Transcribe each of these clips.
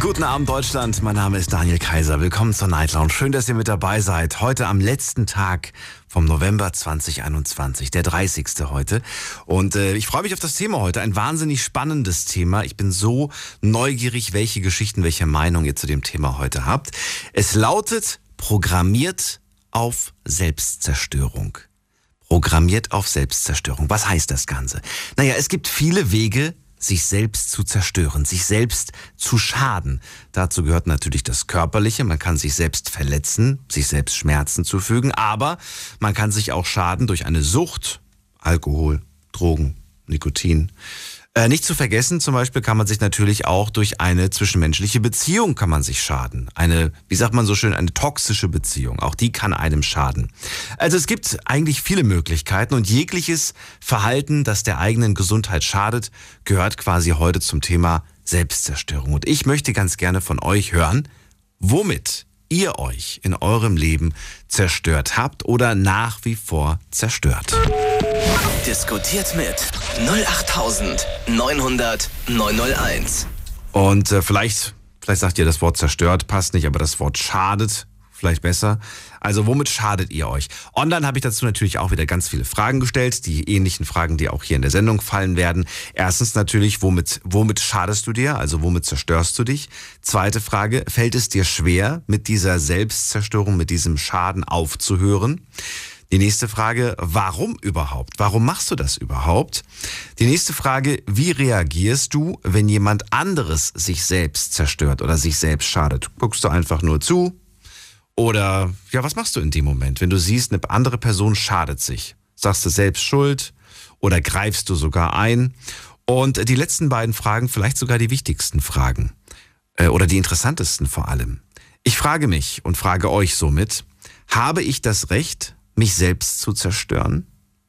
Guten Abend Deutschland, mein Name ist Daniel Kaiser. Willkommen zur Night Lounge. Schön, dass ihr mit dabei seid. Heute am letzten Tag vom November 2021, der 30. heute. Und äh, ich freue mich auf das Thema heute. Ein wahnsinnig spannendes Thema. Ich bin so neugierig, welche Geschichten, welche Meinung ihr zu dem Thema heute habt. Es lautet programmiert auf Selbstzerstörung. Programmiert auf Selbstzerstörung. Was heißt das Ganze? Naja, es gibt viele Wege, sich selbst zu zerstören, sich selbst zu schaden. Dazu gehört natürlich das Körperliche, man kann sich selbst verletzen, sich selbst Schmerzen zufügen, aber man kann sich auch schaden durch eine Sucht, Alkohol, Drogen, Nikotin. Äh, nicht zu vergessen, zum Beispiel kann man sich natürlich auch durch eine zwischenmenschliche Beziehung kann man sich schaden. Eine, wie sagt man so schön, eine toxische Beziehung. Auch die kann einem schaden. Also es gibt eigentlich viele Möglichkeiten und jegliches Verhalten, das der eigenen Gesundheit schadet, gehört quasi heute zum Thema Selbstzerstörung. Und ich möchte ganz gerne von euch hören, womit ihr euch in eurem Leben zerstört habt oder nach wie vor zerstört. Diskutiert mit 08900 901. Und äh, vielleicht, vielleicht sagt ihr, das Wort zerstört passt nicht, aber das Wort schadet vielleicht besser. Also womit schadet ihr euch? Online habe ich dazu natürlich auch wieder ganz viele Fragen gestellt, die ähnlichen Fragen, die auch hier in der Sendung fallen werden. Erstens natürlich, womit, womit schadest du dir? Also womit zerstörst du dich? Zweite Frage, fällt es dir schwer, mit dieser Selbstzerstörung, mit diesem Schaden aufzuhören? Die nächste Frage, warum überhaupt? Warum machst du das überhaupt? Die nächste Frage, wie reagierst du, wenn jemand anderes sich selbst zerstört oder sich selbst schadet? Guckst du einfach nur zu? Oder ja, was machst du in dem Moment, wenn du siehst, eine andere Person schadet sich? Sagst du selbst schuld oder greifst du sogar ein? Und die letzten beiden Fragen, vielleicht sogar die wichtigsten Fragen äh, oder die interessantesten vor allem. Ich frage mich und frage euch somit, habe ich das Recht, mich selbst zu zerstören?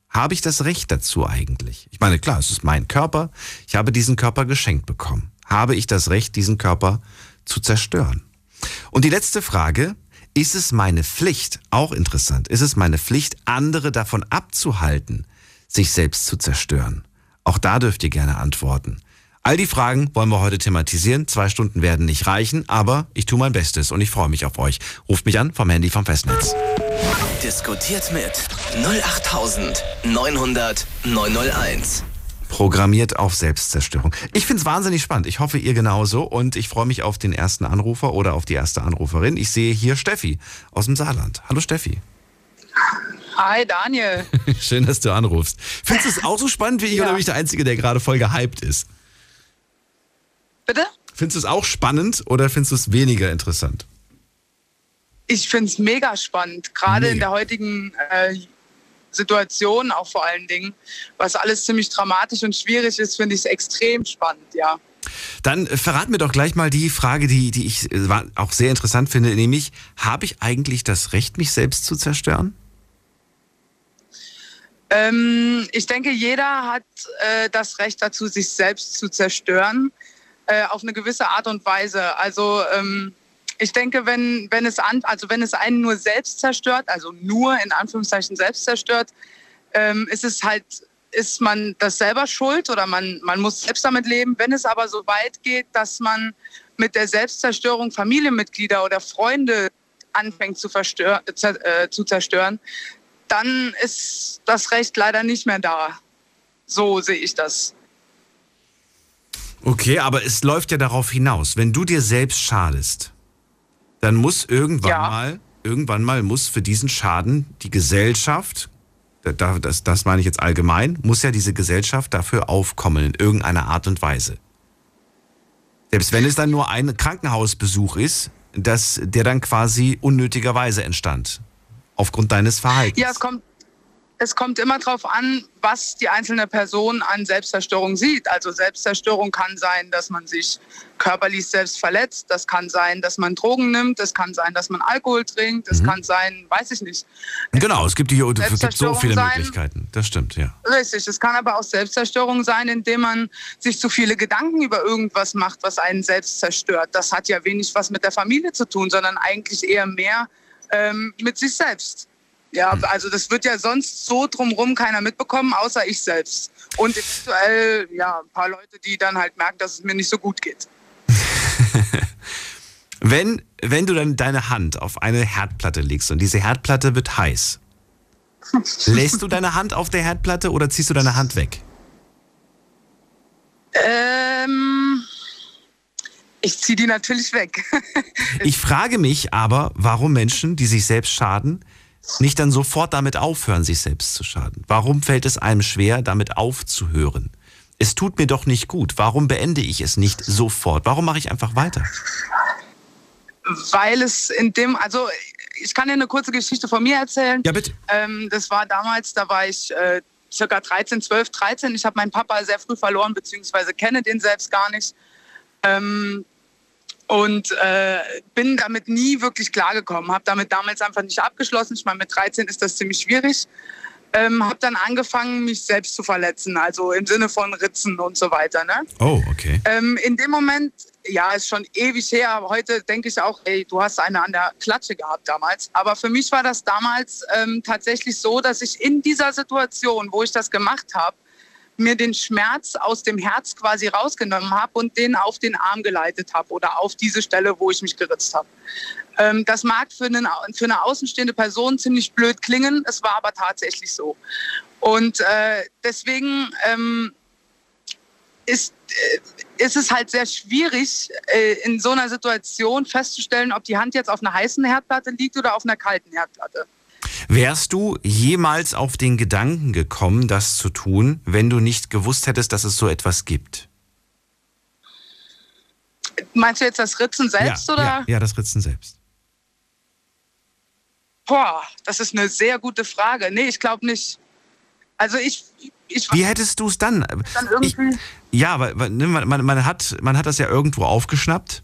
Habe ich das Recht dazu eigentlich? Ich meine, klar, es ist mein Körper. Ich habe diesen Körper geschenkt bekommen. Habe ich das Recht, diesen Körper zu zerstören? Und die letzte Frage, ist es meine Pflicht, auch interessant, ist es meine Pflicht, andere davon abzuhalten, sich selbst zu zerstören? Auch da dürft ihr gerne antworten. All die Fragen wollen wir heute thematisieren. Zwei Stunden werden nicht reichen, aber ich tue mein Bestes und ich freue mich auf euch. Ruft mich an vom Handy vom Festnetz. Diskutiert mit 08900 901. Programmiert auf Selbstzerstörung. Ich finde es wahnsinnig spannend. Ich hoffe, ihr genauso. Und ich freue mich auf den ersten Anrufer oder auf die erste Anruferin. Ich sehe hier Steffi aus dem Saarland. Hallo Steffi. Hi Daniel. Schön, dass du anrufst. Findest du es auch so spannend wie ich Ja. oder bin ich der Einzige, der gerade voll gehypt ist? Bitte? Findest du es auch spannend oder findest du es weniger interessant? Ich finde es mega spannend, gerade in der heutigen äh, Situation auch vor allen Dingen, was alles ziemlich dramatisch und schwierig ist, finde ich es extrem spannend, ja. Dann äh, verrat mir doch gleich mal die Frage, die, die ich äh, auch sehr interessant finde, nämlich, habe ich eigentlich das Recht, mich selbst zu zerstören? Ähm, ich denke, jeder hat äh, das Recht dazu, sich selbst zu zerstören, äh, auf eine gewisse Art und Weise. Also ähm, ich denke, wenn, wenn, es an, also wenn es einen nur selbst zerstört, also nur in Anführungszeichen selbst zerstört, ähm, ist es halt, ist man das selber schuld oder man, man muss selbst damit leben. Wenn es aber so weit geht, dass man mit der Selbstzerstörung Familienmitglieder oder Freunde anfängt zu, verstör, äh, zu zerstören, dann ist das Recht leider nicht mehr da. So sehe ich das. Okay, aber es läuft ja darauf hinaus, wenn du dir selbst schadest, dann muss irgendwann Ja. mal, irgendwann mal muss für diesen Schaden die Gesellschaft, da- da- das, das meine ich jetzt allgemein, muss ja diese Gesellschaft dafür aufkommen in irgendeiner Art und Weise. Selbst wenn es dann nur ein Krankenhausbesuch ist, dass der dann quasi unnötigerweise entstand. Aufgrund deines Verhaltens. Ja, es kommt, es kommt immer darauf an, was die einzelne Person an Selbstzerstörung sieht. Also Selbstzerstörung kann sein, dass man sich körperlich selbst verletzt. Das kann sein, dass man Drogen nimmt. Das kann sein, dass man Alkohol trinkt. Das mhm. kann sein, weiß ich nicht. Genau, es gibt, die, es gibt so viele sein. Möglichkeiten. Das stimmt, ja. Richtig. Es kann aber auch Selbstzerstörung sein, indem man sich zu viele Gedanken über irgendwas macht, was einen selbst zerstört. Das hat ja wenig was mit der Familie zu tun, sondern eigentlich eher mehr ähm, mit sich selbst. Ja, hm. also das wird ja sonst so drumherum keiner mitbekommen, außer ich selbst. Und eventuell, ja, ein paar Leute, die dann halt merken, dass es mir nicht so gut geht. wenn, wenn du dann deine Hand auf eine Herdplatte legst und diese Herdplatte wird heiß, lässt du deine Hand auf der Herdplatte oder ziehst du deine Hand weg? Ähm, ich ziehe die natürlich weg. ich frage mich aber, warum Menschen, die sich selbst schaden, nicht dann sofort damit aufhören, sich selbst zu schaden? Warum fällt es einem schwer, damit aufzuhören? Es tut mir doch nicht gut. Warum beende ich es nicht sofort? Warum mache ich einfach weiter? Weil es in dem, also ich kann dir eine kurze Geschichte von mir erzählen. Ja, bitte. Ähm, das war damals, da war ich äh, circa 13, 12, 13. Ich habe meinen Papa sehr früh verloren, beziehungsweise kenne den selbst gar nicht. Ähm, und äh, bin damit nie wirklich klargekommen. Habe damit damals einfach nicht abgeschlossen. Ich meine, mit 13 ist das ziemlich schwierig. Ähm, habe dann angefangen, mich selbst zu verletzen, also im Sinne von Ritzen und so weiter. Ne? Oh, okay. Ähm, in dem Moment, ja, ist schon ewig her, aber heute denke ich auch, ey, du hast eine an der Klatsche gehabt damals. Aber für mich war das damals ähm, tatsächlich so, dass ich in dieser Situation, wo ich das gemacht habe, mir den Schmerz aus dem Herz quasi rausgenommen habe und den auf den Arm geleitet habe oder auf diese Stelle, wo ich mich geritzt habe. Ähm, das mag für, einen, für, eine außenstehende Person ziemlich blöd klingen, es war aber tatsächlich so. Und äh, deswegen ähm, ist, äh, ist es halt sehr schwierig, äh, in so einer Situation festzustellen, ob die Hand jetzt auf einer heißen Herdplatte liegt oder auf einer kalten Herdplatte. Wärst du jemals auf den Gedanken gekommen, das zu tun, wenn du nicht gewusst hättest, dass es so etwas gibt? Meinst du jetzt das Ritzen selbst ja, oder? Ja, ja, das Ritzen selbst. Boah, das ist eine sehr gute Frage. Nee, ich glaube nicht. Also ich, ich Wie hättest du es dann? dann irgendwie ich, ja, aber ne, man, man, hat, man hat das ja irgendwo aufgeschnappt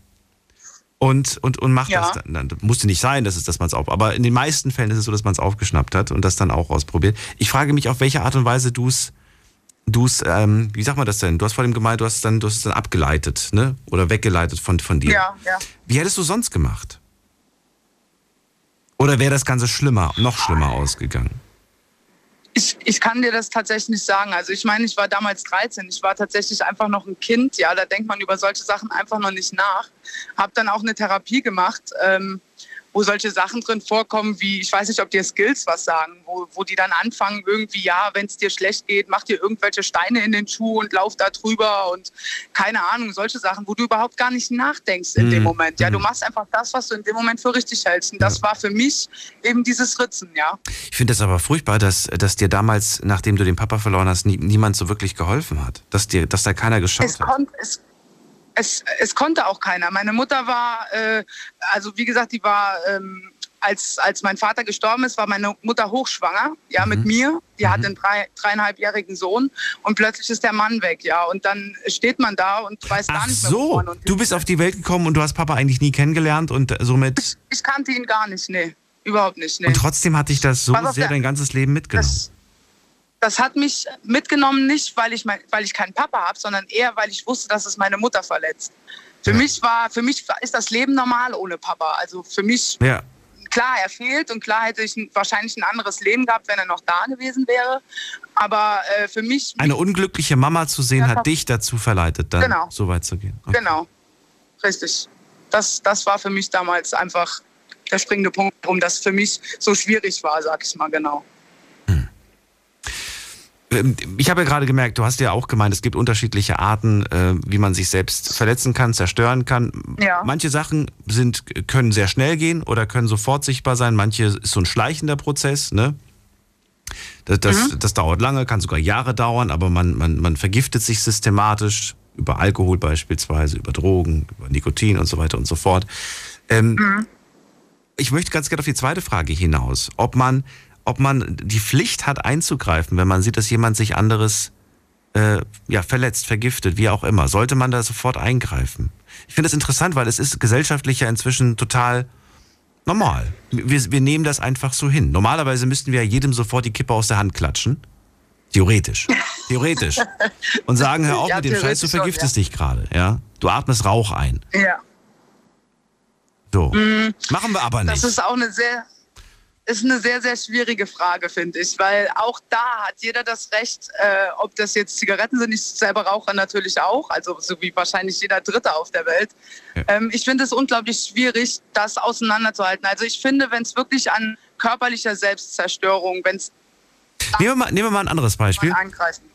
und, und, und macht ja. das dann. Musste nicht sein, dass, es, dass man es auf. Aber in den meisten Fällen ist es so, dass man es aufgeschnappt hat und das dann auch ausprobiert. Ich frage mich, auf welche Art und Weise du es, du es, ähm, wie sagt man das denn? Du hast vor dem gemeint, du hast dann, du hast es dann abgeleitet, ne? Oder weggeleitet von, von dir. Ja, ja. Wie hättest du sonst gemacht? Oder wäre das Ganze schlimmer, noch schlimmer ausgegangen? Ich, ich kann dir das tatsächlich nicht sagen. Also ich meine, ich war damals 13. Ich war tatsächlich einfach noch ein Kind. Ja, da denkt man über solche Sachen einfach noch nicht nach. Habe dann auch eine Therapie gemacht. Ähm, wo solche Sachen drin vorkommen, wie, ich weiß nicht, ob dir Skills was sagen, wo, wo die dann anfangen, irgendwie, ja, wenn es dir schlecht geht, mach dir irgendwelche Steine in den Schuh und lauf da drüber und keine Ahnung, solche Sachen, wo du überhaupt gar nicht nachdenkst in mhm. dem Moment. Ja, du mhm. machst einfach das, was du in dem Moment für richtig hältst. Und das ja. war für mich eben dieses Ritzen, ja. Ich finde das aber furchtbar, dass, dass dir damals, nachdem du den Papa verloren hast, nie, niemand so wirklich geholfen hat. Dass, dir, dass da keiner geschaut es hat. Konnt, es, es, es konnte auch keiner. Meine Mutter war, äh, also wie gesagt, die war, ähm, als, als mein Vater gestorben ist, war meine Mutter hochschwanger, ja, mhm. mit mir. Die mhm. hat einen drei, dreieinhalbjährigen Sohn und plötzlich ist der Mann weg, ja. Und dann steht man da und weiß Ach gar nicht mehr, so. Du bist auf die Welt gekommen und du hast Papa eigentlich nie kennengelernt und somit. Ich, ich kannte ihn gar nicht, nee. Überhaupt nicht, nee. Und trotzdem hat dich das so sehr dein ganzes Leben mitgenommen. Das, das hat mich mitgenommen, nicht weil ich, mein, weil ich keinen Papa habe, sondern eher, weil ich wusste, dass es meine Mutter verletzt. Für ja. mich war, für mich ist das Leben normal ohne Papa. Also für mich, ja. klar, er fehlt und klar hätte ich wahrscheinlich ein anderes Leben gehabt, wenn er noch da gewesen wäre. Aber äh, für mich. Eine unglückliche Mama zu sehen, hat dich dazu verleitet, dann genau. so weit zu gehen. Okay. Genau, richtig. Das, das war für mich damals einfach der springende Punkt, warum das für mich so schwierig war, sag ich mal genau. Ähm, ich habe ja gerade gemerkt, du hast ja auch gemeint, es gibt unterschiedliche Arten, äh, wie man sich selbst verletzen kann, zerstören kann. Ja. Manche Sachen sind, können sehr schnell gehen oder können sofort sichtbar sein. Manche ist so ein schleichender Prozess, ne? Das, das, mhm. das dauert lange, kann sogar Jahre dauern, aber man, man, man vergiftet sich systematisch über Alkohol beispielsweise, über Drogen, über Nikotin und so weiter und so fort. Ähm, mhm. Ich möchte ganz gerne auf die zweite Frage hinaus, ob man ob man die Pflicht hat einzugreifen, wenn man sieht, dass jemand sich anderes äh, ja, verletzt, vergiftet, wie auch immer. Sollte man da sofort eingreifen? Ich finde das interessant, weil es ist gesellschaftlich ja inzwischen total normal. Wir, wir nehmen das einfach so hin. Normalerweise müssten wir ja jedem sofort die Kippe aus der Hand klatschen. Theoretisch. Theoretisch. Und sagen, hör auf Ja, mit dem Scheiß, du theoretisch schon, vergiftest dich gerade. Ja? Du atmest Rauch ein. Ja. So. Machen wir aber nicht. Das ist auch eine sehr, ist eine sehr, sehr schwierige Frage, finde ich, weil auch da hat jeder das Recht, äh, ob das jetzt Zigaretten sind, ich selber rauche natürlich auch, also so wie wahrscheinlich jeder Dritte auf der Welt. Ja. Ähm, ich finde es unglaublich schwierig, das auseinanderzuhalten. Also ich finde, wenn es wirklich an körperlicher Selbstzerstörung, wenn es nehmen, wir mal, nehmen wir mal ein anderes Beispiel.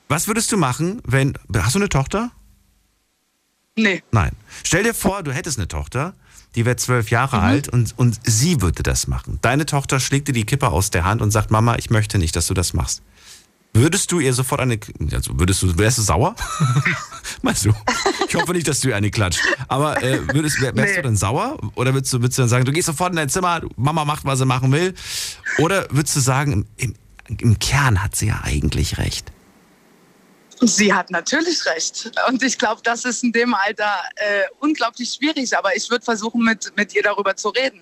Was würdest du machen, wenn. Hast du eine Tochter? Nee. Nein. Stell dir vor, du hättest eine Tochter, die wäre zwölf Jahre Mhm. alt und, und sie würde das machen. Deine Tochter schlägt dir die Kippe aus der Hand und sagt, Mama, ich möchte nicht, dass du das machst. Würdest du ihr sofort eine, also würdest du, wärst du sauer? Meinst du? Ich hoffe nicht, dass du ihr eine klatscht. Aber äh, würdest, wär, wärst Nee. du dann sauer? Oder würdest du, würdest du dann sagen, du gehst sofort in dein Zimmer, Mama macht, was sie machen will? Oder würdest du sagen, im, im, im Kern hat sie ja eigentlich recht? Sie hat natürlich recht. Und ich glaube, das ist in dem Alter äh, unglaublich schwierig. Aber ich würde versuchen, mit, mit ihr darüber zu reden.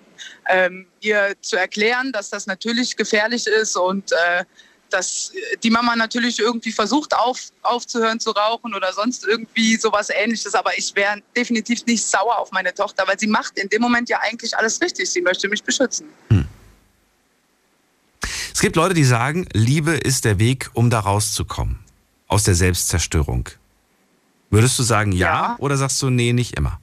Ähm, ihr zu erklären, dass das natürlich gefährlich ist und äh, dass die Mama natürlich irgendwie versucht, auf, aufzuhören zu rauchen oder sonst irgendwie sowas ähnliches. Aber ich wäre definitiv nicht sauer auf meine Tochter, weil sie macht in dem Moment ja eigentlich alles richtig. Sie möchte mich beschützen. Es gibt Leute, die sagen, Liebe ist der Weg, um da rauszukommen. Aus der Selbstzerstörung. Würdest du sagen ja, Ja. oder sagst du nee, nicht immer?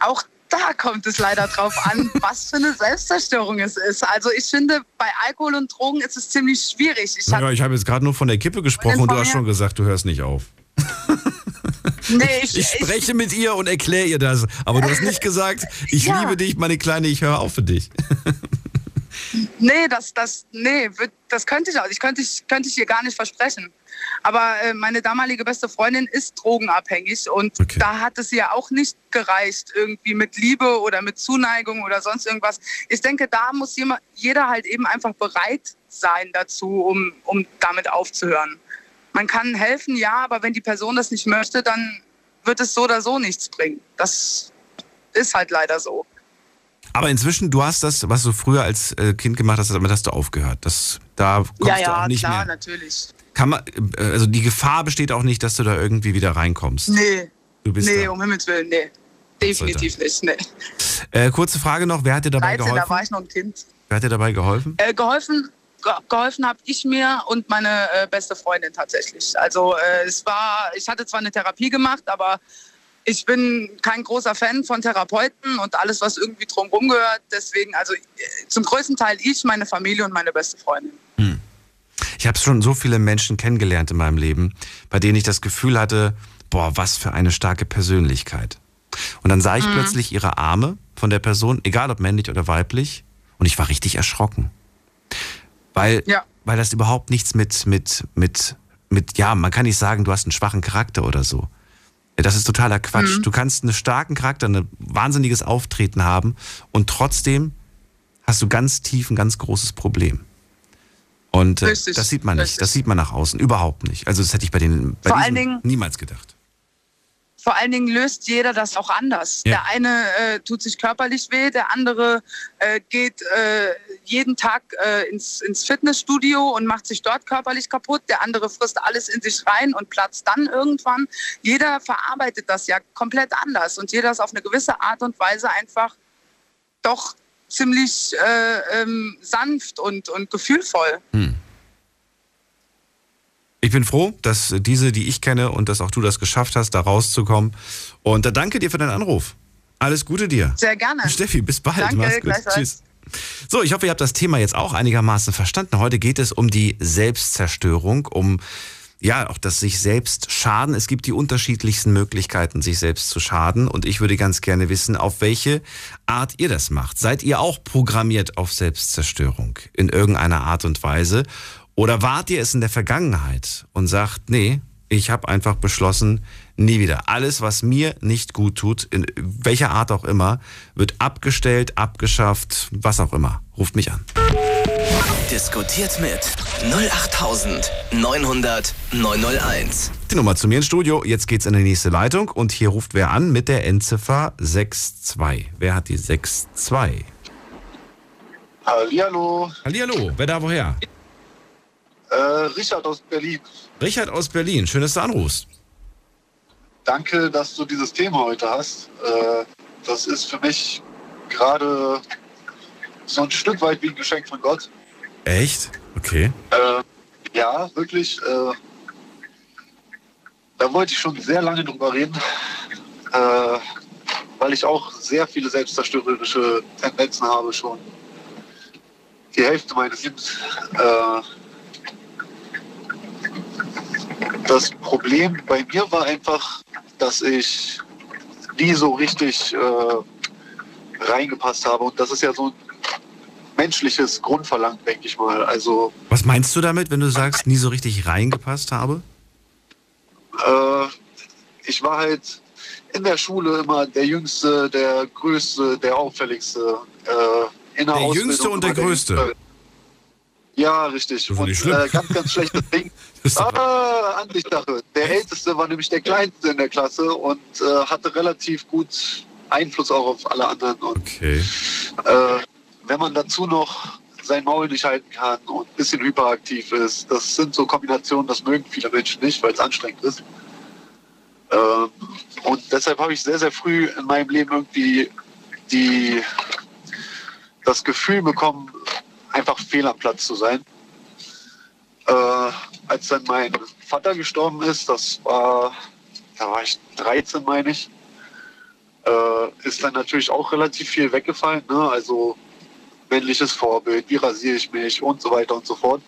auch da kommt es leider drauf an, was für eine Selbstzerstörung es ist. Also ich finde, bei Alkohol und Drogen ist es ziemlich schwierig. Ich Ja, ich habe jetzt gerade nur von der Kippe gesprochen und du hast schon gesagt, du hörst nicht auf. nee, ich, Ich spreche mit ihr und erkläre ihr das. Aber du hast nicht gesagt, ich Ja. liebe dich, meine Kleine, ich höre auf für dich. nee, das, das, nee, wird- das könnte ich auch. Ich könnte ich, könnte ich ihr gar nicht versprechen. Aber äh, meine damalige beste Freundin ist drogenabhängig und Okay. da hat es ihr auch nicht gereicht, irgendwie mit Liebe oder mit Zuneigung oder sonst irgendwas. Ich denke, da muss jemand, jeder halt eben einfach bereit sein dazu, um, um damit aufzuhören. Man kann helfen, ja, aber wenn die Person das nicht möchte, dann wird es so oder so nichts bringen. Das ist halt leider so. Aber inzwischen, du hast das, was du früher als äh, Kind gemacht hast, damit hast du aufgehört. Das, da kommst ja, du ja, auch nicht klar, mehr. natürlich. Kann man, äh, also die Gefahr besteht auch nicht, dass du da irgendwie wieder reinkommst. Nee, Du bist nee, da. um Himmels Willen, nee. Definitiv nicht, nee. Äh, kurze Frage noch, wer hat dir dabei 13, da war geholfen? ich noch ein Kind. Wer hat dir dabei geholfen? Äh, geholfen ge geholfen habe ich mir und meine äh, beste Freundin tatsächlich. Also äh, es war, ich hatte zwar eine Therapie gemacht, aber ich bin kein großer Fan von Therapeuten und alles, was irgendwie drumherum gehört. Deswegen, also äh, zum größten Teil ich, meine Familie und meine beste Freundin. Ich habe schon so viele Menschen kennengelernt in meinem Leben, bei denen ich das Gefühl hatte, boah, was für eine starke Persönlichkeit. Und dann sah ich plötzlich ihre Arme von der Person, egal ob männlich oder weiblich, und ich war richtig erschrocken. Weil, Ja. weil das überhaupt nichts mit, mit, mit, mit, ja, man kann nicht sagen, du hast einen schwachen Charakter oder so. Das ist totaler Quatsch. Du kannst einen starken Charakter, ein wahnsinniges Auftreten haben und trotzdem hast du ganz tief ein ganz großes Problem. Und äh, das sieht man nicht. richtig. Das sieht man nach außen überhaupt nicht. Also das hätte ich bei denen bei Vor allen Dingen- niemals gedacht. Vor allen Dingen löst jeder das auch anders. Ja. Der eine äh, tut sich körperlich weh, der andere äh, geht äh, jeden Tag äh, ins, ins Fitnessstudio und macht sich dort körperlich kaputt. Der andere frisst alles in sich rein und platzt dann irgendwann. Jeder verarbeitet das ja komplett anders und jeder ist auf eine gewisse Art und Weise einfach doch ziemlich äh, ähm, sanft und, und gefühlvoll. Ich bin froh, dass diese, die ich kenne und dass auch du das geschafft hast, da rauszukommen. Und da danke dir für deinen Anruf. Alles Gute dir. Sehr gerne. Steffi, bis bald. Danke, Mach's gut. Tschüss. So, ich hoffe, ihr habt das Thema jetzt auch einigermaßen verstanden. Heute geht es um die Selbstzerstörung, um ja, auch das sich selbst schaden. Es gibt die unterschiedlichsten Möglichkeiten, sich selbst zu schaden. Und ich würde ganz gerne wissen, auf welche Art ihr das macht. Seid ihr auch programmiert auf Selbstzerstörung in irgendeiner Art und Weise? Oder wart ihr es in der Vergangenheit und sagt, nee, ich habe einfach beschlossen, Nie wieder. Alles, was mir nicht gut tut, in welcher Art auch immer, wird abgestellt, abgeschafft, was auch immer. Ruft mich an. Diskutiert mit 08900 901. Die Nummer zu mir ins Studio. Jetzt geht's in die nächste Leitung und hier ruft wer an mit der Endziffer 62. Wer hat die 62? Hallihallo, Hallihallo, wer da woher? Äh, Richard aus Berlin. Richard aus Berlin. Schön, dass du anrufst. Danke, dass du dieses Thema heute hast. Äh, das ist für mich gerade so ein Stück weit wie ein Geschenk von Gott. Echt? Okay. Äh, ja, wirklich. Äh, da wollte ich schon sehr lange drüber reden, äh, weil ich auch sehr viele selbstzerstörerische Tendenzen habe schon. Die Hälfte meines Lebens. Äh, das Problem bei mir war einfach, dass ich nie so richtig äh, reingepasst habe. Und das ist ja so ein menschliches Grundverlangen, denke ich mal. Also Was meinst du damit, wenn du sagst, nie so richtig reingepasst habe? Äh, ich war halt in der Schule immer der Jüngste, der Größte, der Auffälligste. Äh, in Der Ausbildung Jüngste und der Größte? Jüngste. Ja, richtig. Und äh, ganz, ganz schlechtes Ding. Aber Ansichtssache. Der Älteste war nämlich der Kleinste in der Klasse und äh, hatte relativ gut Einfluss auch auf alle anderen. Und Okay. äh, wenn man dazu noch sein Maul nicht halten kann und ein bisschen hyperaktiv ist, das sind so Kombinationen, das mögen viele Menschen nicht, weil es anstrengend ist. Ähm, und deshalb habe ich sehr, sehr früh in meinem Leben irgendwie die, das Gefühl bekommen, einfach fehl am Platz zu sein. Äh, als dann mein Vater gestorben ist, das war, da war ich 13, meine ich, äh, ist dann natürlich auch relativ viel weggefallen. Ne? Also männliches Vorbild, wie rasiere ich mich und so weiter und so fort.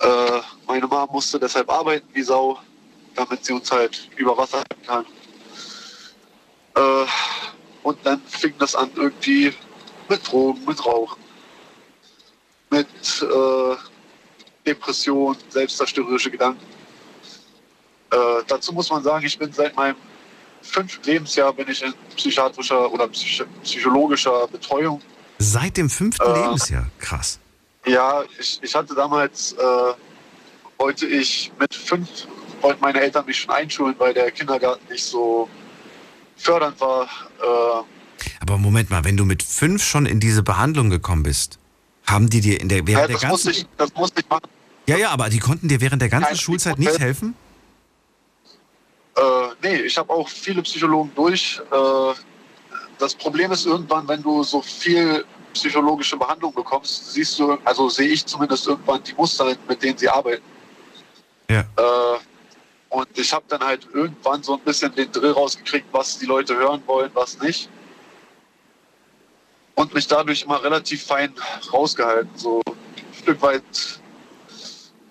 Äh, meine Mama musste deshalb arbeiten wie Sau, damit sie uns halt über Wasser halten kann. Äh, und dann fing das an irgendwie mit Drogen, mit Rauchen, mit äh, Depression, selbstzerstörerische Gedanken. Äh, dazu muss man sagen, ich bin seit meinem fünften Lebensjahr bin ich in psychiatrischer oder psych psychologischer Betreuung. Seit dem fünften Äh. Lebensjahr. Krass. Ja, ich, ich hatte damals, äh, wollte ich mit fünf, wollten meine Eltern mich schon einschulen, weil der Kindergarten nicht so fördernd war. Äh, Aber Moment mal, wenn du mit fünf schon in diese Behandlung gekommen bist, haben die dir in der, ja, während der das, musste ganzen... ich, das musste ich machen. Ja, ja, aber die konnten dir während der ganzen Kein Schulzeit nicht helfen? Äh, nee, ich habe auch viele Psychologen durch. Äh, das Problem ist irgendwann, wenn du so viel psychologische Behandlung bekommst, siehst du, also sehe ich zumindest irgendwann die Muster, mit denen sie arbeiten. Ja. Äh, und ich habe dann halt irgendwann so ein bisschen den Drill rausgekriegt, was die Leute hören wollen, was nicht. Und mich dadurch immer relativ fein rausgehalten. So ein Stück weit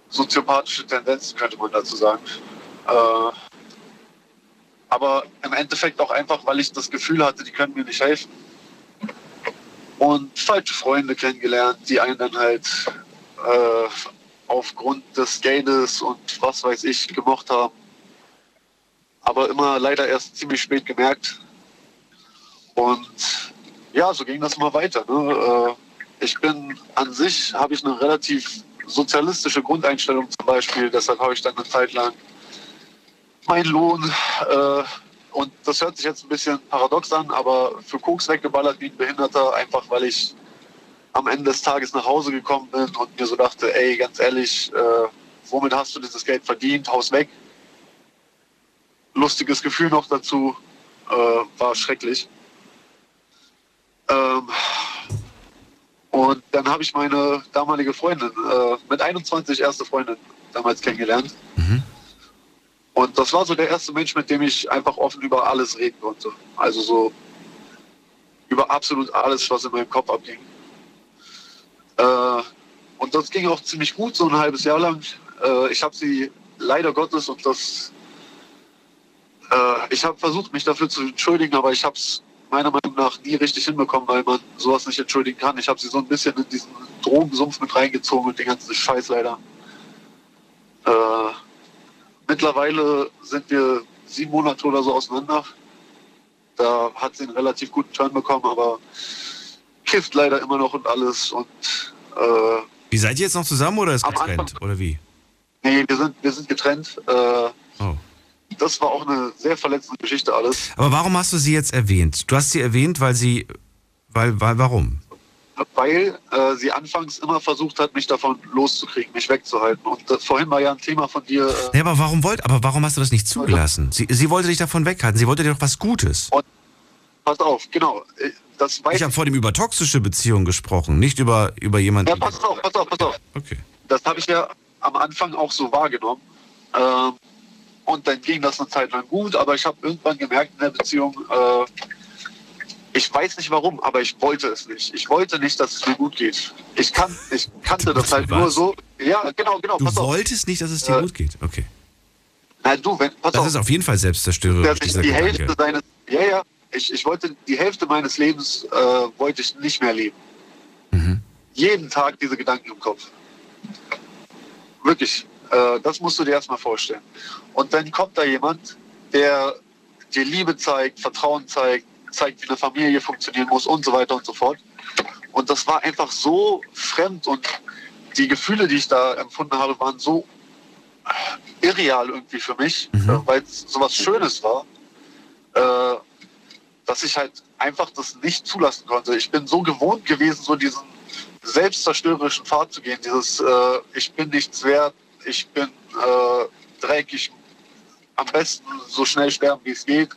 soziopathische Tendenzen, könnte man dazu sagen. Äh, aber im Endeffekt auch einfach, weil ich das Gefühl hatte, die können mir nicht helfen. Und falsche Freunde kennengelernt, die einen dann halt äh, aufgrund des Geldes und was weiß ich gemocht haben. Aber immer leider erst ziemlich spät gemerkt. Und ja, so ging das mal weiter. Ne? Äh, ich bin an sich, habe ich eine relativ sozialistische Grundeinstellung zum Beispiel. Deshalb habe ich dann eine Zeit lang meinen Lohn, äh, und das hört sich jetzt ein bisschen paradox an, aber für Koks weggeballert wie ein Behinderter, einfach weil ich am Ende des Tages nach Hause gekommen bin und mir so dachte, ey, ganz ehrlich, äh, womit hast du dieses Geld verdient? Haus weg. Lustiges Gefühl noch dazu, äh, war schrecklich. Ähm, und dann habe ich meine damalige Freundin, äh, mit 21 erste Freundin damals kennengelernt. Und das war so der erste Mensch, mit dem ich einfach offen über alles reden konnte. Also so über absolut alles, was in meinem Kopf abging. Äh, und das ging auch ziemlich gut, so ein halbes Jahr lang. Äh, ich habe sie leider Gottes und das. Äh, ich habe versucht, mich dafür zu entschuldigen, aber ich habe es meiner Meinung nach nie richtig hinbekommen, weil man sowas nicht entschuldigen kann. Ich habe sie so ein bisschen in diesen Drogensumpf mit reingezogen und den ganzen Scheiß leider. Äh, mittlerweile sind wir sieben Monate oder so auseinander. Da hat sie einen relativ guten Turn bekommen, aber kifft leider immer noch und alles. Und äh, Wie seid ihr jetzt noch zusammen oder ist getrennt? Anfang- Oder wie? nee, wir sind, wir sind getrennt. Äh, Oh. Das war auch eine sehr verletzende Geschichte alles. Aber warum hast du sie jetzt erwähnt? Du hast sie erwähnt, weil sie. Weil, weil warum? Weil äh, sie anfangs immer versucht hat, mich davon loszukriegen, mich wegzuhalten. Und das, vorhin war ja ein Thema von dir. Äh, Ja, aber warum wollt, aber warum hast du das nicht zugelassen? Sie, sie wollte dich davon weghalten. Sie wollte dir doch was Gutes. pass auf, genau. äh, Das weiß Ich habe vor dem über toxische Beziehungen gesprochen, nicht über, über jemanden. Ja, pass auf, pass auf, pass auf. Okay. Das habe ich ja am Anfang auch so wahrgenommen. Ähm, und dann ging das eine Zeit lang gut, aber ich habe irgendwann gemerkt in der Beziehung, äh, ich weiß nicht warum, aber ich wollte es nicht. Ich wollte nicht, dass es mir gut geht. Ich, kann, ich kannte das halt nur so. Ja, genau, genau. Du pass auf. wolltest nicht, dass es dir Äh, gut geht. Okay. Nein, du, wenn, pass Das auf. ist auf jeden Fall selbstzerstörerisch, dass ich die Hälfte Gedanke. seines, ja, ja, ich, ich wollte die Hälfte meines Lebens äh, wollte ich nicht mehr leben. Mhm. Jeden Tag diese Gedanken im Kopf. Wirklich, äh, das musst du dir erstmal vorstellen. Und dann kommt da jemand, der dir Liebe zeigt, Vertrauen zeigt, zeigt, wie eine Familie funktionieren muss und so weiter und so fort. Und das war einfach so fremd und die Gefühle, die ich da empfunden habe, waren so irreal irgendwie für mich, Mhm. äh, weil es sowas Schönes war, äh, dass ich halt einfach das nicht zulassen konnte. Ich bin so gewohnt gewesen, so diesen selbstzerstörerischen Pfad zu gehen, dieses äh, ich bin nichts wert, ich bin äh, dreckig, am besten so schnell sterben, wie es geht,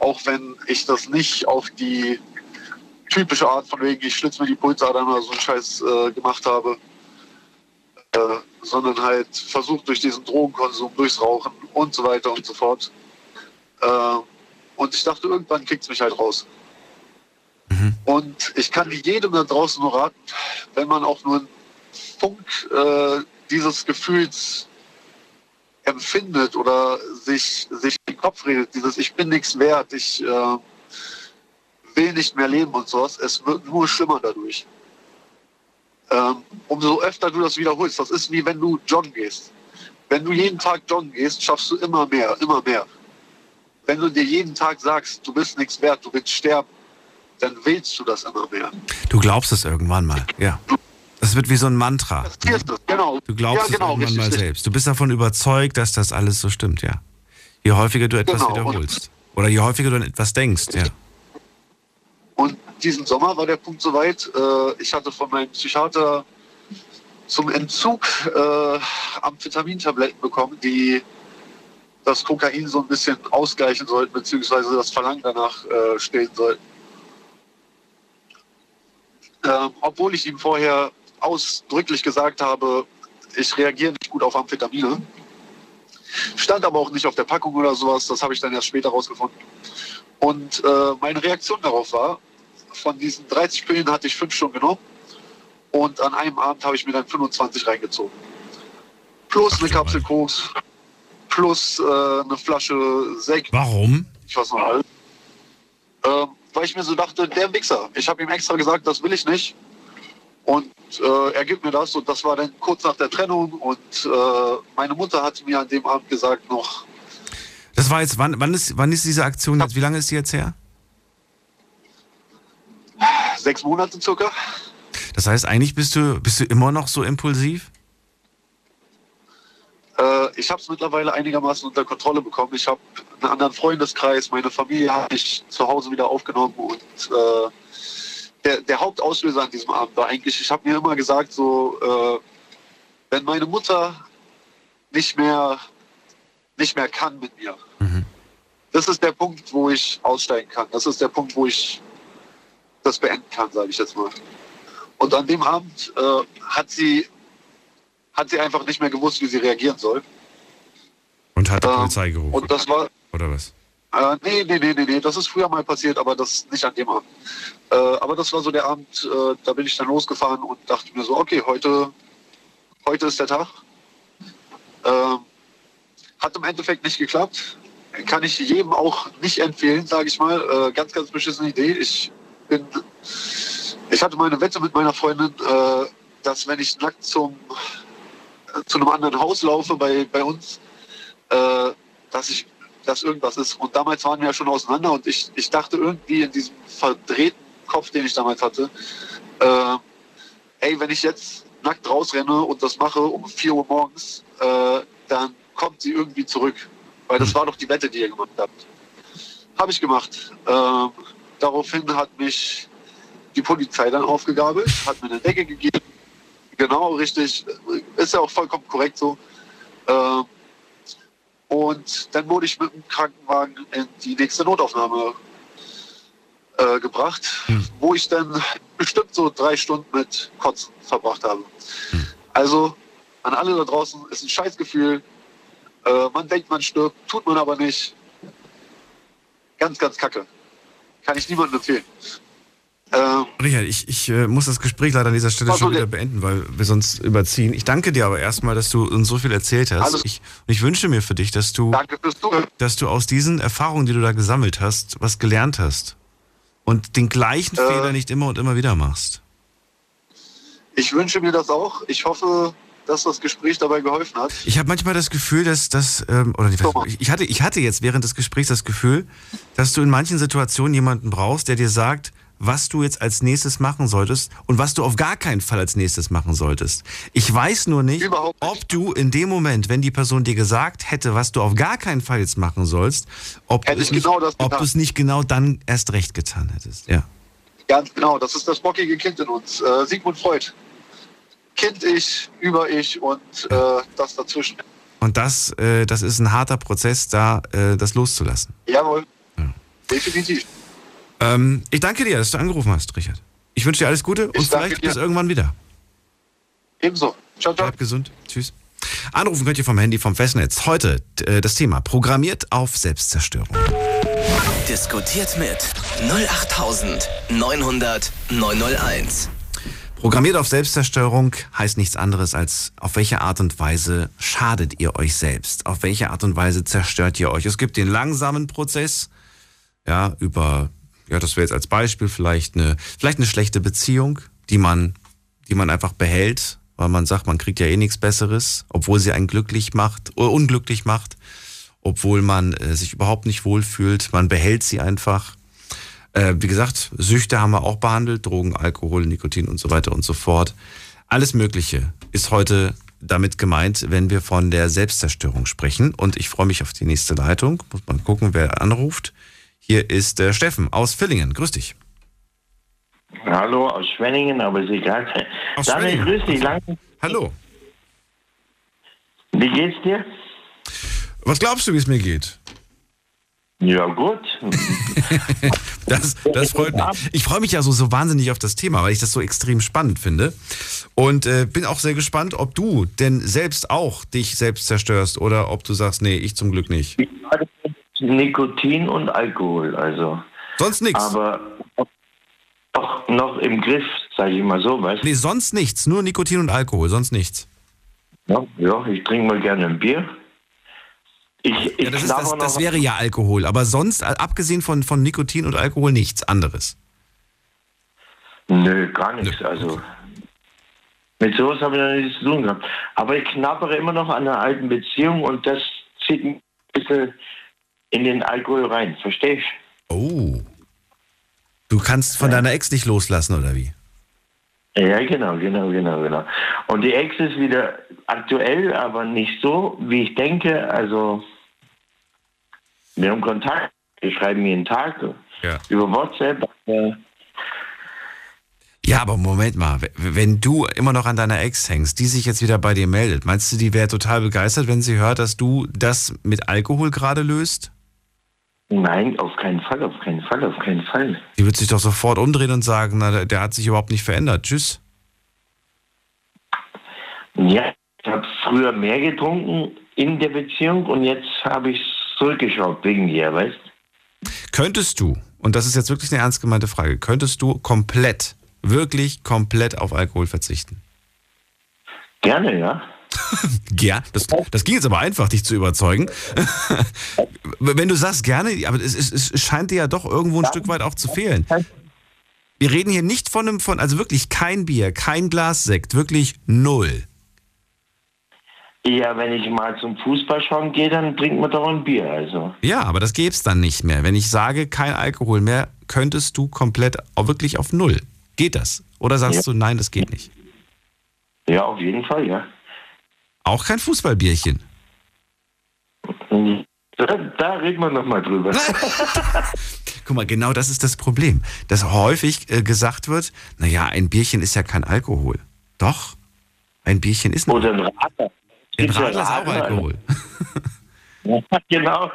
auch wenn ich das nicht auf die typische Art von wegen, ich schlitze mir die Pulsadern oder so einen Scheiß äh, gemacht habe, äh, sondern halt versucht durch diesen Drogenkonsum, durchs Rauchen und so weiter und so fort. Äh, und ich dachte, irgendwann kriegt es mich halt raus. Und ich kann jedem da draußen nur raten, wenn man auch nur einen Funk äh, dieses Gefühls empfindet oder sich, sich in den Kopf redet, dieses Ich bin nichts wert, ich äh, will nicht mehr leben und sowas, es wird nur schlimmer dadurch. Ähm, umso öfter du das wiederholst, das ist wie wenn du joggen gehst. Wenn du jeden Tag joggen gehst, schaffst du immer mehr, immer mehr. Wenn du dir jeden Tag sagst, du bist nichts wert, du willst sterben, dann willst du das immer mehr. Du glaubst es irgendwann mal, ja. Das wird wie so ein Mantra. Hier ist es, genau. Du glaubst ja, genau, es irgendwann richtig, mal richtig. selbst. Du bist davon überzeugt, dass das alles so stimmt, ja. Je häufiger du etwas Genau, wiederholst. Oder je häufiger du an etwas denkst, ja. Und diesen Sommer war der Punkt soweit. Äh, ich hatte von meinem Psychiater zum Entzug äh, Amphetamintabletten bekommen, die das Kokain so ein bisschen ausgleichen sollten, beziehungsweise das Verlangen danach äh, stillen sollten. Ähm, obwohl ich ihm vorher ausdrücklich gesagt habe, ich reagiere nicht gut auf Amphetamine. Stand aber auch nicht auf der Packung oder sowas, das habe ich dann erst später rausgefunden. Und äh, meine Reaktion darauf war, von diesen 30 Pillen hatte ich fünf schon genommen und an einem Abend habe ich mir dann 25 reingezogen. Plus eine Kapsel Mann. Koks, plus äh, eine Flasche Sekt, Warum? ich weiß noch alles. Ähm, weil ich mir so dachte, der Wichser, ich habe ihm extra gesagt, das will ich nicht. Und äh, er gibt mir das und das war dann kurz nach der Trennung und äh, meine Mutter hat mir an dem Abend gesagt noch, Das war jetzt, wann, wann, ist, wann ist diese Aktion jetzt, wie lange ist die jetzt her? sechs Monate circa. Das heißt, eigentlich bist du, bist du immer noch so impulsiv? Äh, ich habe es mittlerweile einigermaßen unter Kontrolle bekommen. Ich habe einen anderen Freundeskreis, meine Familie habe ich zu Hause wieder aufgenommen und äh, der, der Hauptauslöser an diesem Abend war eigentlich, ich habe mir immer gesagt, so, äh, wenn meine Mutter nicht mehr, nicht mehr kann mit mir, das ist der Punkt, wo ich aussteigen kann. Das ist der Punkt, wo ich das beenden kann, sage ich jetzt mal. Und an dem Abend äh, hat sie hat sie einfach nicht mehr gewusst, wie sie reagieren soll. Und hat die Ähm, Polizei gerufen? Und das war, oder was? Äh, nee, nee, nee, nee, nee, das ist früher mal passiert, aber das nicht an dem Abend. Äh, aber das war so der Abend, äh, da bin ich dann losgefahren und dachte mir so, okay, heute, heute ist der Tag. Ähm, hat im Endeffekt nicht geklappt. Kann ich jedem auch nicht empfehlen, sage ich mal. Äh, ganz, ganz beschissene Idee. Ich bin, ich hatte meine Wette mit meiner Freundin, äh, dass wenn ich nackt zum, äh, zu einem anderen Haus laufe bei, bei uns, äh, dass ich dass irgendwas ist. Und damals waren wir ja schon auseinander und ich, ich dachte irgendwie in diesem verdrehten Kopf, den ich damals hatte, äh, ey, wenn ich jetzt nackt rausrenne und das mache um 4 Uhr morgens, äh, dann kommt sie irgendwie zurück. Weil das war doch die Wette, die ihr gemacht habt. Habe ich gemacht. Ähm, daraufhin hat mich die Polizei dann aufgegabelt, hat mir eine Decke gegeben. Genau, richtig. Ist ja auch vollkommen korrekt so. Ähm, und dann wurde ich mit dem Krankenwagen in die nächste Notaufnahme äh, gebracht, Hm. wo ich dann bestimmt so drei Stunden mit Kotzen verbracht habe. Hm. Also an alle da draußen, ist ein Scheißgefühl. Äh, man denkt, man stirbt, tut man aber nicht. Ganz, ganz kacke. Kann ich niemandem empfehlen. Ähm, Richard, ich, ich äh, muss das Gespräch leider an dieser Stelle schon wieder beenden, weil wir sonst überziehen. Ich danke dir aber erstmal, dass du uns so viel erzählt hast. Ich, und ich wünsche mir für dich, dass du, dass du aus diesen Erfahrungen, die du da gesammelt hast, was gelernt hast. Und den gleichen Äh. Fehler nicht immer und immer wieder machst. Ich wünsche mir das auch. Ich hoffe, dass das Gespräch dabei geholfen hat. Ich habe manchmal das Gefühl, dass das, ähm, oder Thomas. ich hatte, ich hatte jetzt während des Gesprächs das Gefühl, dass du in manchen Situationen jemanden brauchst, der dir sagt, was du jetzt als nächstes machen solltest und was du auf gar keinen Fall als nächstes machen solltest. Ich weiß nur nicht, nicht. ob du in dem Moment, wenn die Person dir gesagt hätte, was du auf gar keinen Fall jetzt machen sollst, ob du ich es nicht, genau ob du es nicht genau dann erst recht getan hättest. Ja. Ganz genau, das ist das bockige Kind in uns. Äh, Sigmund Freud. Kind-Ich, Über-Ich und äh, das dazwischen. Und das, äh, das ist ein harter Prozess, da äh, das loszulassen. Jawohl. Ja. Definitiv. Ähm, ich danke dir, dass du angerufen hast, Richard. Ich wünsche dir alles Gute und Ich vielleicht dir. bis irgendwann wieder. Ebenso. Ciao, ciao. Bleib gesund. Tschüss. Anrufen könnt ihr vom Handy vom Festnetz. Heute äh, das Thema programmiert auf Selbstzerstörung. Diskutiert mit 08900 901. Programmiert auf Selbstzerstörung heißt nichts anderes als auf welche Art und Weise schadet ihr euch selbst? Auf welche Art und Weise zerstört ihr euch? Es gibt den langsamen Prozess, ja, über, ja, das wäre jetzt als Beispiel vielleicht eine, vielleicht eine schlechte Beziehung, die man, die man einfach behält, weil man sagt, man kriegt ja eh nichts Besseres, obwohl sie einen glücklich macht, oder unglücklich macht, obwohl man äh, sich überhaupt nicht wohlfühlt. Man behält sie einfach. Äh, wie gesagt, Süchte haben wir auch behandelt, Drogen, Alkohol, Nikotin und so weiter und so fort. Alles Mögliche ist heute damit gemeint, wenn wir von der Selbstzerstörung sprechen. Und ich freue mich auf die nächste Leitung. Muss mal gucken, wer anruft. Hier ist äh, Steffen aus Villingen. Grüß dich. Hallo aus Schwenningen, aber ist egal. Aus Daniel, grüß dich. Lang. Hallo. Wie geht's dir? Was glaubst du, wie es mir geht? Ja, gut. Das, das freut mich. Ich freue mich ja so, so wahnsinnig auf das Thema, weil ich das so extrem spannend finde. Und äh, bin auch sehr gespannt, ob du denn selbst auch dich selbst zerstörst oder ob du sagst, nee, ich zum Glück nicht. Nikotin und Alkohol, also. Sonst nichts. Aber auch noch im Griff, sage ich mal so, weißt du? Nee, sonst nichts. Nur Nikotin und Alkohol, sonst nichts. Ja, ja, ich trinke mal gerne ein Bier. Ich, ich Ja, das, ist, das, das wäre ja Alkohol. Aber sonst, abgesehen von, von Nikotin und Alkohol, nichts anderes. Nö, gar nichts. Also mit sowas habe ich noch nichts zu tun gehabt. Aber ich knabbere immer noch an einer alten Beziehung und das zieht mich ein bisschen in den Alkohol rein. Verstehst Oh. Du kannst von deiner Ex nicht loslassen, oder wie? Ja, genau, genau, genau, genau. Und die Ex ist wieder aktuell, aber nicht so, wie ich denke. Also, wir haben Kontakt, wir schreiben jeden Tag Ja. über WhatsApp. Ja, aber Moment mal, wenn du immer noch an deiner Ex hängst, die sich jetzt wieder bei dir meldet, meinst du, die wäre total begeistert, wenn sie hört, dass du das mit Alkohol gerade löst? Nein, auf keinen Fall, auf keinen Fall, auf keinen Fall. Die wird sich doch sofort umdrehen und sagen, na, der- hat sich überhaupt nicht verändert. Tschüss. Ja, ich habe früher mehr getrunken in der Beziehung und jetzt habe ich zurückgeschaut wegen dir, weißt Könntest du, und das ist jetzt wirklich eine ernst gemeinte Frage, könntest du komplett, wirklich komplett auf Alkohol verzichten? Gerne, ja. Ja, das, das ging jetzt aber einfach, dich zu überzeugen. Wenn du sagst gerne, aber es, es, es scheint dir ja doch irgendwo ein Stück weit auch zu fehlen. Wir reden hier nicht von einem, von, also wirklich kein Bier, kein Glas Sekt, wirklich null. Ja, wenn ich mal zum Fußball schauen gehe, dann trinkt man doch ein Bier. Also. Ja, aber das gäbe es dann nicht mehr. Wenn ich sage, kein Alkohol mehr, könntest du komplett auch wirklich auf Null. Geht das? Oder sagst Ja. du, nein, das geht nicht? Ja, auf jeden Fall, ja. Auch kein Fußballbierchen. Da, da reden wir nochmal drüber. Guck mal, genau das ist das Problem. Dass häufig äh, gesagt wird, naja, ein Bierchen ist ja kein Alkohol. Doch, ein Bierchen ist ein, Oder ein Radler. ein ja Radler ist auch. Alkohol. Ja, genau.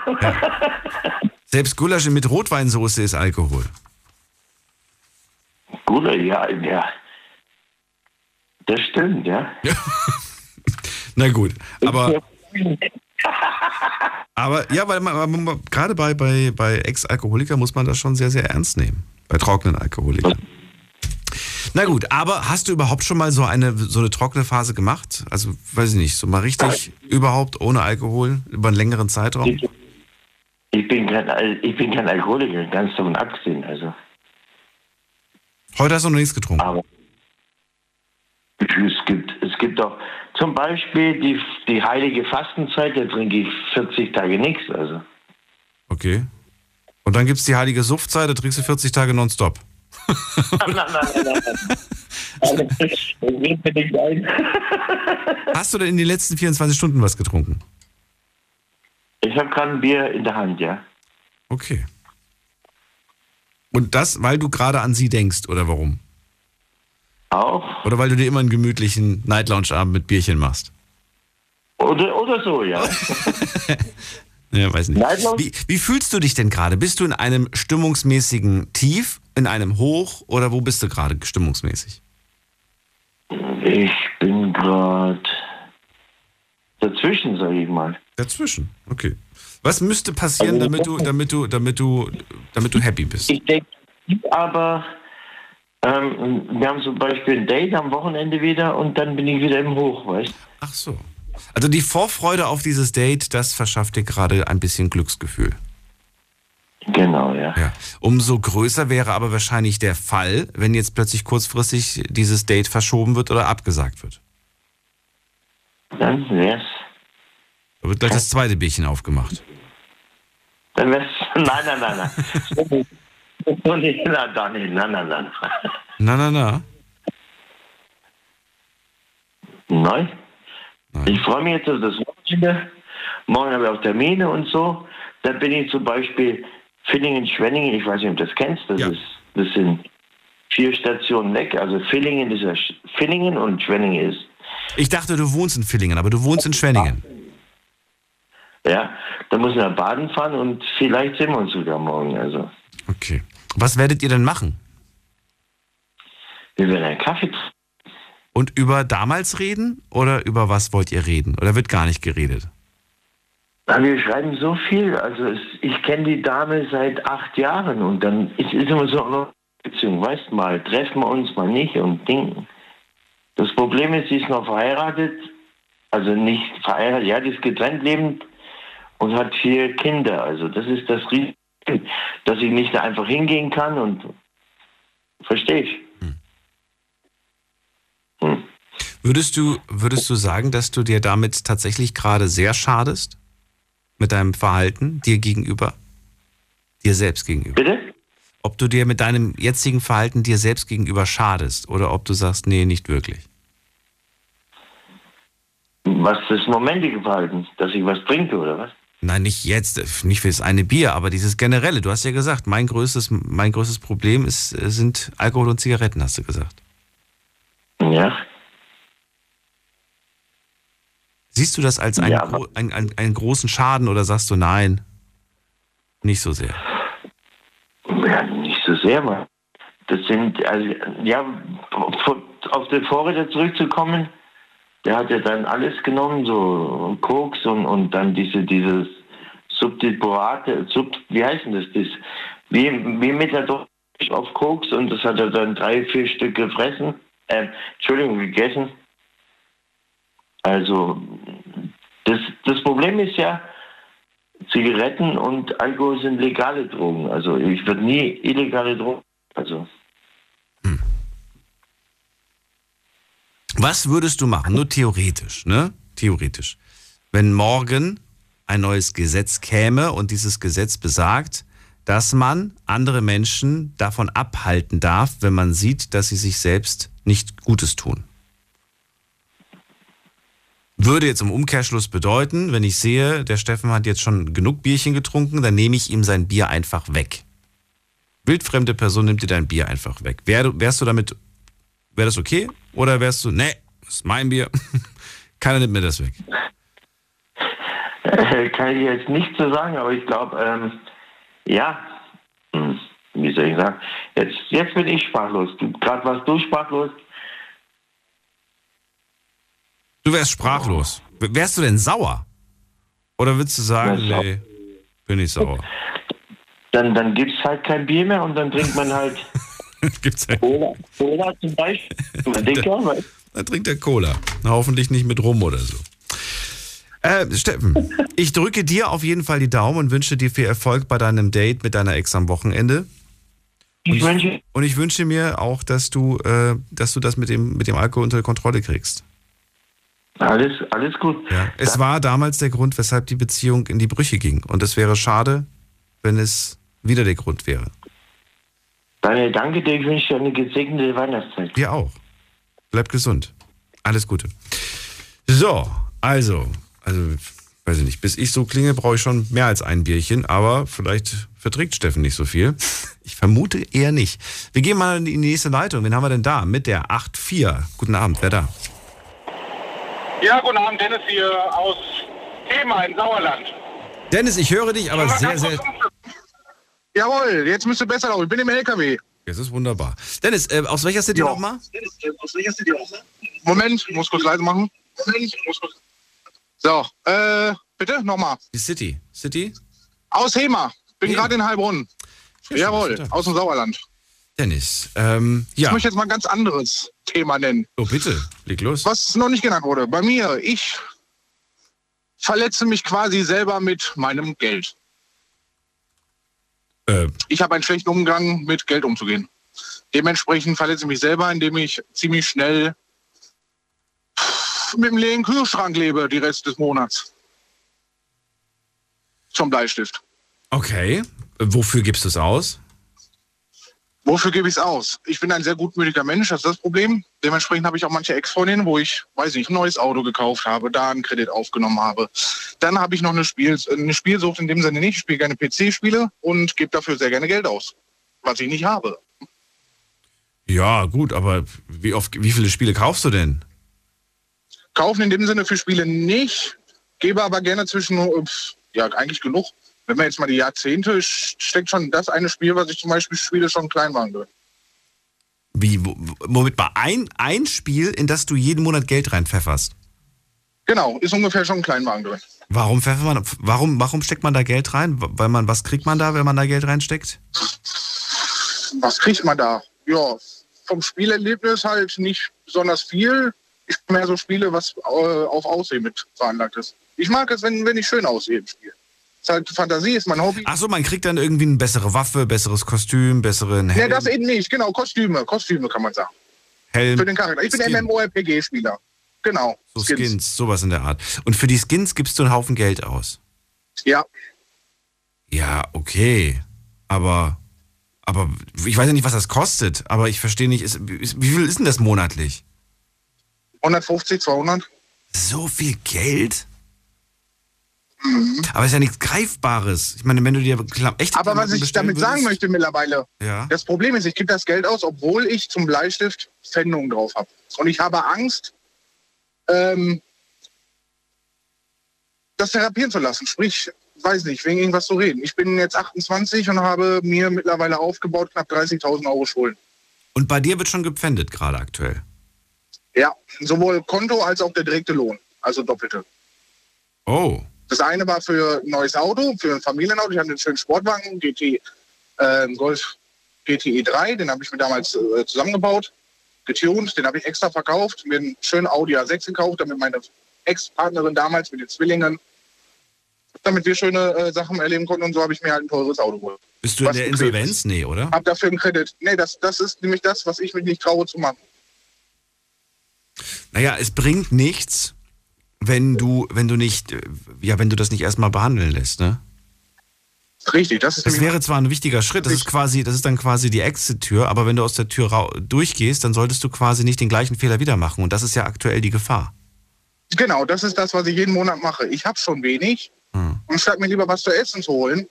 Selbst Gulasch mit Rotweinsoße ist Alkohol. Guter, ja, ja. Das stimmt, ja. Na gut, aber, aber ja, weil man, man, gerade bei, bei, bei Ex-Alkoholiker muss man das schon sehr, sehr ernst nehmen. Bei trockenen Alkoholikern. Na gut, aber hast du überhaupt schon mal so eine, so eine trockene Phase gemacht? Also, weiß ich nicht, so mal richtig überhaupt ohne Alkohol über einen längeren Zeitraum? Ich bin kein, ich bin kein Alkoholiker, ganz davon abgesehen. Also. Heute hast du noch nichts getrunken. Aber es gibt, es gibt auch zum Beispiel die, die heilige Fastenzeit, da trinke ich 40 Tage nichts. Also. Okay. Und dann gibt es die heilige Suffzeit, da trinkst du 40 Tage nonstop. Nein, nein, nein, nein. Hast du denn in den letzten 24 Stunden was getrunken? Ich habe gerade ein Bier in der Hand, ja. Okay. Und das, weil du gerade an sie denkst, oder warum? Auch. Oder weil du dir immer einen gemütlichen Night Lounge Abend mit Bierchen machst? Oder, oder so, ja. Ja, weiß nicht. Night Lounge? Wie, wie fühlst du dich denn gerade? Bist du in einem stimmungsmäßigen Tief, in einem Hoch oder wo bist du gerade stimmungsmäßig? Ich bin gerade dazwischen, sage ich mal. Dazwischen. Okay. Was müsste passieren, Also- damit du, damit du, damit du, damit du happy bist? Ich denke aber, ähm, wir haben zum Beispiel ein Date am Wochenende wieder und dann bin ich wieder im Hoch, weißt Ach so. Also die Vorfreude auf dieses Date, das verschafft dir gerade ein bisschen Glücksgefühl. Genau, ja. Ja. Umso größer wäre aber wahrscheinlich der Fall, wenn jetzt plötzlich kurzfristig dieses Date verschoben wird oder abgesagt wird. Dann wär's. Da wird gleich das zweite Bierchen aufgemacht. Dann wär's. Nein, nein, nein, nein. So nicht. So nicht. Nein, da nicht. Nein, nein, nein. Na, na, na. Nein. Nein. Ich freue mich jetzt auf das Wochenende. Morgen habe ich auch Termine und so. Dann bin ich zum Beispiel Villingen, Schwenningen. Ich weiß nicht, ob du das kennst. Das, Ja. ist, das sind vier Stationen weg. Also Villingen ist ja Villingen und Schwenningen ist. Ich dachte, du wohnst in Villingen, aber du wohnst in Schwenningen. Ja, da müssen wir baden fahren und vielleicht sehen wir uns sogar morgen. Also Okay. Was werdet ihr denn machen? wir werden einen Kaffee trinken. Und über damals reden oder über was wollt ihr reden? Oder wird gar nicht geredet? Na, Wir schreiben so viel. Also es, ich kenne die Dame seit acht Jahren und dann ist, ist immer so eine Beziehung. Weißt mal, treffen wir uns mal nicht und Ding. Das Problem ist, sie ist noch verheiratet, also nicht verheiratet, ja, die ist getrennt lebend und hat vier Kinder. Also das ist das Risiko, dass ich nicht da einfach hingehen kann und verstehe ich. Hm. Würdest du, würdest du sagen, dass du dir damit tatsächlich gerade sehr schadest? Mit deinem Verhalten dir gegenüber? Dir selbst gegenüber? Bitte? Ob du dir mit deinem jetzigen Verhalten dir selbst gegenüber schadest oder ob du sagst, nee, nicht wirklich. Was das momentige Verhalten, dass ich was trinke oder was? Nein, nicht jetzt, nicht für das eine Bier, aber dieses generelle. Du hast ja gesagt, mein größtes, mein größtes Problem ist, sind Alkohol und Zigaretten, hast du gesagt. Ja. Siehst du das als einen, Ja, einen, einen, einen großen Schaden oder sagst du nein? Nicht so sehr. Ja, nicht so sehr, man. Das sind, also, ja, auf den Vorräter zurückzukommen, der hat ja dann alles genommen, so Koks und, und dann diese, dieses Subtiporate, Sub, wie heißt denn das? das wie, wie Methadon auf Koks und das hat er dann drei, vier Stück gefressen, äh, Entschuldigung, gegessen. Also, das, das Problem ist ja, Zigaretten und Alkohol sind legale Drogen. Also ich würde nie illegale Drogen. Also Was würdest du machen? Nur theoretisch, ne? theoretisch, wenn morgen ein neues Gesetz käme und dieses Gesetz besagt, dass man andere Menschen davon abhalten darf, wenn man sieht, dass sie sich selbst nicht Gutes tun. Würde jetzt im Umkehrschluss bedeuten, wenn ich sehe, der Steffen hat jetzt schon genug Bierchen getrunken, dann nehme ich ihm sein Bier einfach weg. Wildfremde Person nimmt dir dein Bier einfach weg. Wär, wärst du damit, wäre das okay? Oder wärst du, nee, das ist mein Bier, keiner nimmt mir das weg? Äh, kann ich jetzt nicht so sagen, aber ich glaube, ähm, ja, hm, wie soll ich sagen, jetzt, jetzt bin ich sprachlos. Gerade warst du sprachlos. Du wärst sprachlos. Wärst du denn sauer? Oder würdest du sagen, Ja, nee, bin ich sauer? Dann, dann gibt es halt kein Bier mehr und dann trinkt man halt Gibt's ja. Cola, Cola zum Beispiel. Weil Dann trinkt er Cola. Na, hoffentlich nicht mit Rum oder so. Äh, Steffen, ich drücke dir auf jeden Fall die Daumen und wünsche dir viel Erfolg bei deinem Date mit deiner Ex am Wochenende. ich wünsche Und ich wünsche mir auch, dass du, äh, dass du das mit dem, mit dem Alkohol unter Kontrolle kriegst. alles, alles gut. Ja. Es war damals der Grund, weshalb die Beziehung in die Brüche ging. Und es wäre schade, wenn es wieder der Grund wäre. Daniel, danke dir. Ich wünsche dir eine gesegnete Weihnachtszeit. Dir auch. Bleib gesund. Alles Gute. So, also, also, weiß ich nicht, bis ich so klinge, brauche ich schon mehr als ein Bierchen, aber vielleicht verträgt Steffen nicht so viel. Ich vermute eher nicht. Wir gehen mal in die nächste Leitung. Wen haben wir denn da? Mit der 8.4. Guten Abend, wer da? Ja, guten Abend, Dennis hier aus Thema in Sauerland. Dennis, ich höre dich, aber sehr, sehr. Jawohl, jetzt müsste besser laufen. Ich bin im LKW. Das ist wunderbar. Dennis, äh, aus welcher City Ja. nochmal? Moment, ich muss kurz leise machen. Moment, ich muss kurz. So, äh, bitte nochmal. Die City. City? Aus Hema. Bin gerade in Heilbronn. Jawohl, Schön. aus dem Sauerland. Dennis, ähm, Ich ja. möchte jetzt mal ein ganz anderes Thema nennen, Oh, bitte, leg los. was noch nicht genannt wurde. Bei mir, ich verletze mich quasi selber mit meinem Geld. Äh, Ich habe einen schlechten Umgang mit Geld umzugehen. Dementsprechend verletze ich mich selber, indem ich ziemlich schnell mit dem leeren Kühlschrank lebe, die Rest des Monats. Zum Bleistift. okay. Wofür gibst du es aus? Wofür gebe ich es aus? Ich bin ein sehr gutmütiger Mensch, das ist das Problem. Dementsprechend habe ich auch manche Ex-Freundinnen, wo ich, weiß nicht, ein neues Auto gekauft habe, da einen Kredit aufgenommen habe. Dann habe ich noch eine, Spiel, eine Spielsucht in dem Sinne nicht. Ich spiele gerne PC-Spiele und gebe dafür sehr gerne Geld aus, was ich nicht habe. Ja, gut, aber wie oft, wie viele Spiele kaufst du denn? Kaufen in dem Sinne für Spiele nicht, gebe aber gerne zwischen, ja, eigentlich genug. Wenn man jetzt mal die Jahrzehnte, steckt schon das eine Spiel, was ich zum Beispiel spiele, schon Kleinwagen drin. Wie, wo- Moment mal, ein, ein Spiel, in das du jeden Monat Geld reinpfefferst. Genau, ist ungefähr schon ein Kleinwagen drin. Warum pfeffert man, warum, warum steckt man da Geld rein? Weil man, was kriegt man da, wenn man da Geld reinsteckt? Was kriegt man da? Ja, vom Spielerlebnis halt nicht besonders viel. Ich mehr so Spiele, was äh, auf Aussehen mit veranlagt ist. Ich mag es, wenn, wenn ich schön aussehe im Spiel. Ist halt Fantasie, ist mein Hobby. Ach so, man kriegt dann irgendwie eine bessere Waffe, besseres Kostüm, besseren Ja, Helm. das eben nicht. Genau, Kostüme. Kostüme kann man sagen. Für Helm den Charakter. Ich bin Skin. MMORPG-Spieler. Genau. so Skins. Skins, sowas in der Art. Und für die Skins gibst du einen Haufen Geld aus. Ja. Ja, okay. Aber, aber ich weiß ja nicht, was das kostet. Aber ich verstehe nicht, ist, ist, wie viel ist denn das monatlich? 150, 200. So viel Geld? Aber ist ja nichts Greifbares. Ich meine, wenn du dir echte Aber was ich damit sagen würdest- möchte mittlerweile, Ja. das Problem ist, ich gebe das Geld aus, obwohl ich zum Bleistift Pfändungen drauf habe. Und ich habe Angst, ähm, das therapieren zu lassen. Sprich, weiß nicht, wegen irgendwas zu reden. Ich bin jetzt 28 und habe mir mittlerweile aufgebaut knapp 30.000 Euro Schulden. Und bei dir wird schon gepfändet gerade aktuell. Ja, sowohl Konto als auch der direkte Lohn. Also doppelte. Oh. Das eine war für ein neues Auto, für ein Familienauto. Ich hatte einen schönen Sportwagen, GT äh, Golf GTE 3, den habe ich mir damals äh, zusammengebaut, getunt, den habe ich extra verkauft, mir einen schönen Audi A6 gekauft, damit meine Ex-Partnerin damals mit den Zwillingen, damit wir schöne äh, Sachen erleben konnten und so habe ich mir halt ein teures Auto geholt. Bist du in der Insolvenz? ist. Nee, oder? Hab dafür einen Kredit. Nee, das, das ist nämlich das, was ich mich nicht traue zu machen. Naja, es bringt nichts, wenn du, wenn du nicht, äh, ja, wenn du das nicht erstmal behandeln lässt, ne? Richtig, das ist Das wäre zwar ein wichtiger Schritt, das ist quasi, das ist dann quasi die Exit-Tür, aber wenn du aus der Tür rau- durchgehst, dann solltest du quasi nicht den gleichen Fehler wieder machen. Und das ist ja aktuell die Gefahr. Genau, das ist das, was ich jeden Monat mache. Ich habe schon wenig Hm. und statt mir lieber was zu essen zu holen,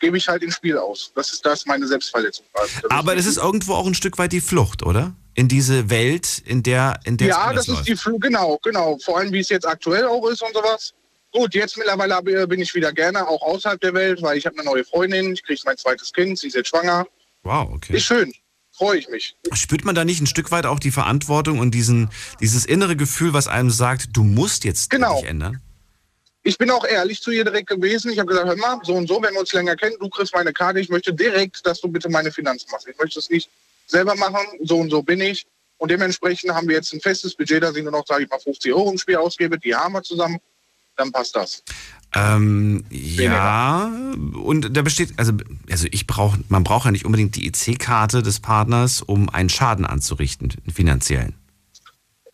gebe ich halt ins Spiel aus. Das ist das meine Selbstverletzung. quasi. Das Aber das ist irgendwo auch ein Stück weit die Flucht, oder? In diese Welt, in der, in der ja, das ist läuft. die Flu genau, genau. Vor allem wie es jetzt aktuell auch ist und sowas. Gut, jetzt mittlerweile hab- bin ich wieder gerne auch außerhalb der Welt, weil ich habe eine neue Freundin, ich kriege mein zweites Kind, sie ist jetzt schwanger. Wow, okay. Ist schön, freue ich mich. Spürt man da nicht ein Stück weit auch die Verantwortung und diesen, dieses innere Gefühl, was einem sagt, du musst jetzt Genau. dich ändern? Ich bin auch ehrlich zu ihr direkt gewesen. Ich habe gesagt, hör mal, so und so, wenn wir uns länger kennen, du kriegst meine Karte, ich möchte direkt, dass du bitte meine Finanzen machst. Ich möchte es nicht selber machen, so und so bin ich. Und dementsprechend haben wir jetzt ein festes Budget, dass ich nur noch, sage ich mal, 50 Euro im Spiel ausgebe, die haben wir zusammen, dann passt das. Ähm, ja, und da besteht, also, also ich brauche, man braucht ja nicht unbedingt die EC-Karte des Partners, um einen Schaden anzurichten, einen finanziellen.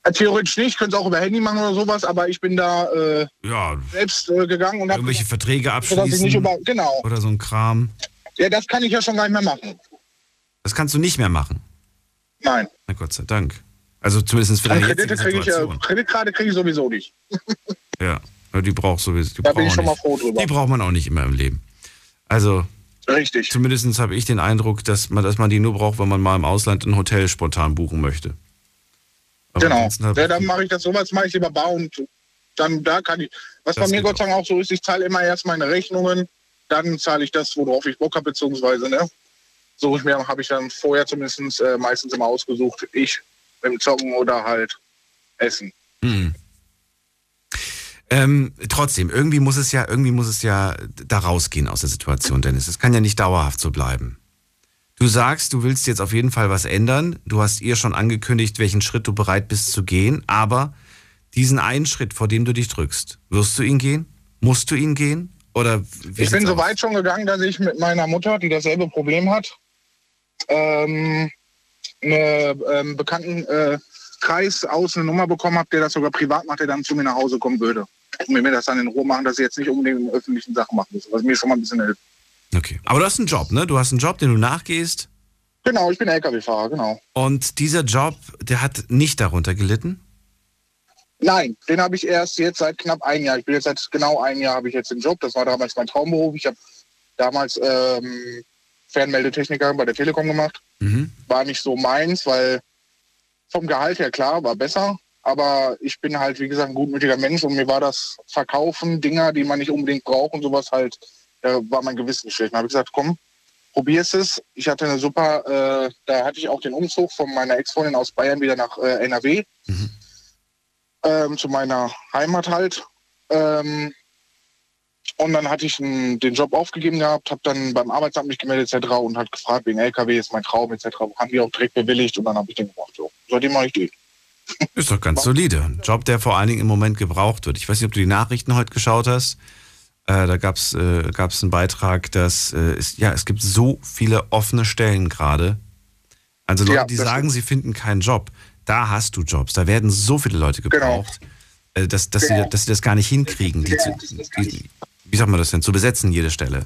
Äh, Theoretisch nicht, könnte es auch über Handy machen oder sowas, aber ich bin da äh, Ja, selbst äh, gegangen und habe irgendwelche Verträge abschließen über, genau. oder so ein Kram. Ja, das kann ich ja schon gar nicht mehr machen. Das kannst du nicht mehr machen. Nein. Na Gott sei Dank. Also zumindest für Und deine Kredite jetzige kriege ich, äh. Kreditkarte kriege ich sowieso nicht. Ja, die braucht sowieso. Die Da bin ich man schon mal nicht. froh drüber. Die braucht man auch nicht immer im Leben. Also Richtig. zumindest habe ich den Eindruck, dass man, dass man die nur braucht, wenn man mal im Ausland ein Hotel spontan buchen möchte. Aber Genau. Ja, dann mache ich das sowas, mache ich lieber bar und dann da kann ich. Was Das bei mir Gott sei Dank auch so ist, ich zahle immer erst meine Rechnungen, dann zahle ich das, worauf ich Bock habe, beziehungsweise, ne? Suche ich mir, habe ich dann vorher zumindest äh, meistens immer ausgesucht, ich im Zocken oder halt Essen. Hm. Ähm, trotzdem, irgendwie muss es ja, irgendwie muss es ja da rausgehen aus der Situation, Dennis. Es kann ja nicht dauerhaft so bleiben. Du sagst, du willst jetzt auf jeden Fall was ändern. Du hast ihr schon angekündigt, welchen Schritt du bereit bist zu gehen. Aber diesen einen Schritt, vor dem du dich drückst, wirst du ihn gehen? Musst du ihn gehen? Oder ich bin so weit schon gegangen, dass ich mit meiner Mutter, die dasselbe Problem hat, ähm, eine ähm, bekannten äh, Kreis aus eine Nummer bekommen habe, der das sogar privat macht, der dann zu mir nach Hause kommen würde. Und mir das dann in Ruhe machen, dass ich jetzt nicht unbedingt in öffentlichen Sachen machen muss, was mir schon mal ein bisschen hilft. Okay. Aber du hast einen Job, ne? Du hast einen Job, den du nachgehst. Genau, ich bin LKW-Fahrer, genau. Und dieser Job, der hat nicht darunter gelitten. Nein, den habe ich erst jetzt seit knapp ein Jahr. Ich bin jetzt seit genau ein Jahr habe ich jetzt den Job. Das war damals mein Traumberuf. Ich habe damals ähm, Fernmeldetechniker bei der Telekom gemacht. Mhm. War nicht so meins, weil vom Gehalt her klar, war besser. Aber ich bin halt, wie gesagt, ein gutmütiger Mensch und mir war das Verkaufen Dinger, die man nicht unbedingt braucht und sowas halt, da war mein Gewissen schlecht. Dann habe ich gesagt, komm, probier's es. Ich hatte eine super, äh, da hatte ich auch den Umzug von meiner Ex-Freundin aus Bayern wieder nach äh, NRW ähm, zu meiner Heimat halt. Ähm, und dann hatte ich den Job aufgegeben gehabt, habe dann beim Arbeitsamt mich gemeldet etc. und hat gefragt wegen LKW, ist mein Traum etc. Haben die auch direkt bewilligt und dann habe ich den gemacht. So. Seitdem mache ich die. Ist doch ganz solide. Ein Job, der vor allen Dingen im Moment gebraucht wird. Ich weiß nicht, ob du die Nachrichten heute geschaut hast. Äh, da gab es äh, gab's einen Beitrag, dass äh, es, ja, es gibt so viele offene Stellen gerade. Also Leute, Ja, die sagen, sie finden keinen Job. Da hast du Jobs. Da werden so viele Leute gebraucht, äh, dass, dass, sie, dass sie das gar nicht hinkriegen, die zu, die, wie sagt man das denn, zu besetzen, jede Stelle.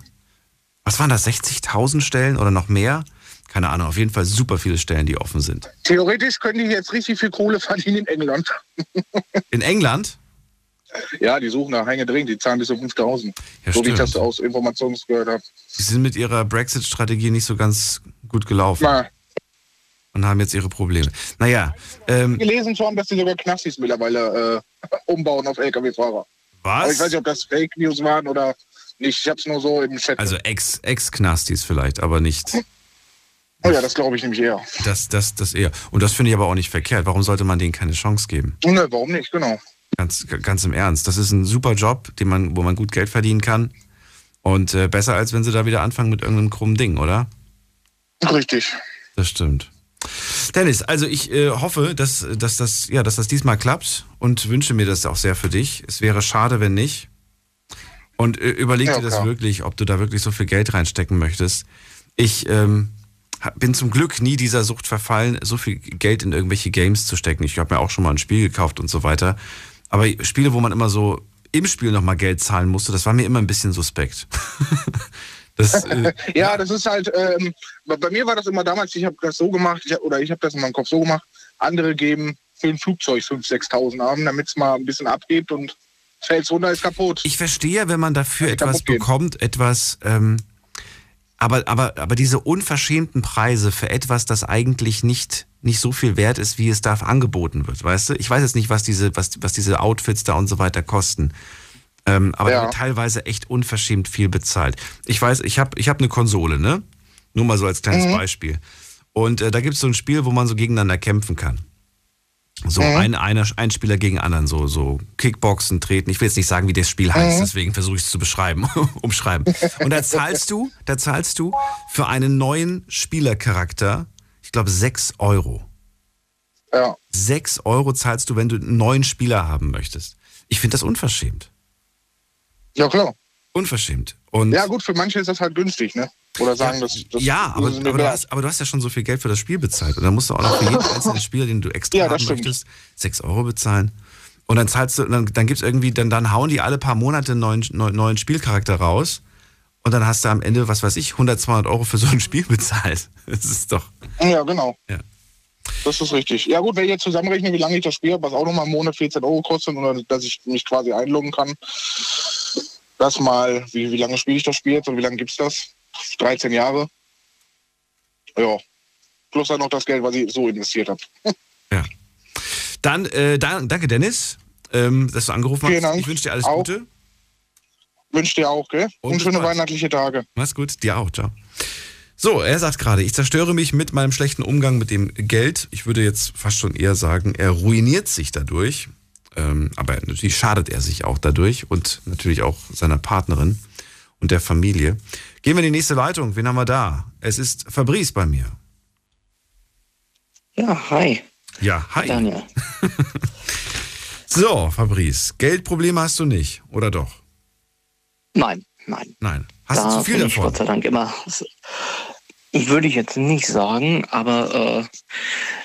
Was waren das, 60.000 Stellen oder noch mehr? Keine Ahnung, auf jeden Fall super viele Stellen, die offen sind. Theoretisch könnte ich jetzt richtig viel Kohle verdienen in England. In England? Ja, die suchen nach Hänge dringend, die zahlen bis zu 5000. Ja, so wie ich das aus Informationen gehört habe. Sie sind mit ihrer Brexit-Strategie nicht so ganz gut gelaufen Mal und haben jetzt ihre Probleme. Naja, ähm, gelesen zu haben, dass die sogar Knastis mittlerweile äh, umbauen auf LKW-Fahrer. Aber ich weiß was? nicht, ob das Fake News waren oder nicht. Ich habe es nur so im Chat. Also Ex- Ex-Knastis vielleicht, aber nicht oh ja, das glaube ich nämlich eher. das, das, das eher. Und das finde ich aber auch nicht verkehrt. Warum sollte man denen keine Chance geben? Ne, warum nicht? Genau. Ganz, ganz im Ernst. Das ist ein super Job, den man, wo man gut Geld verdienen kann. Und äh, besser, als wenn sie da wieder anfangen mit irgendeinem krummen Ding, oder? Richtig. Das stimmt. Dennis, also ich äh, hoffe, dass, dass, das, ja, dass das diesmal klappt und wünsche mir das auch sehr für dich. Es wäre schade, wenn nicht. Und äh, überleg Ja, dir das klar. wirklich, ob du da wirklich so viel Geld reinstecken möchtest. Ich ähm, bin zum Glück nie dieser Sucht verfallen, so viel Geld in irgendwelche Games zu stecken. Ich habe mir auch schon mal ein Spiel gekauft und so weiter. Aber Spiele, wo man immer so im Spiel nochmal Geld zahlen musste, das war mir immer ein bisschen suspekt. das, äh, ja, das ist halt, ähm, bei mir war das immer damals, ich habe das so gemacht, ich oder ich habe das in meinem Kopf so gemacht, andere geben für ein Flugzeug 5.000, 6.000 haben, damit es mal ein bisschen abhebt und fällt runter, ist kaputt. Ich verstehe, wenn man dafür etwas bekommt, etwas, ähm, aber, aber, aber diese unverschämten Preise für etwas, das eigentlich nicht, nicht so viel wert ist, wie es da angeboten wird, weißt du? Ich weiß jetzt nicht, was diese, was, was diese Outfits da und so weiter kosten. Ähm, aber ja. teilweise echt unverschämt viel bezahlt. Ich weiß, ich habe ich hab eine Konsole, ne? Nur mal so als kleines mhm. Beispiel. Und äh, da gibt es so ein Spiel, wo man so gegeneinander kämpfen kann. So mhm. ein, einer, ein Spieler gegen anderen, so, so Kickboxen, Treten. Ich will jetzt nicht sagen, wie das Spiel heißt, mhm. deswegen versuche ich es zu beschreiben, umschreiben. Und da zahlst du, da zahlst du für einen neuen Spielercharakter, ich glaube, 6 Euro. Ja. 6 Euro zahlst du, wenn du einen neuen Spieler haben möchtest. Ich finde das unverschämt. Ja, klar. Unverschämt. Und ja, gut, für manche ist das halt günstig, ne? Oder sagen, ja, das, das Ja, aber, aber, du hast, aber du hast ja schon so viel Geld für das Spiel bezahlt. Und dann musst du auch noch für jeden einzelnen Spieler, den du extra ja, haben stimmt. möchtest, 6 Euro bezahlen. Und dann zahlst du, dann, dann gibt es irgendwie, dann, dann hauen die alle paar Monate einen neuen, neuen Spielcharakter raus. Und dann hast du am Ende, was weiß ich, 100, 200 Euro für so ein Spiel bezahlt. Das ist doch. Ja, genau. Ja. Das ist richtig. Ja gut, wenn ich jetzt zusammenrechne, wie lange ich das spiele, was auch nochmal im Monat 14 Euro kostet und dass ich mich quasi einloggen kann. Das mal, wie, wie lange spiele ich das Spiel jetzt und wie lange gibt es das? 13 Jahre. Ja. Plus dann noch das Geld, was ich so investiert habe. ja. Dann, äh, danke Dennis, ähm, dass du angerufen Vielen hast. Dank. Ich wünsche dir alles auch. Gute. Wünsche dir auch, gell? Und, Und schöne weihnachtliche Tage. Mach's gut, dir auch, ciao. So, er sagt gerade, ich zerstöre mich mit meinem schlechten Umgang mit dem Geld. Ich würde jetzt fast schon eher sagen, er ruiniert sich dadurch. Ähm, aber natürlich schadet er sich auch dadurch und natürlich auch seiner Partnerin und der Familie. Gehen wir in die nächste Leitung. Wen haben wir da? Es ist Fabrice bei mir. Ja, hi. Ja, hi. Daniel. so, Fabrice, Geldprobleme hast du nicht, oder doch? Nein, nein. Nein. Hast da du zu viel davon? Ich Gott sei Dank immer. Würde ich jetzt nicht sagen, aber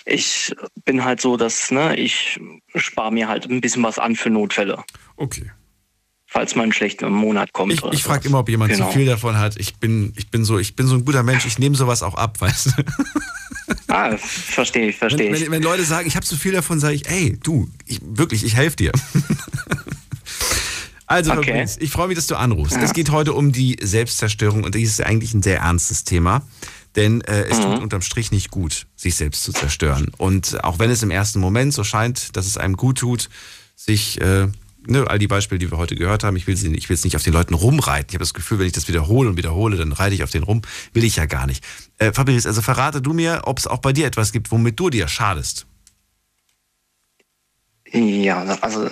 äh, ich bin halt so, dass ne, ich spare mir halt ein bisschen was an für Notfälle. Okay falls mal ein schlechter Monat kommt. Ich, ich frage immer, ob jemand genau. zu viel davon hat. Ich bin, ich bin so, ich bin so ein guter Mensch. Ich nehme sowas auch ab, weißt du? Ah, verstehe ich, verstehe ich. Wenn, wenn, Leute sagen, ich habe zu viel davon, sage ich, ey, du, ich, wirklich, ich helfe dir. also, okay. ich freue mich, dass du anrufst. Ja. Es geht heute um die Selbstzerstörung und dies ist eigentlich ein sehr ernstes Thema. Denn äh, es mhm. tut unterm Strich nicht gut, sich selbst zu zerstören. Und auch wenn es im ersten Moment so scheint, dass es einem gut tut, sich äh, ne, all die Beispiele, die wir heute gehört haben, ich will, sie, ich will jetzt nicht auf den Leuten rumreiten. Ich habe das Gefühl, wenn ich das wiederhole und wiederhole, dann reite ich auf den rum. Will ich ja gar nicht. Äh, Fabrice, also verrate du mir, ob es auch bei dir etwas gibt, womit du dir schadest. Ja, also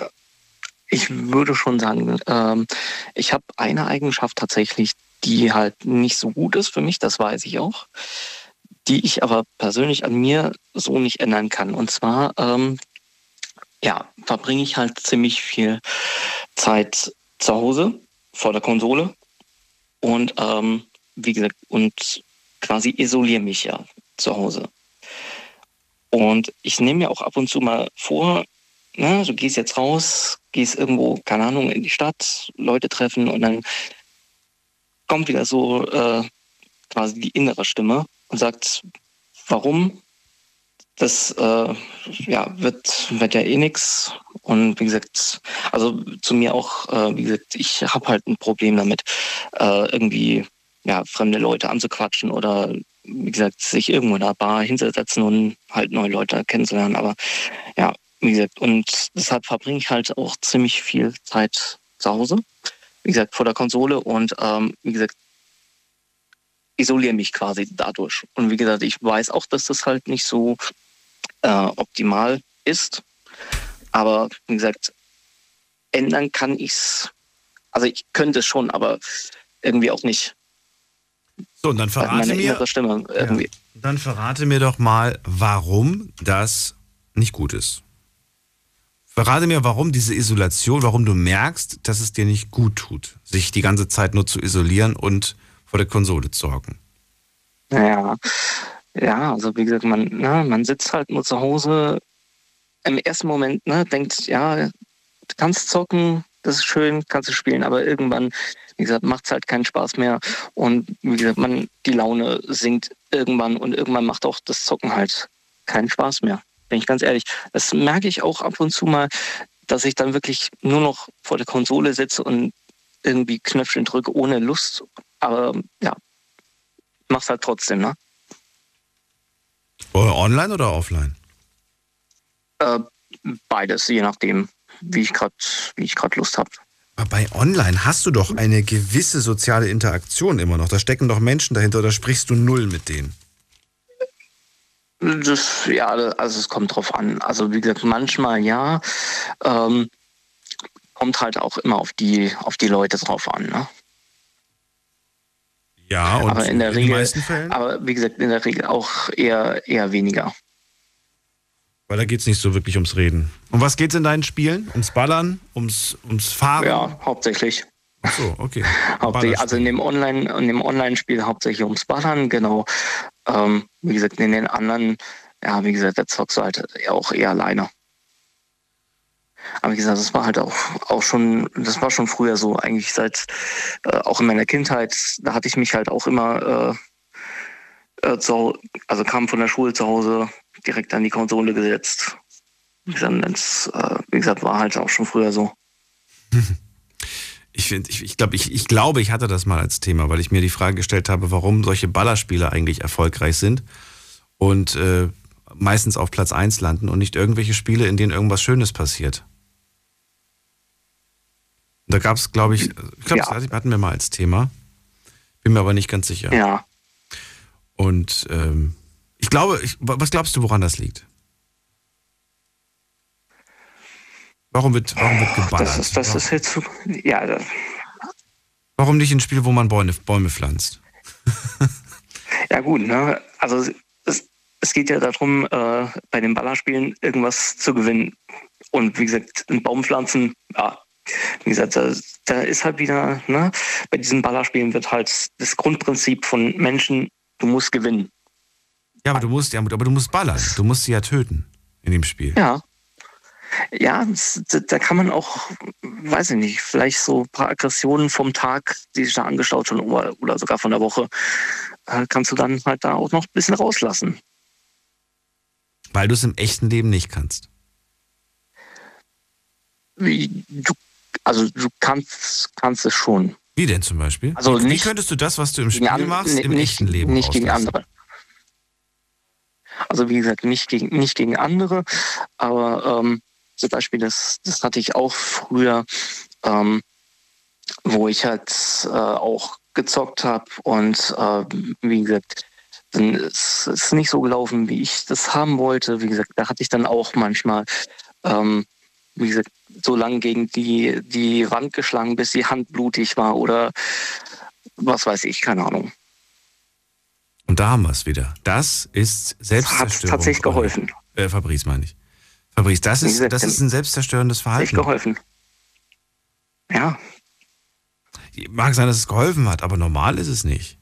ich würde schon sagen, ähm, ich habe eine Eigenschaft tatsächlich, die halt nicht so gut ist für mich, das weiß ich auch, die ich aber persönlich an mir so nicht ändern kann. Und zwar ähm, ja, verbringe ich halt ziemlich viel Zeit zu Hause vor der Konsole und ähm, wie gesagt und quasi isoliere mich ja zu Hause. Und ich nehme mir auch ab und zu mal vor, na, du gehst jetzt raus, gehst irgendwo, keine Ahnung, in die Stadt, Leute treffen und dann kommt wieder so äh, quasi die innere Stimme und sagt, warum das äh, ja, wird, wird ja eh nix. Und wie gesagt, also zu mir auch, äh, wie gesagt, ich habe halt ein Problem damit, äh, irgendwie ja, fremde Leute anzuquatschen oder wie gesagt, sich irgendwo in der Bar hinzusetzen und halt neue Leute kennenzulernen. Aber ja, wie gesagt, und deshalb verbringe ich halt auch ziemlich viel Zeit zu Hause. Wie gesagt, vor der Konsole und ähm, wie gesagt, isoliere mich quasi dadurch. Und wie gesagt, ich weiß auch, dass das halt nicht so äh, optimal ist. Aber wie gesagt, ändern kann ich es. Also ich könnte es schon, aber irgendwie auch nicht. So, und dann verrate mir. Stimme irgendwie. Ja, dann verrate mir doch mal, warum das nicht gut ist. Verrate mir, warum diese Isolation, warum du merkst, dass es dir nicht gut tut, sich die ganze Zeit nur zu isolieren und vor der Konsole zu hocken. Ja, ja, also wie gesagt, man, na, ne, man sitzt halt nur zu Hause. Im ersten Moment ne, denkt, ja, du kannst zocken, das ist schön, kannst du spielen, aber irgendwann, wie gesagt, macht es halt keinen Spaß mehr. Und wie gesagt, man, die Laune sinkt irgendwann und irgendwann macht auch das Zocken halt keinen Spaß mehr. Bin ich ganz ehrlich. Das merke ich auch ab und zu mal, dass ich dann wirklich nur noch vor der Konsole sitze und irgendwie Knöpfchen drücke ohne Lust. Aber ja, mach's halt trotzdem, ne? Online oder offline? Äh, beides, je nachdem, wie ich gerade wie ich gerade Lust habe. Aber bei Online hast du doch eine gewisse soziale Interaktion immer noch. Da stecken doch Menschen dahinter oder sprichst du null mit denen? Das, ja, also es kommt drauf an. Also wie gesagt, manchmal ja. Ähm, kommt halt auch immer auf die, auf die Leute drauf an. Ne? Ja, und aber in der in Regel, den meisten Fällen? aber wie gesagt, in der Regel auch eher, eher weniger. Weil da geht es nicht so wirklich ums Reden. Um was geht es in deinen Spielen? Ums Ballern? Ums, ums Fahren? Ja, hauptsächlich. Ach so, okay. Hauptsächlich, also in dem Online, in dem Online-Spiel hauptsächlich ums Ballern, genau. Ähm, wie gesagt, in den anderen, ja, wie gesagt, da zockst du halt auch eher alleine. Aber wie gesagt, das war halt auch, auch schon, das war schon früher so, eigentlich seit, äh, auch in meiner Kindheit, da hatte ich mich halt auch immer, äh, äh, zu, also kam von der Schule zu Hause direkt an die Konsole gesetzt. Wie gesagt, das, äh, wie gesagt, war halt auch schon früher so. Ich, find, ich, ich, glaub, ich, ich glaube, ich hatte das mal als Thema, weil ich mir die Frage gestellt habe, warum solche Ballerspiele eigentlich erfolgreich sind und äh, meistens auf Platz 1 landen und nicht irgendwelche Spiele, in denen irgendwas Schönes passiert. Da gab es, glaube ich, ich glaube, Ja. das hatten wir mal als Thema. Bin mir aber nicht ganz sicher. Ja. Und ähm, ich glaube, ich, was glaubst du, woran das liegt? Warum wird, warum wird geballert? Das ist, das ist jetzt, so- ja, Warum nicht ein Spiel, wo man Bäume, Bäume pflanzt? Ja gut, ne? Also es, es geht ja darum, äh, bei den Ballerspielen irgendwas zu gewinnen. Und wie gesagt, ein Baum pflanzen, ja, wie gesagt, da, da ist halt wieder, ne? Bei diesen Ballerspielen wird halt das Grundprinzip von Menschen, du musst gewinnen. Ja, aber du musst, ja, aber du musst ballern. Du musst sie ja töten in dem Spiel. Ja. Ja, da- kann man auch, weiß ich nicht, vielleicht so ein paar Aggressionen vom Tag, die sich da angeschaut schon oder, sogar von der Woche, äh, kannst du dann halt da auch noch ein bisschen rauslassen. Weil du es im echten Leben nicht kannst. Wie, du, also du kannst, kannst es schon. Wie denn zum Beispiel? Also wie, nicht wie könntest du das, was du im Gegen Spiel an- machst, im nicht, echten Leben Nicht gegen auslassen? andere. Also wie gesagt, nicht gegen, nicht gegen andere, aber ähm, zum Beispiel, das, das hatte ich auch früher, ähm, wo ich halt äh, auch gezockt habe und äh, wie gesagt, dann ist es nicht so gelaufen, wie ich das haben wollte. Wie gesagt, da hatte ich dann auch manchmal, ähm, wie gesagt, so lange gegen die, die Wand geschlagen, bis die Hand blutig war oder was weiß ich, keine Ahnung. Und da haben wir es wieder. Das ist Selbstzerstörung. tatsächlich geholfen. Äh, Fabrice meine ich. Fabrice, das ist, gesagt, das ist ein selbstzerstörendes Verhalten. geholfen. Ja, Mag sein, dass es geholfen hat, aber normal ist es nicht.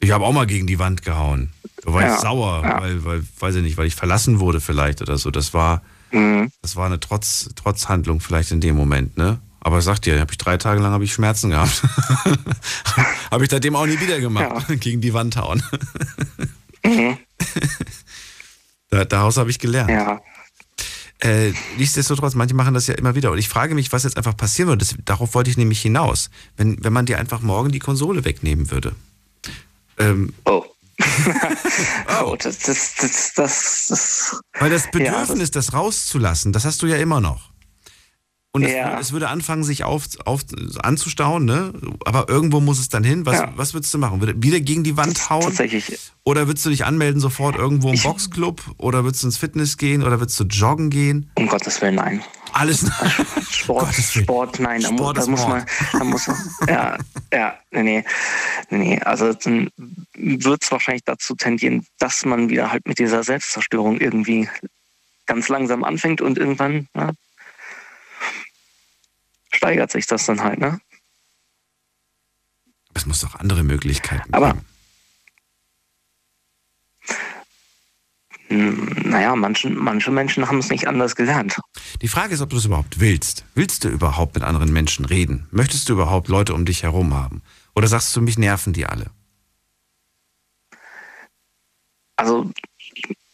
Ich habe auch mal gegen die Wand gehauen. Da war Ja, ich sauer, ja. weil, weil, weiß ich nicht, weil ich verlassen wurde vielleicht oder so. Das war, mhm. das war eine Trotz, Trotzhandlung vielleicht in dem Moment, ne? Aber sag dir, habe ich drei Tage lang habe ich Schmerzen gehabt. habe ich seitdem auch nie wieder gemacht. Gegen die Wand hauen. Mhm. Da, daraus habe ich gelernt. ja. Äh, nichtsdestotrotz, manche machen das ja immer wieder. Und ich frage mich, was jetzt einfach passieren würde. Das, darauf wollte ich nämlich hinaus. Wenn, wenn man dir einfach morgen die Konsole wegnehmen würde. Ähm, Oh. oh, das, das, das, das, das, weil das Ja, Bedürfnis, das rauszulassen, das hast du ja immer noch. Und es, Ja. würde- es würde anfangen, sich auf, auf, anzustauen, ne? Aber irgendwo muss es dann hin. Was, Ja. was würdest du machen? Wieder gegen die Wand hauen? tatsächlich. Oder würdest du dich anmelden sofort irgendwo im Boxclub? Oder würdest du ins Fitness gehen? Oder würdest du joggen gehen? Um Gottes Willen, nein. Alles. Sport, Gottes Willen. Sport, nein, da, Sport muss, da ist muss man, da muss man, ja, ja, nee, nee, nee, nee. Also dann wird es wahrscheinlich dazu tendieren, dass man wieder halt mit dieser Selbstzerstörung irgendwie ganz langsam anfängt und irgendwann ja, steigert sich das dann halt, ne? Es muss doch andere Möglichkeiten Aber- geben. Hm, Naja, manche, manche Menschen haben es nicht anders gelernt. Die Frage ist, ob du das überhaupt willst. Willst du überhaupt mit anderen Menschen reden? Möchtest du überhaupt Leute um dich herum haben? Oder sagst du, mich nerven die alle? Also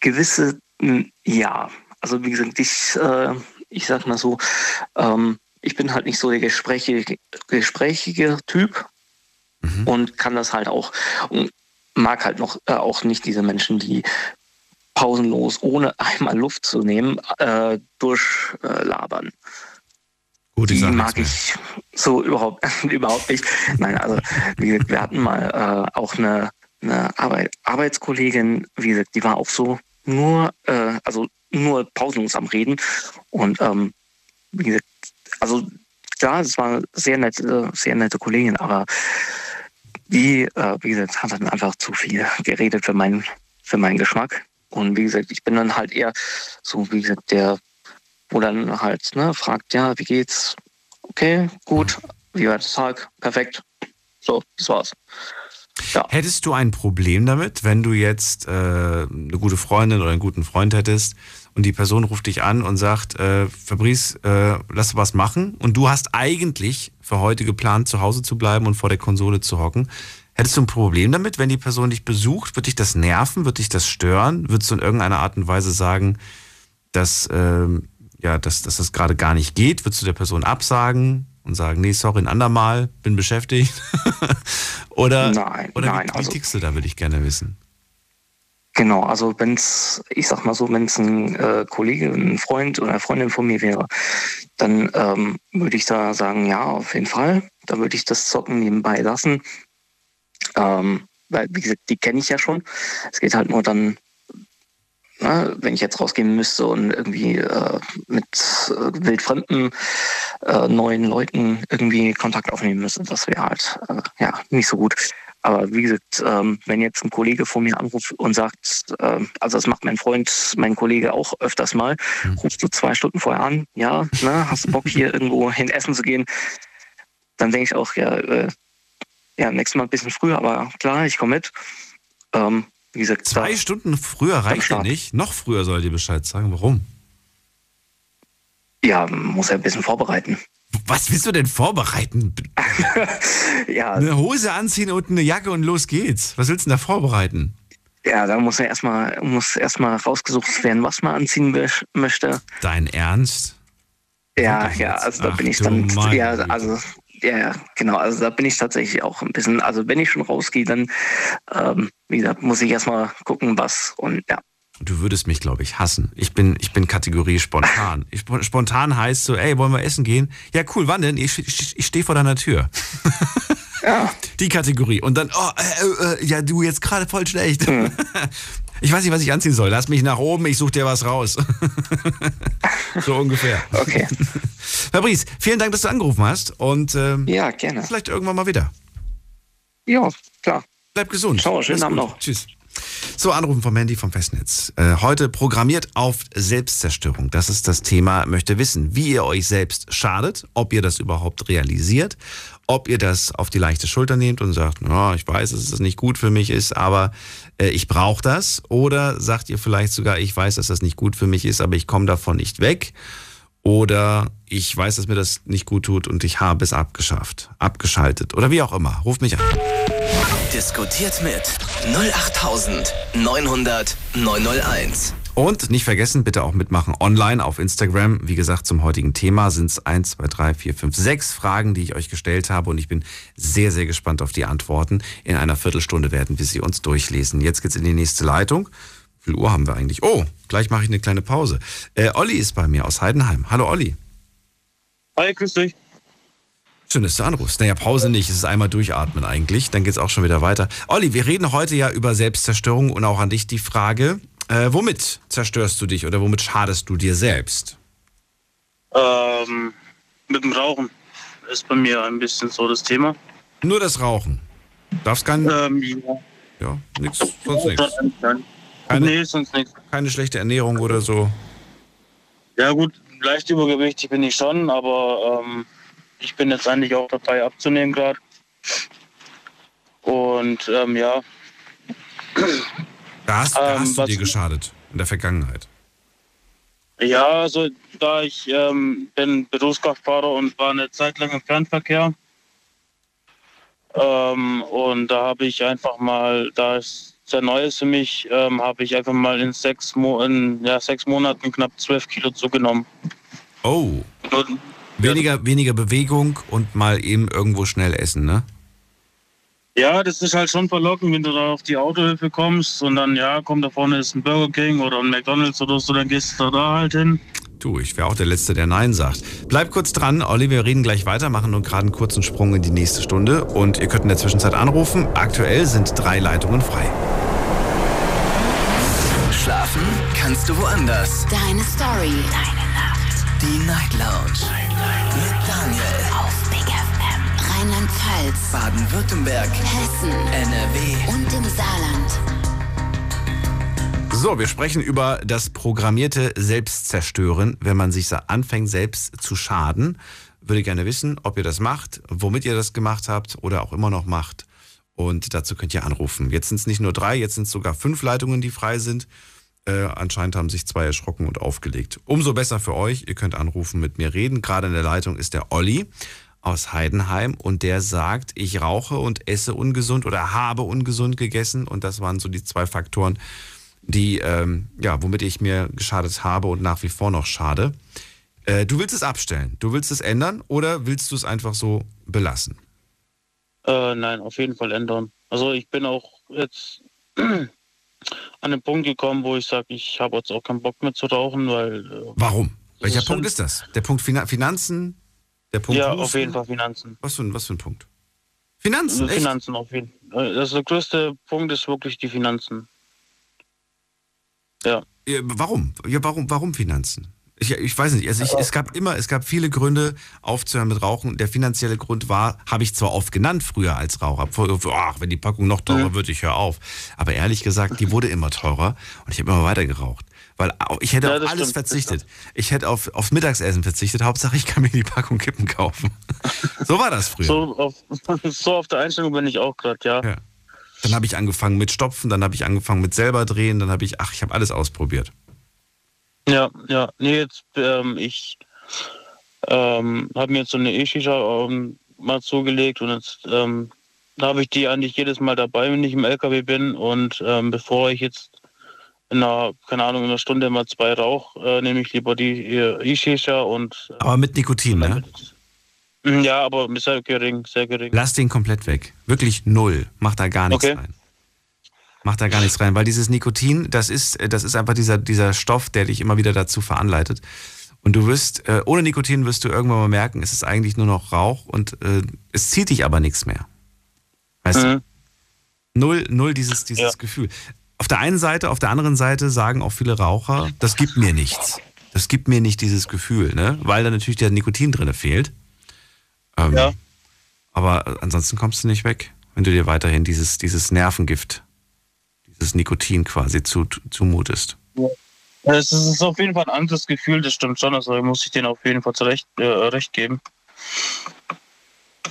gewisse, m, ja. Also wie gesagt, ich, äh, ich sag mal so, ähm, ich bin halt nicht so der gesprächige, gesprächige Typ und kann das halt auch und mag halt noch äh, auch nicht diese Menschen, die pausenlos, ohne einmal Luft zu nehmen, äh, durchlabern. Gut, ich Die mag ich so überhaupt, überhaupt nicht. Nein, also wie gesagt, wir hatten mal äh, auch eine, eine Arbeit, Arbeitskollegin, wie gesagt, die war auch so nur, äh, also nur pausenlos am Reden. Und ähm, wie gesagt, also klar, es war sehr nette, sehr nette Kollegin, aber die, äh, wie gesagt, hat dann einfach zu viel geredet für meinen, für meinen Geschmack. Und wie gesagt, ich bin dann halt eher so, wie gesagt, der, wo dann halt, ne, fragt, ja, wie geht's? Okay, gut, wie war der Tag? Perfekt. So, das war's. Ja. Hättest du ein Problem damit, wenn du jetzt äh, eine gute Freundin oder einen guten Freund hättest und die Person ruft dich an und sagt, äh, Fabrice, äh, lass was machen und du hast eigentlich für heute geplant, zu Hause zu bleiben und vor der Konsole zu hocken. Hättest du ein Problem damit, wenn die Person dich besucht? Wird dich das nerven? Wird dich das stören? Würdest du in irgendeiner Art und Weise sagen, dass, ähm, ja, dass, dass das gerade gar nicht geht? Würdest du der Person absagen und sagen, nee, sorry, ein andermal, bin beschäftigt? oder Nein, oder nein, wie, wie also- tickst du da, würde ich gerne wissen. Genau, also wenn's, ich sag mal so, wenn es ein äh, Kollege, ein Freund oder eine Freundin von mir wäre, dann ähm, würde ich da sagen, ja, auf jeden Fall. Da würde ich das Zocken nebenbei lassen. Ähm, weil, wie gesagt, die kenne ich ja schon. Es geht halt nur dann, na, wenn ich jetzt rausgehen müsste und irgendwie äh, mit äh, wildfremden äh, neuen Leuten irgendwie Kontakt aufnehmen müsste, das wäre halt äh, ja nicht so gut. Aber wie gesagt, ähm, wenn jetzt ein Kollege von mir anruft und sagt, ähm, also das macht mein Freund, mein Kollege auch öfters mal, rufst du zwei Stunden vorher an, ja, ne, hast du Bock hier irgendwo hin essen zu gehen, dann denke ich auch, ja, äh, ja, nächstes Mal ein bisschen früher, aber klar, ich komme mit. Ähm, wie gesagt, Zwei Stunden früher reicht Start. nicht. Noch früher soll dir Bescheid sagen. Warum? ja, muss ja ein bisschen vorbereiten. Was willst du denn vorbereiten? Ja, Eine Hose anziehen und eine Jacke und los geht's. Was willst du denn da vorbereiten? ja, da muss ja erstmal muss erstmal rausgesucht werden, was man anziehen möchte. Dein Ernst? Ja, ja, also da Ach bin ich dann, ja, also, ja, ja, genau, also da bin ich tatsächlich auch ein bisschen, also wenn ich schon rausgehe, dann, ähm, wie gesagt, muss ich erstmal gucken, was und ja. Du würdest mich, glaube ich, hassen. Ich bin, ich bin Kategorie spontan. Ich, spontan heißt so, ey, wollen wir essen gehen? Ja, cool, wann denn? Ich, ich, ich stehe vor deiner Tür. Ja, Die Kategorie. Und dann, oh, äh, äh, ja, du jetzt gerade voll schlecht. Ich weiß nicht, was ich anziehen soll. Lass mich nach oben, ich suche dir was raus. so ungefähr. okay. Fabrice, vielen Dank, dass du angerufen hast. Und ähm, Ja, gerne. vielleicht irgendwann mal wieder. Ja, klar. Bleib gesund. Ciao, schönen Abend noch. Tschüss. So, Anrufen vom Handy vom Festnetz. Äh, heute programmiert auf Selbstzerstörung. Das ist das Thema. Möchte wissen, wie ihr euch selbst schadet, ob ihr das überhaupt realisiert, ob ihr das auf die leichte Schulter nehmt und sagt, ja, ich weiß, dass es nicht gut für mich ist, aber äh, ich brauche das. Oder sagt ihr vielleicht sogar, ich weiß, dass das nicht gut für mich ist, aber ich komme davon nicht weg. Oder ich weiß, dass mir das nicht gut tut und ich habe es abgeschafft, abgeschaltet oder wie auch immer. Ruft mich an. Diskutiert mit 08900 901. Und nicht vergessen, bitte auch mitmachen online auf Instagram. Wie gesagt, zum heutigen Thema sind es 1, 2, 3, 4, 5, 6 Fragen, die ich euch gestellt habe. Und ich bin sehr, sehr gespannt auf die Antworten. In einer Viertelstunde werden wir sie uns durchlesen. Jetzt geht's in die nächste Leitung. Wie viel Uhr haben wir eigentlich? Oh, gleich mache ich eine kleine Pause. Äh, Olli ist bei mir aus Heidenheim. Hallo Olli. Hi, grüß dich. Schön, dass du anrufst. Naja, Pause nicht. Es ist einmal durchatmen eigentlich. Dann geht's auch schon wieder weiter. Olli, wir reden heute ja über Selbstzerstörung und auch an dich die Frage, äh, womit zerstörst du dich oder womit schadest du dir selbst? Ähm, mit dem Rauchen ist bei mir ein bisschen so das Thema. Nur das Rauchen. Darfst kein, Ähm, ja. ja, nix, sonst nichts. Keine- Nee, sonst nichts. Keine schlechte Ernährung oder so. Ja gut, leicht übergewichtig bin ich schon, aber ähm, ich bin jetzt eigentlich auch dabei abzunehmen gerade. Und ähm, ja, Da hast, da Ähm, hast du was- dir geschadet in der Vergangenheit. Ja, also da ich ähm, bin Berufskraftfahrer und war eine Zeit lang im Fernverkehr. Ähm, und da habe ich einfach mal, da es sehr neu ist für mich, ähm, habe ich einfach mal in sechs, Mo in, ja, sechs Monaten knapp zwölf Kilo zugenommen. Oh. Weniger, weniger Bewegung und mal eben irgendwo schnell essen, ne? Ja, das ist halt schon verlockend, wenn du da auf die Autohilfe kommst und dann, ja, komm, da vorne ist ein Burger King oder ein McDonalds oder so, dann gehst du da halt hin. Du, ich wäre auch der Letzte, der Nein sagt. Bleib kurz dran, Olli, wir reden gleich weiter, machen nur gerade einen kurzen Sprung in die nächste Stunde und ihr könnt in der Zwischenzeit anrufen. Aktuell sind drei Leitungen frei. Schlafen kannst du woanders. Deine Story. Deine Nacht. Die Night Lounge. Mit Daniel. Rheinland-Pfalz. Baden-Württemberg. Hessen. NRW. Und im Saarland. So, wir sprechen über das programmierte Selbstzerstören, wenn man sich anfängt, selbst zu schaden. Würde gerne wissen, ob ihr das macht, womit ihr das gemacht habt oder auch immer noch macht. Und dazu könnt ihr anrufen. Jetzt sind es nicht nur drei, jetzt sind es sogar fünf Leitungen, die frei sind. Äh, anscheinend haben sich zwei erschrocken und aufgelegt. Umso besser für euch. Ihr könnt anrufen, mit mir reden. Gerade in der Leitung ist der Olli aus Heidenheim und der sagt, ich rauche und esse ungesund oder habe ungesund gegessen. Und das waren so die zwei Faktoren, die, ähm, ja, womit ich mir geschadet habe und nach wie vor noch schade. Äh, du willst es abstellen, du willst es ändern oder willst du es einfach so belassen? Äh, nein, auf jeden Fall ändern. Also ich bin auch jetzt an den Punkt gekommen, wo ich sage, ich habe jetzt auch keinen Bock mehr zu rauchen, weil. Äh, Warum? Welcher Punkt ist das? Der Punkt Finan Finanzen? Der Punkt ja, auf jeden Fall Finanzen. Was für, ein- was für ein Punkt? Finanzen, Also? Finanzen auf jeden Fall. Also der größte Punkt ist wirklich die Finanzen. Ja. Ja, Warum? Ja, warum, warum Finanzen? Ich, ich weiß nicht. Also ich, es gab immer, es gab viele Gründe aufzuhören mit Rauchen. Der finanzielle Grund war, habe ich zwar oft genannt früher als Raucher. Ach, wenn die Packung noch teurer wird, ich höre auf. Aber ehrlich gesagt, die wurde immer teurer und ich habe immer weiter geraucht. Weil ich hätte Ja, auf alles stimmt, verzichtet. Ich hätte auf, aufs Mittagessen verzichtet. Hauptsache, ich kann mir die Packung Kippen kaufen. so war das früher. So auf, so auf der Einstellung bin ich auch gerade, ja. Ja. Dann habe ich angefangen mit Stopfen, dann habe ich angefangen mit selber drehen, dann habe ich, ach, ich habe alles ausprobiert. Ja, ja. Nee, jetzt, ähm, ich ähm, habe mir jetzt so eine E-Shisha ähm, mal zugelegt und jetzt ähm, habe ich die eigentlich jedes Mal dabei, wenn ich im LKW bin. Und ähm, bevor ich jetzt in einer, keine Ahnung, in einer Stunde mal zwei rauch, äh, nehme ich lieber die äh, E-Shisha und Aber mit Nikotin, ne? äh, ja, aber sehr gering, sehr gering. Lass den komplett weg. Wirklich null. Mach da gar nichts Okay. rein. Mach da gar nichts rein, weil dieses Nikotin, das ist, das ist einfach dieser, dieser Stoff, der dich immer wieder dazu veranleitet. Und du wirst, äh, ohne Nikotin wirst du irgendwann mal merken, es ist eigentlich nur noch Rauch und äh, es zieht dich aber nichts mehr. Weißt Mhm. du? Null, null dieses, dieses Ja. Gefühl. Auf der einen Seite, auf der anderen Seite sagen auch viele Raucher, das gibt mir nichts. Das gibt mir nicht dieses Gefühl, ne? Weil da natürlich der Nikotin drin fehlt. Ähm, Ja. aber ansonsten kommst du nicht weg, wenn du dir weiterhin dieses, dieses Nervengift, dieses Nikotin quasi zu, zumutest. Ja, Es ist auf jeden Fall ein anderes Gefühl, das stimmt schon. Also muss ich denen auf jeden Fall zurecht, äh, recht geben.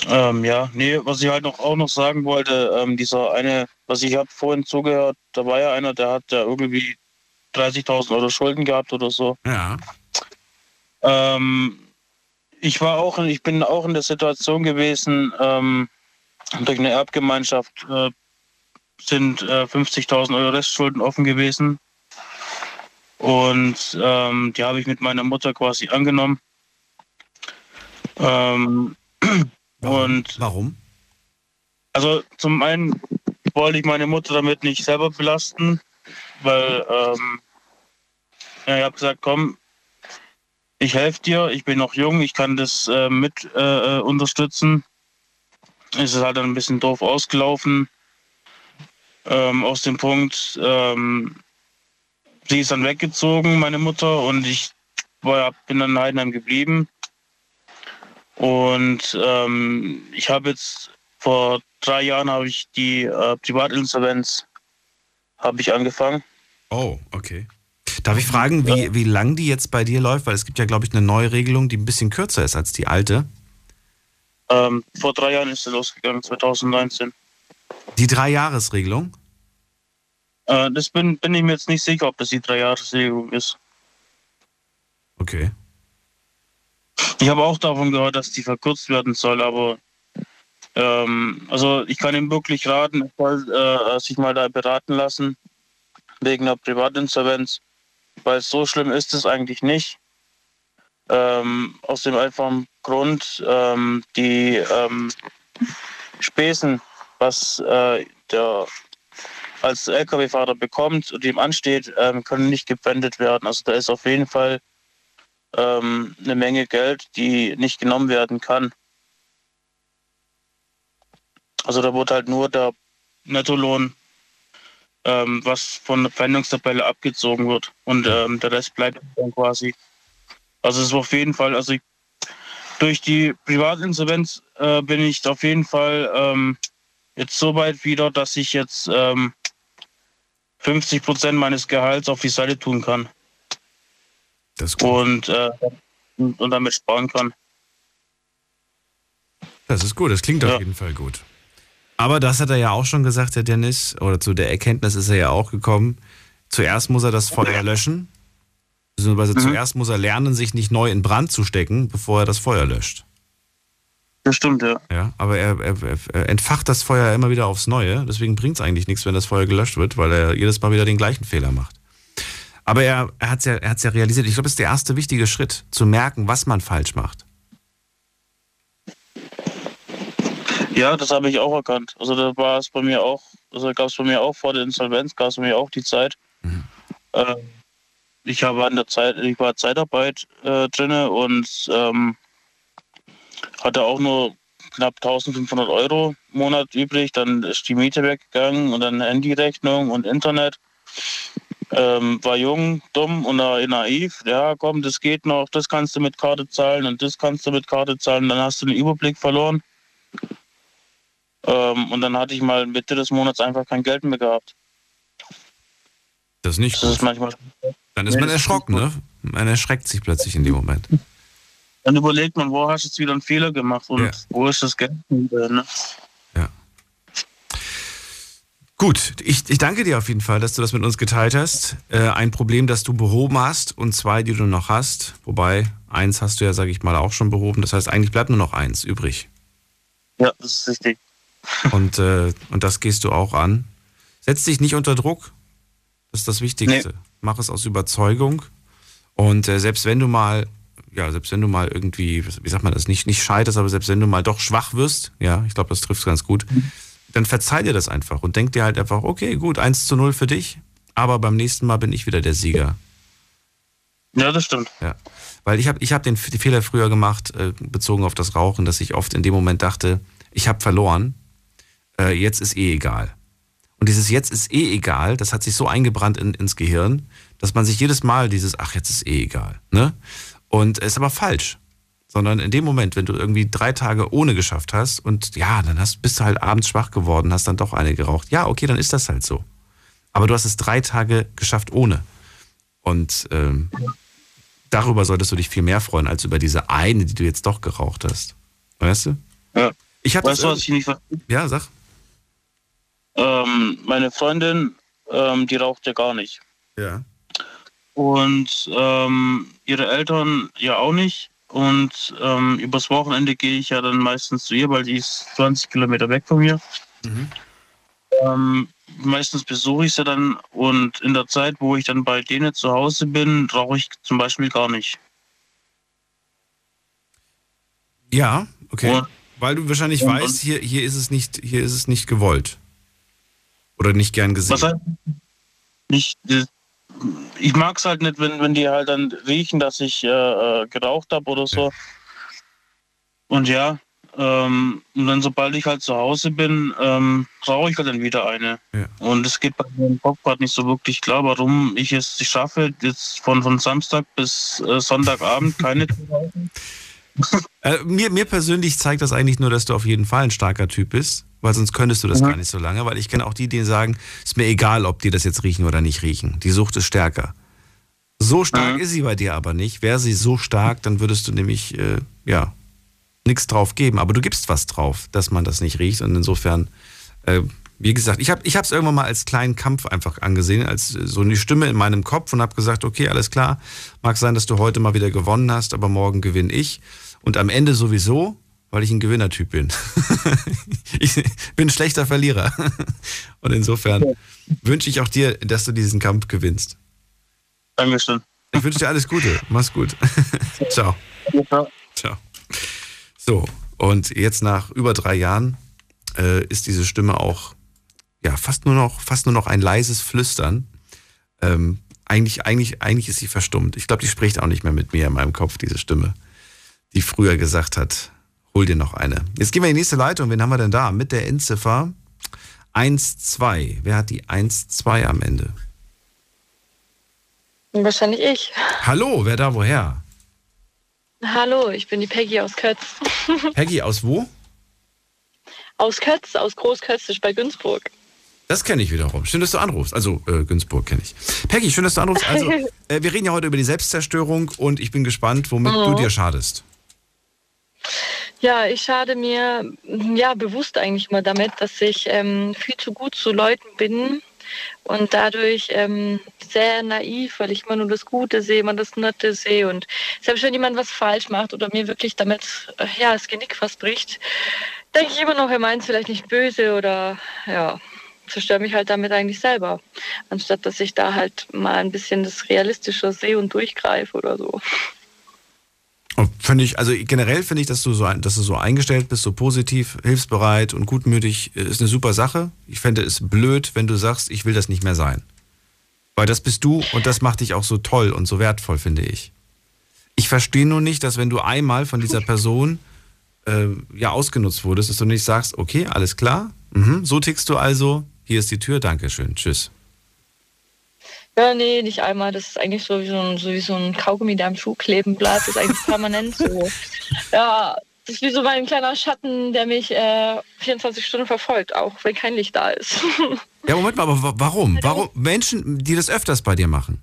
Ähm, ja, nee, was ich halt noch auch noch sagen wollte, ähm, dieser eine, was ich habe vorhin zugehört, da war ja einer, der hat ja irgendwie 30.000 Euro Schulden gehabt oder so. Ja. Ähm, ich war auch, ich bin auch in der Situation gewesen, ähm, durch eine Erbgemeinschaft äh, sind äh, 50.000 Euro Restschulden offen gewesen. Und ähm, die habe ich mit meiner Mutter quasi angenommen. Ähm, und Warum? also zum einen wollte ich meine Mutter damit nicht selber belasten, weil ähm, ja, ich habe gesagt, komm, ich helfe dir, ich bin noch jung, ich kann das äh, mit äh, äh, unterstützen. Es ist halt dann ein bisschen doof ausgelaufen. Ähm, aus dem Punkt, ähm, sie ist dann weggezogen, meine Mutter, und ich war, bin dann in Heidenheim geblieben. Und ähm, ich habe jetzt vor drei Jahren habe ich die äh, Privatinsolvenz habe ich angefangen. Oh, okay. Darf ich fragen, wie, wie lang die jetzt bei dir läuft? Weil es gibt ja, glaube ich, eine neue Regelung, die ein bisschen kürzer ist als die alte. Ähm, vor drei Jahren ist sie losgegangen, 2019. Die Drei-Jahres-Regelung? Äh, das bin, bin ich mir jetzt nicht sicher, ob das die Dreijahresregelung ist. Okay. Ich habe auch davon gehört, dass die verkürzt werden soll, aber ähm, also ich kann ihm wirklich raten, soll äh, sich mal da beraten lassen wegen einer Privatinsolvenz, weil so schlimm ist es eigentlich nicht. Ähm, aus dem einfachen Grund, ähm, die ähm, Spesen, was äh, der als Lkw-Fahrer bekommt und ihm ansteht, ähm, können nicht gewendet werden. Also da ist auf jeden Fall ähm, eine Menge Geld, die nicht genommen werden kann. Also da wird halt nur der Nettolohn, ähm, was von der Verwendungstabelle abgezogen wird und ähm, der Rest bleibt dann quasi. Also es ist auf jeden Fall, also ich, durch die Privatinsolvenz äh, bin ich auf jeden Fall ähm, jetzt so weit wieder, dass ich jetzt ähm, 50 Prozent meines Gehalts auf die Seite tun kann. Und, äh, und, und damit sparen kann. Das ist gut, das klingt Ja. auf jeden Fall gut. Aber das hat er ja auch schon gesagt, der Dennis, oder zu der Erkenntnis ist er ja auch gekommen. Zuerst muss er das Feuer löschen, beziehungsweise Mhm. zuerst muss er lernen, sich nicht neu in Brand zu stecken, bevor er das Feuer löscht. Das stimmt, ja. Ja, aber er, er, er entfacht das Feuer immer wieder aufs Neue. Deswegen bringt es eigentlich nichts, wenn das Feuer gelöscht wird, weil er jedes Mal wieder den gleichen Fehler macht. Aber er, er hat es ja, er hat's ja realisiert. Ich glaube, das ist der erste wichtige Schritt, zu merken, was man falsch macht. Ja, das habe ich auch erkannt. Also da war es bei mir auch, also gab es bei mir auch vor der Insolvenz, gab es bei mir auch die Zeit. Ähm, ich habe an der Zeit, ich war Zeitarbeit äh, drinne und ähm, hatte auch nur knapp 1500 Euro im Monat übrig. Dann ist die Miete weggegangen und dann Handyrechnung und Internet. Ähm, war jung, dumm und na- naiv. Ja, komm, das geht noch, das kannst du mit Karte zahlen und das kannst du mit Karte zahlen. Dann hast du den Überblick verloren. Ähm, und dann hatte ich mal Mitte des Monats einfach kein Geld mehr gehabt. Das ist nicht Das ist manchmal. Dann ist man erschrocken, ne? Man erschreckt sich plötzlich in dem Moment. Dann überlegt man, wo hast du jetzt wieder einen Fehler gemacht und Ja. wo ist das Geld? Ne? Gut, ich, ich danke dir auf jeden Fall, dass du das mit uns geteilt hast. Äh, ein Problem, das du behoben hast und zwei, die du noch hast. Wobei, eins hast du ja, sage ich mal, auch schon behoben. Das heißt, eigentlich bleibt nur noch eins übrig. Ja, das ist richtig. Und, äh, und das gehst du auch an. Setz dich nicht unter Druck. Das ist das Wichtigste. Mach es aus Überzeugung. Und äh, selbst wenn du mal, ja, selbst wenn du mal irgendwie, wie sagt man das, nicht, nicht scheiterst, aber selbst wenn du mal doch schwach wirst, ja, ich glaube, das trifft ganz gut, dann verzeih dir das einfach und denk dir halt einfach, okay, gut, 1 zu 0 für dich, aber beim nächsten Mal bin ich wieder der Sieger. Ja, das stimmt. Ja. Weil ich habe ich hab den Fehler früher gemacht, äh, bezogen auf das Rauchen, dass ich oft in dem Moment dachte, ich habe verloren, äh, jetzt ist eh egal. Und dieses jetzt ist eh egal, das hat sich so eingebrannt in, ins Gehirn, dass man sich jedes Mal dieses, ach, jetzt ist eh egal. Ne? Und ist aber falsch. Sondern in dem Moment, wenn du irgendwie drei Tage ohne geschafft hast und ja, dann hast, bist du halt abends schwach geworden, hast dann doch eine geraucht. Ja, okay, dann ist das halt so. Aber du hast es drei Tage geschafft ohne. Und ähm, darüber solltest du dich viel mehr freuen, als über diese eine, die du jetzt doch geraucht hast. Weißt du? Ja. Ich hab weißt du, was ich nicht verstehe? Ja, sag. Ähm, meine Freundin, ähm, die raucht ja gar nicht. Ja. Und ähm, ihre Eltern ja auch nicht. Und ähm, übers Wochenende gehe ich ja dann meistens zu ihr, weil die ist 20 Kilometer weg von mir. Ähm, meistens besuche ich sie dann und in der Zeit, wo ich dann bei denen zu Hause bin, rauche ich zum Beispiel gar nicht. Ja, okay. Und- Weil du wahrscheinlich und- weißt, hier, hier, ist es nicht, hier ist es nicht gewollt. Oder nicht gern gesehen. Was heißt nicht, ich mag es halt nicht, wenn, wenn die halt dann riechen, dass ich äh, äh, geraucht habe oder so. Und ja, ähm, und dann sobald ich halt zu Hause bin, ähm, rauche ich halt dann wieder eine. Ja. Und es geht bei mir im Kopf gerade nicht so wirklich klar, warum ich es schaffe, jetzt von, von Samstag bis äh, Sonntagabend keine zu rauchen. Äh, mir, mir persönlich zeigt das eigentlich nur, dass du auf jeden Fall ein starker Typ bist, weil sonst könntest du das Mhm. gar nicht so lange, weil ich kenne auch die, die sagen, ist mir egal, ob die das jetzt riechen oder nicht riechen. Die Sucht ist stärker. So stark Mhm. ist sie bei dir aber nicht. Wäre sie so stark, dann würdest du nämlich, äh, ja, nichts drauf geben. Aber du gibst was drauf, dass man das nicht riecht. Und insofern, äh, Wie gesagt, ich habe es irgendwann mal als kleinen Kampf einfach angesehen, als so eine Stimme in meinem Kopf und habe gesagt, okay, alles klar, mag sein, dass du heute mal wieder gewonnen hast, aber morgen gewinne ich. Und am Ende sowieso, weil ich ein Gewinnertyp bin. ich bin ein schlechter Verlierer. Und insofern wünsche ich auch dir, dass du diesen Kampf gewinnst. Dankeschön. Ich wünsche dir alles Gute. Mach's gut. Ciao. Ciao. So, und jetzt nach über drei Jahren äh, ist diese Stimme auch ja fast nur noch, fast nur noch ein leises Flüstern. Ähm, eigentlich, eigentlich, eigentlich ist sie verstummt. Ich glaube, die spricht auch nicht mehr mit mir in meinem Kopf, diese Stimme, die früher gesagt hat, hol dir noch eine. Jetzt gehen wir in die nächste Leitung. Wen haben wir denn da? Mit der Endziffer 1-2. Wer hat die 1-2 am Ende? Wahrscheinlich ich. Hallo, wer da woher? Hallo, ich bin die Peggy aus Kötz. Peggy aus wo? Aus Kötz, aus Großkötzisch bei Günzburg. Das kenne ich wiederum. Schön, dass du anrufst. Also, äh, Günzburg kenne ich. Peggy, schön, dass du anrufst. Also, äh, wir reden ja heute über die Selbstzerstörung und ich bin gespannt, womit Mhm. du dir schadest. Ja, ich schade mir ja bewusst eigentlich immer damit, dass ich ähm, viel zu gut zu Leuten bin und dadurch ähm, sehr naiv, weil ich immer nur das Gute sehe, immer das Nette sehe und selbst wenn jemand was falsch macht oder mir wirklich damit äh, ja das Genick fast bricht, denke ich immer noch, er meint es vielleicht nicht böse oder ja zerstöre mich halt damit eigentlich selber, anstatt dass ich da halt mal ein bisschen das Realistische sehe und durchgreife oder so. Finde ich, also generell finde ich, dass du so, dass du so eingestellt bist, so positiv, hilfsbereit und gutmütig, äh, ist eine super Sache. Ich fände es blöd, wenn du sagst, ich will das nicht mehr sein. Weil das bist du und das macht dich auch so toll und so wertvoll, finde ich. Ich verstehe nur nicht, dass wenn du einmal von dieser Person äh, ja ausgenutzt wurdest, dass du nicht sagst, okay, alles klar, mhm, so tickst du also, hier ist die Tür, Dankeschön, tschüss. Ja, nee, nicht einmal. Das ist eigentlich so wie so ein, so wie so ein Kaugummi, der am Schuh kleben bleibt. Das ist eigentlich permanent so. Ja, das ist wie so mein kleiner Schatten, der mich äh, 24 Stunden verfolgt, auch wenn kein Licht da ist. Ja, Moment mal, aber wa- warum? Warum Menschen, die das öfters bei dir machen?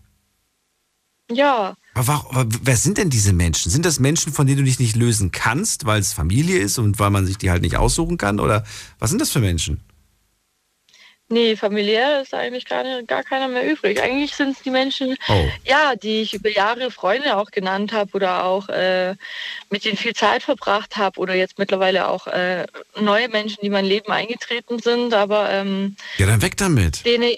ja, Aber wa- wa- wer sind denn diese Menschen? Sind das Menschen, von denen du dich nicht lösen kannst, weil es Familie ist und weil man sich die halt nicht aussuchen kann? Oder was sind das für Menschen? Nee, familiär ist eigentlich gar, nicht, gar keiner mehr übrig. Eigentlich sind es die Menschen, Oh. ja, die ich über Jahre Freunde auch genannt habe oder auch äh, mit denen viel Zeit verbracht habe oder jetzt mittlerweile auch äh, neue Menschen, die in mein Leben eingetreten sind, aber ähm, Ja, dann weg damit. denen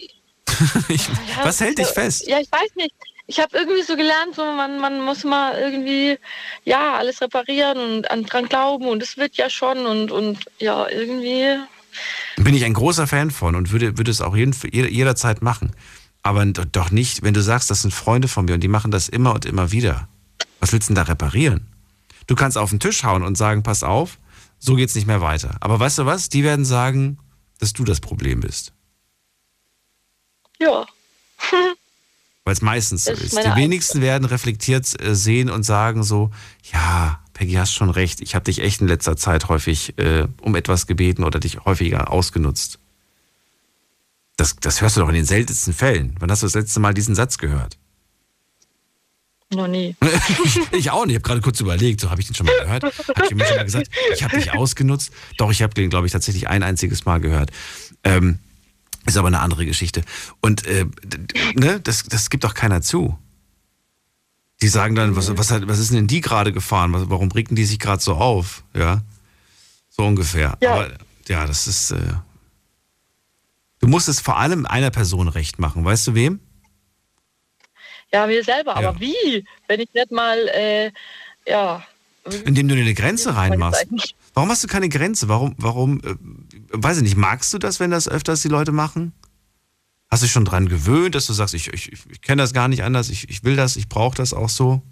Ich, Ja, was hält dich fest? Ja, ich weiß nicht. Ich habe irgendwie so gelernt, so man, man muss mal irgendwie ja alles reparieren und an, dran glauben und es wird ja schon und, und ja, irgendwie. Bin ich ein großer Fan von und würde, würde es auch jeden, jeder- jederzeit machen. Aber do- doch nicht, wenn du sagst, das sind Freunde von mir und die machen das immer und immer wieder. Was willst du denn da reparieren? Du kannst auf den Tisch hauen und sagen, pass auf, so geht's nicht mehr weiter. Aber weißt du was? Die werden sagen, dass du das Problem bist. Ja. Weil es meistens so ist ist. Die wenigsten werden reflektiert äh, sehen und sagen so, ja, Peggy, hast schon recht, ich habe dich echt in letzter Zeit häufig äh, um etwas gebeten oder dich häufiger ausgenutzt. Das, das hörst du doch in den seltensten Fällen. Wann hast du das letzte Mal diesen Satz gehört? Noch nie. ich auch nicht. Ich habe gerade kurz überlegt, so habe ich den schon mal gehört. Hat jemand schon mal gesagt, ich habe dich ausgenutzt? Doch, ich habe den, glaube ich, tatsächlich ein einziges Mal gehört. Ähm, ist aber eine andere Geschichte. Und äh, ne, das, das gibt doch keiner zu. Die sagen dann, was, was, hat, was ist denn die gerade gefahren? Warum regen die sich gerade so auf? Ja, so ungefähr. Ja. Aber ja, das ist. Äh, du musst es vor allem einer Person recht machen. Weißt du wem? Ja, mir selber. Ja. Aber wie? Wenn ich nicht mal, äh, ja. Indem du dir eine Grenze reinmachst. Warum hast du keine Grenze? Warum, warum, äh, weiß ich nicht, magst du das, wenn das öfters die Leute machen? Hast du dich schon dran gewöhnt, dass du sagst, ich, ich, ich kenne das gar nicht anders, ich, ich will das, ich brauche das auch so?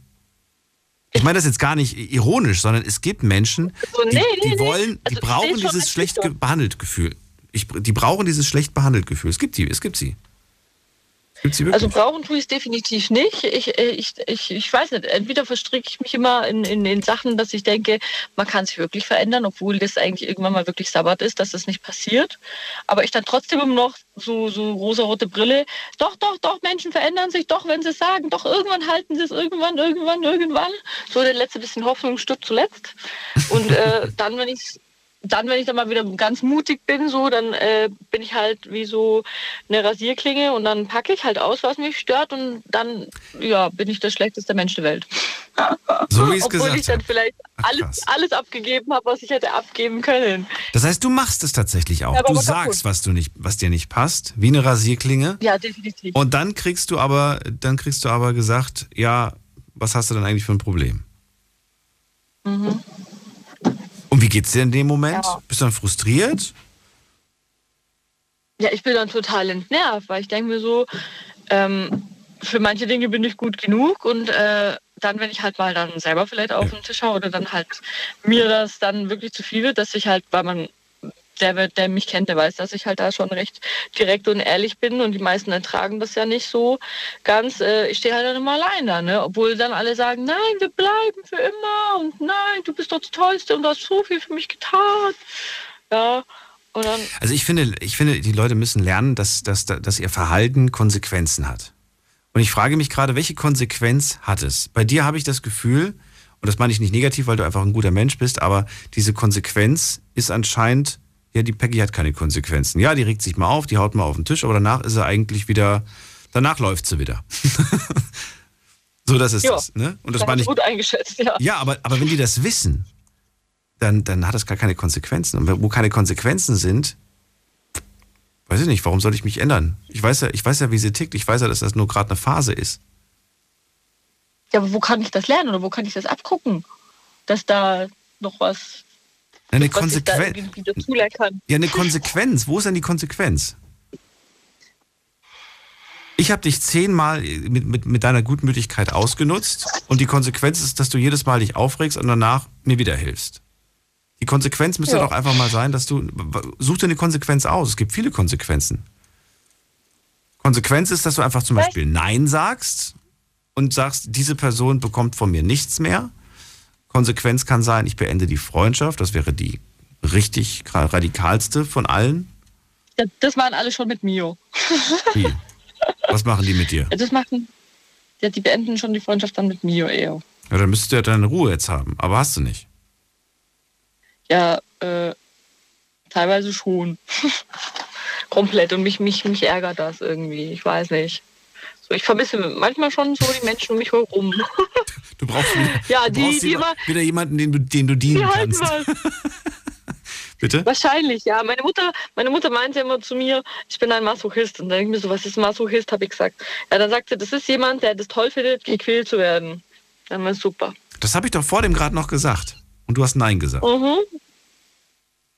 Ich meine das jetzt gar nicht ironisch, sondern es gibt Menschen, So, die, nee, die nee. wollen, die Also, brauchen dieses schlecht behandelt Gefühl. Ich, die brauchen dieses schlecht behandelt Gefühl. Es gibt die, es gibt sie. Es gibt sie wirklich. Also brauchen tue ich es definitiv nicht. Ich, äh, ich, ich, ich weiß nicht, entweder verstricke ich mich immer in, in, in Sachen, dass ich denke, man kann sich wirklich verändern, obwohl das eigentlich irgendwann mal wirklich Sabbat ist, dass das nicht passiert. Aber ich dann trotzdem immer noch so, so rosarote Brille, doch, doch, doch, Menschen verändern sich, doch, wenn sie es sagen, doch, irgendwann halten sie es, irgendwann, irgendwann, irgendwann. So der letzte bisschen Hoffnung stirbt zuletzt. Und äh, dann, wenn ich dann, wenn ich dann mal wieder ganz mutig bin, so, dann äh, bin ich halt wie so eine Rasierklinge und dann packe ich halt aus, was mich stört und dann, ja, bin ich der schlechteste Mensch der Welt. So wie es Obwohl gesagt ich dann vielleicht alles, alles abgegeben habe, was ich hätte abgeben können. Das heißt, du machst es tatsächlich auch. Ja, du sagst, was du nicht, was dir nicht passt, wie eine Rasierklinge. Ja, definitiv. Und dann kriegst du aber, dann kriegst du aber gesagt, ja, was hast du denn eigentlich für ein Problem? Mhm. Und wie geht's dir in dem Moment? Ja. Bist du dann frustriert? Ja, ich bin dann total entnervt, weil ich denke mir so, ähm, für manche Dinge bin ich gut genug und äh, dann, wenn ich halt mal dann selber vielleicht auf den Tisch schaue oder dann halt mir das dann wirklich zu viel wird, dass ich halt, weil man, der, der mich kennt, der weiß, dass ich halt da schon recht direkt und ehrlich bin und die meisten ertragen das ja nicht so ganz. Äh, ich stehe halt dann immer allein da, ne? Obwohl dann alle sagen, nein, wir bleiben für immer und nein, du bist doch das Tollste und hast so viel für mich getan. Ja, Also ich finde, ich finde, die Leute müssen lernen, dass, dass, dass ihr Verhalten Konsequenzen hat. Und ich frage mich gerade, welche Konsequenz hat es? Bei dir habe ich das Gefühl, und das meine ich nicht negativ, weil du einfach ein guter Mensch bist, aber diese Konsequenz ist anscheinend, ja, die Peggy hat keine Konsequenzen. Ja, die regt sich mal auf, die haut mal auf den Tisch, aber danach ist er eigentlich wieder, danach läuft sie wieder. so, das ist Ja. das. Ne? Und das das meine ich. gut eingeschätzt, ja. Ja, aber, aber wenn die das wissen, dann, dann hat das gar keine Konsequenzen. Und wo keine Konsequenzen sind, weiß ich nicht, warum soll ich mich ändern? Ich weiß ja, ich weiß ja, wie sie tickt. Ich weiß ja, dass das nur gerade eine Phase ist. Ja, aber wo kann ich das lernen oder wo kann ich das abgucken? Dass da noch was, Eine Konsequenz. Ja, eine Konsequenz. Wo ist denn die Konsequenz? Ich habe dich zehnmal mit, mit, mit deiner Gutmütigkeit ausgenutzt und die Konsequenz ist, dass du jedes Mal dich aufregst und danach mir wieder hilfst. Die Konsequenz müsste Ja. doch einfach mal sein, dass du. Such dir eine Konsequenz aus. Es gibt viele Konsequenzen. Konsequenz ist, dass du einfach zum Beispiel Nein sagst und sagst, diese Person bekommt von mir nichts mehr. Konsequenz kann sein, ich beende die Freundschaft. Das wäre die richtig radikalste von allen. Ja, das waren alle schon mit Mio. Wie? Was machen die mit dir? Das machen, ja, die beenden schon die Freundschaft dann mit Mio eher. Ja, dann müsstest du ja deine Ruhe jetzt haben. Aber hast du nicht. Ja, äh, teilweise schon. Komplett. Und mich, mich, mich ärgert das irgendwie. Ich weiß nicht. So, ich vermisse manchmal schon so die Menschen um mich herum. Du brauchst wieder, Ja, die- brauchst die wieder, wieder jemanden, den du, den du dienen Die halten kannst. was. Bitte? Wahrscheinlich, ja. Meine Mutter, meine Mutter meinte immer zu mir, ich bin ein Masochist. Und dann denke ich mir so, was ist Masochist, habe ich gesagt. Ja, dann sagt sie, das ist jemand, der das toll findet, gequält zu werden. Dann war es super. Das habe ich doch vor dem gerade noch gesagt. Und du hast Nein gesagt. Mhm.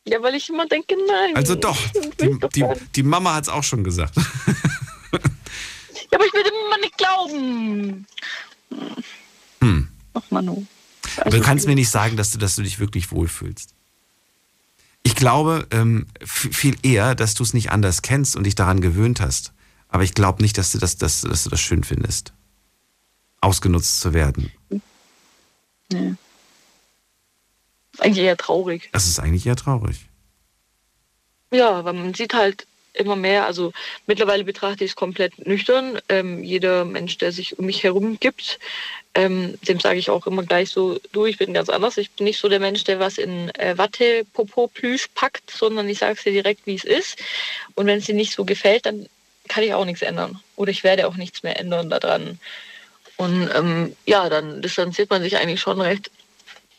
Ja, weil ich immer denke, nein. Also doch, die, die, die Mama hat es auch schon gesagt. Ja, aber ich will dem immer nicht glauben. Hm. Ach, Manu. Aber du kannst mir nicht sagen, dass du, dass du dich wirklich wohlfühlst. Ich glaube ähm, viel eher, dass du es nicht anders kennst und dich daran gewöhnt hast. Aber ich glaube nicht, dass du das, dass, dass du das schön findest. Ausgenutzt zu werden. Nee. Ist eigentlich eher traurig. Das ist eigentlich eher traurig. Ja, weil man sieht halt immer mehr, also mittlerweile betrachte ich es komplett nüchtern. Ähm, jeder Mensch, der sich um mich herum gibt, ähm, dem sage ich auch immer gleich so, du, ich bin ganz anders. Ich bin nicht so der Mensch, der was in äh, Watte, Popo, Plüsch packt, sondern ich sage es dir direkt, wie es ist. Und wenn es dir nicht so gefällt, dann kann ich auch nichts ändern. Oder ich werde auch nichts mehr ändern daran. Und ähm, ja, dann distanziert man sich eigentlich schon recht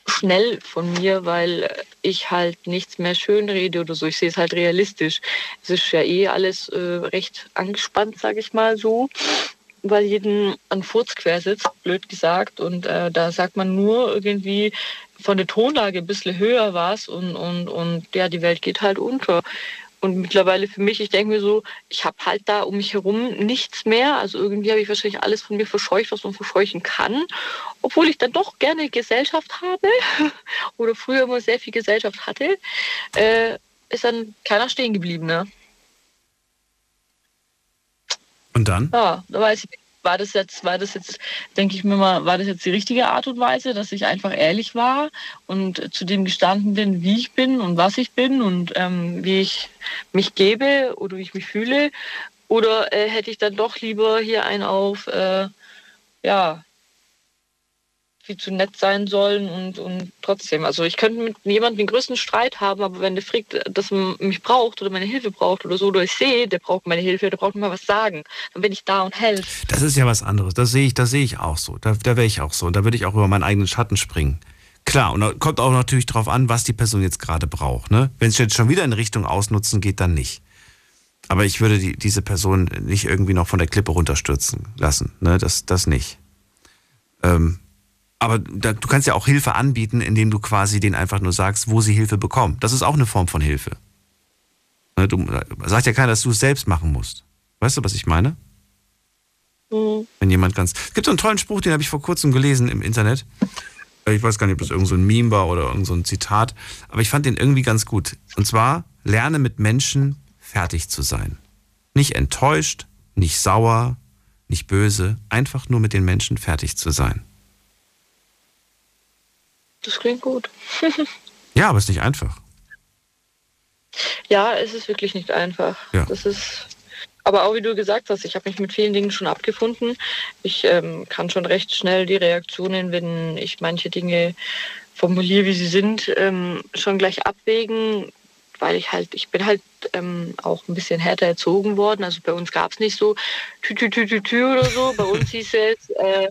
schnell von mir, weil ich halt nichts mehr schönrede oder so. Ich sehe es halt realistisch. Es ist ja eh alles äh, recht angespannt, sage ich mal so, weil jeden an Furz quer sitzt, blöd gesagt. Und äh, da sagt man nur irgendwie von der Tonlage ein bisschen höher was und, und, und ja, die Welt geht halt unter. Und mittlerweile für mich, ich denke mir so, ich habe halt da um mich herum nichts mehr. Also irgendwie habe ich wahrscheinlich alles von mir verscheucht, was man verscheuchen kann. Obwohl ich dann doch gerne Gesellschaft habe oder früher immer sehr viel Gesellschaft hatte, äh, ist dann keiner stehen geblieben. Ne? Und dann? Ja, da weiß ich, war das jetzt, war das jetzt, denke ich mir mal, war das jetzt die richtige Art und Weise, dass ich einfach ehrlich war und zu dem gestanden bin, wie ich bin und was ich bin und ähm, wie ich mich gebe oder wie ich mich fühle? Oder äh, hätte ich dann doch lieber hier einen auf, äh, ja, viel zu nett sein sollen und, und trotzdem. Also ich könnte mit jemandem den größten Streit haben, aber wenn der fragt, dass man mich braucht oder meine Hilfe braucht oder so, oder ich sehe, der braucht meine Hilfe, der braucht mir mal was sagen, dann bin ich da und helfe. Das ist ja was anderes. Das sehe ich, das sehe ich auch so. Da, da wäre ich auch so. Und da würde ich auch über meinen eigenen Schatten springen. Klar, und da kommt auch natürlich darauf an, was die Person jetzt gerade braucht. Ne? Wenn es jetzt schon wieder in Richtung Ausnutzen geht, dann nicht. Aber ich würde die, diese Person nicht irgendwie noch von der Klippe runterstürzen lassen. Ne? Das, das nicht. Ähm, aber da, du kannst ja auch Hilfe anbieten, indem du quasi denen einfach nur sagst, wo sie Hilfe bekommen. Das ist auch eine Form von Hilfe. Ne? Du, sagt ja keiner, dass du es selbst machen musst. Weißt du, was ich meine? Mhm. Wenn jemand ganz. Es gibt so einen tollen Spruch, den habe ich vor kurzem gelesen im Internet. Ich weiß gar nicht, ob das irgend so ein Meme war oder irgend so ein Zitat, aber ich fand den irgendwie ganz gut. Und zwar, lerne mit Menschen fertig zu sein. Nicht enttäuscht, nicht sauer, nicht böse, einfach nur mit den Menschen fertig zu sein. Das klingt gut. ja, aber es ist nicht einfach. Ja, es ist wirklich nicht einfach. Ja. Das ist, aber auch wie du gesagt hast, ich habe mich mit vielen Dingen schon abgefunden. Ich ähm, kann schon recht schnell die Reaktionen, wenn ich manche Dinge formuliere, wie sie sind, ähm, schon gleich abwägen, weil ich halt, ich bin halt ähm, auch ein bisschen härter erzogen worden. Also bei uns gab es nicht so tü, tü, tü, tü, tü oder so. Bei uns hieß es, äh,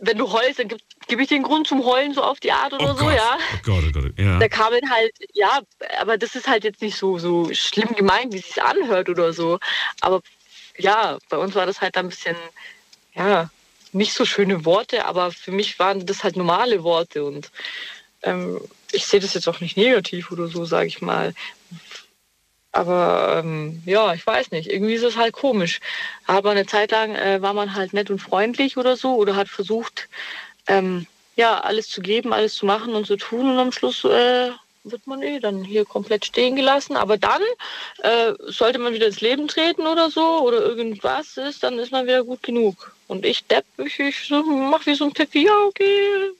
wenn du heulst, dann gebe gib ich den Grund zum Heulen so auf die Art oder oh so, Gott. ja. Oh Gott, oh Gott, ja. Da kamen halt, ja, aber das ist halt jetzt nicht so, so schlimm gemeint, wie es sich anhört oder so. Aber ja, bei uns war das halt ein bisschen, ja, nicht so schöne Worte, aber für mich waren das halt normale Worte und ähm, ich sehe das jetzt auch nicht negativ oder so, sage ich mal. Aber ähm, ja, ich weiß nicht. Irgendwie ist es halt komisch. Aber eine Zeit lang äh, war man halt nett und freundlich oder so oder hat versucht, ähm, ja, alles zu geben, alles zu machen und zu tun. Und am Schluss äh, wird man eh dann hier komplett stehen gelassen. Aber dann äh, sollte man wieder ins Leben treten oder so oder irgendwas ist, dann ist man wieder gut genug. Und ich depp, ich, ich mach wie so ein Pippi, ja, okay.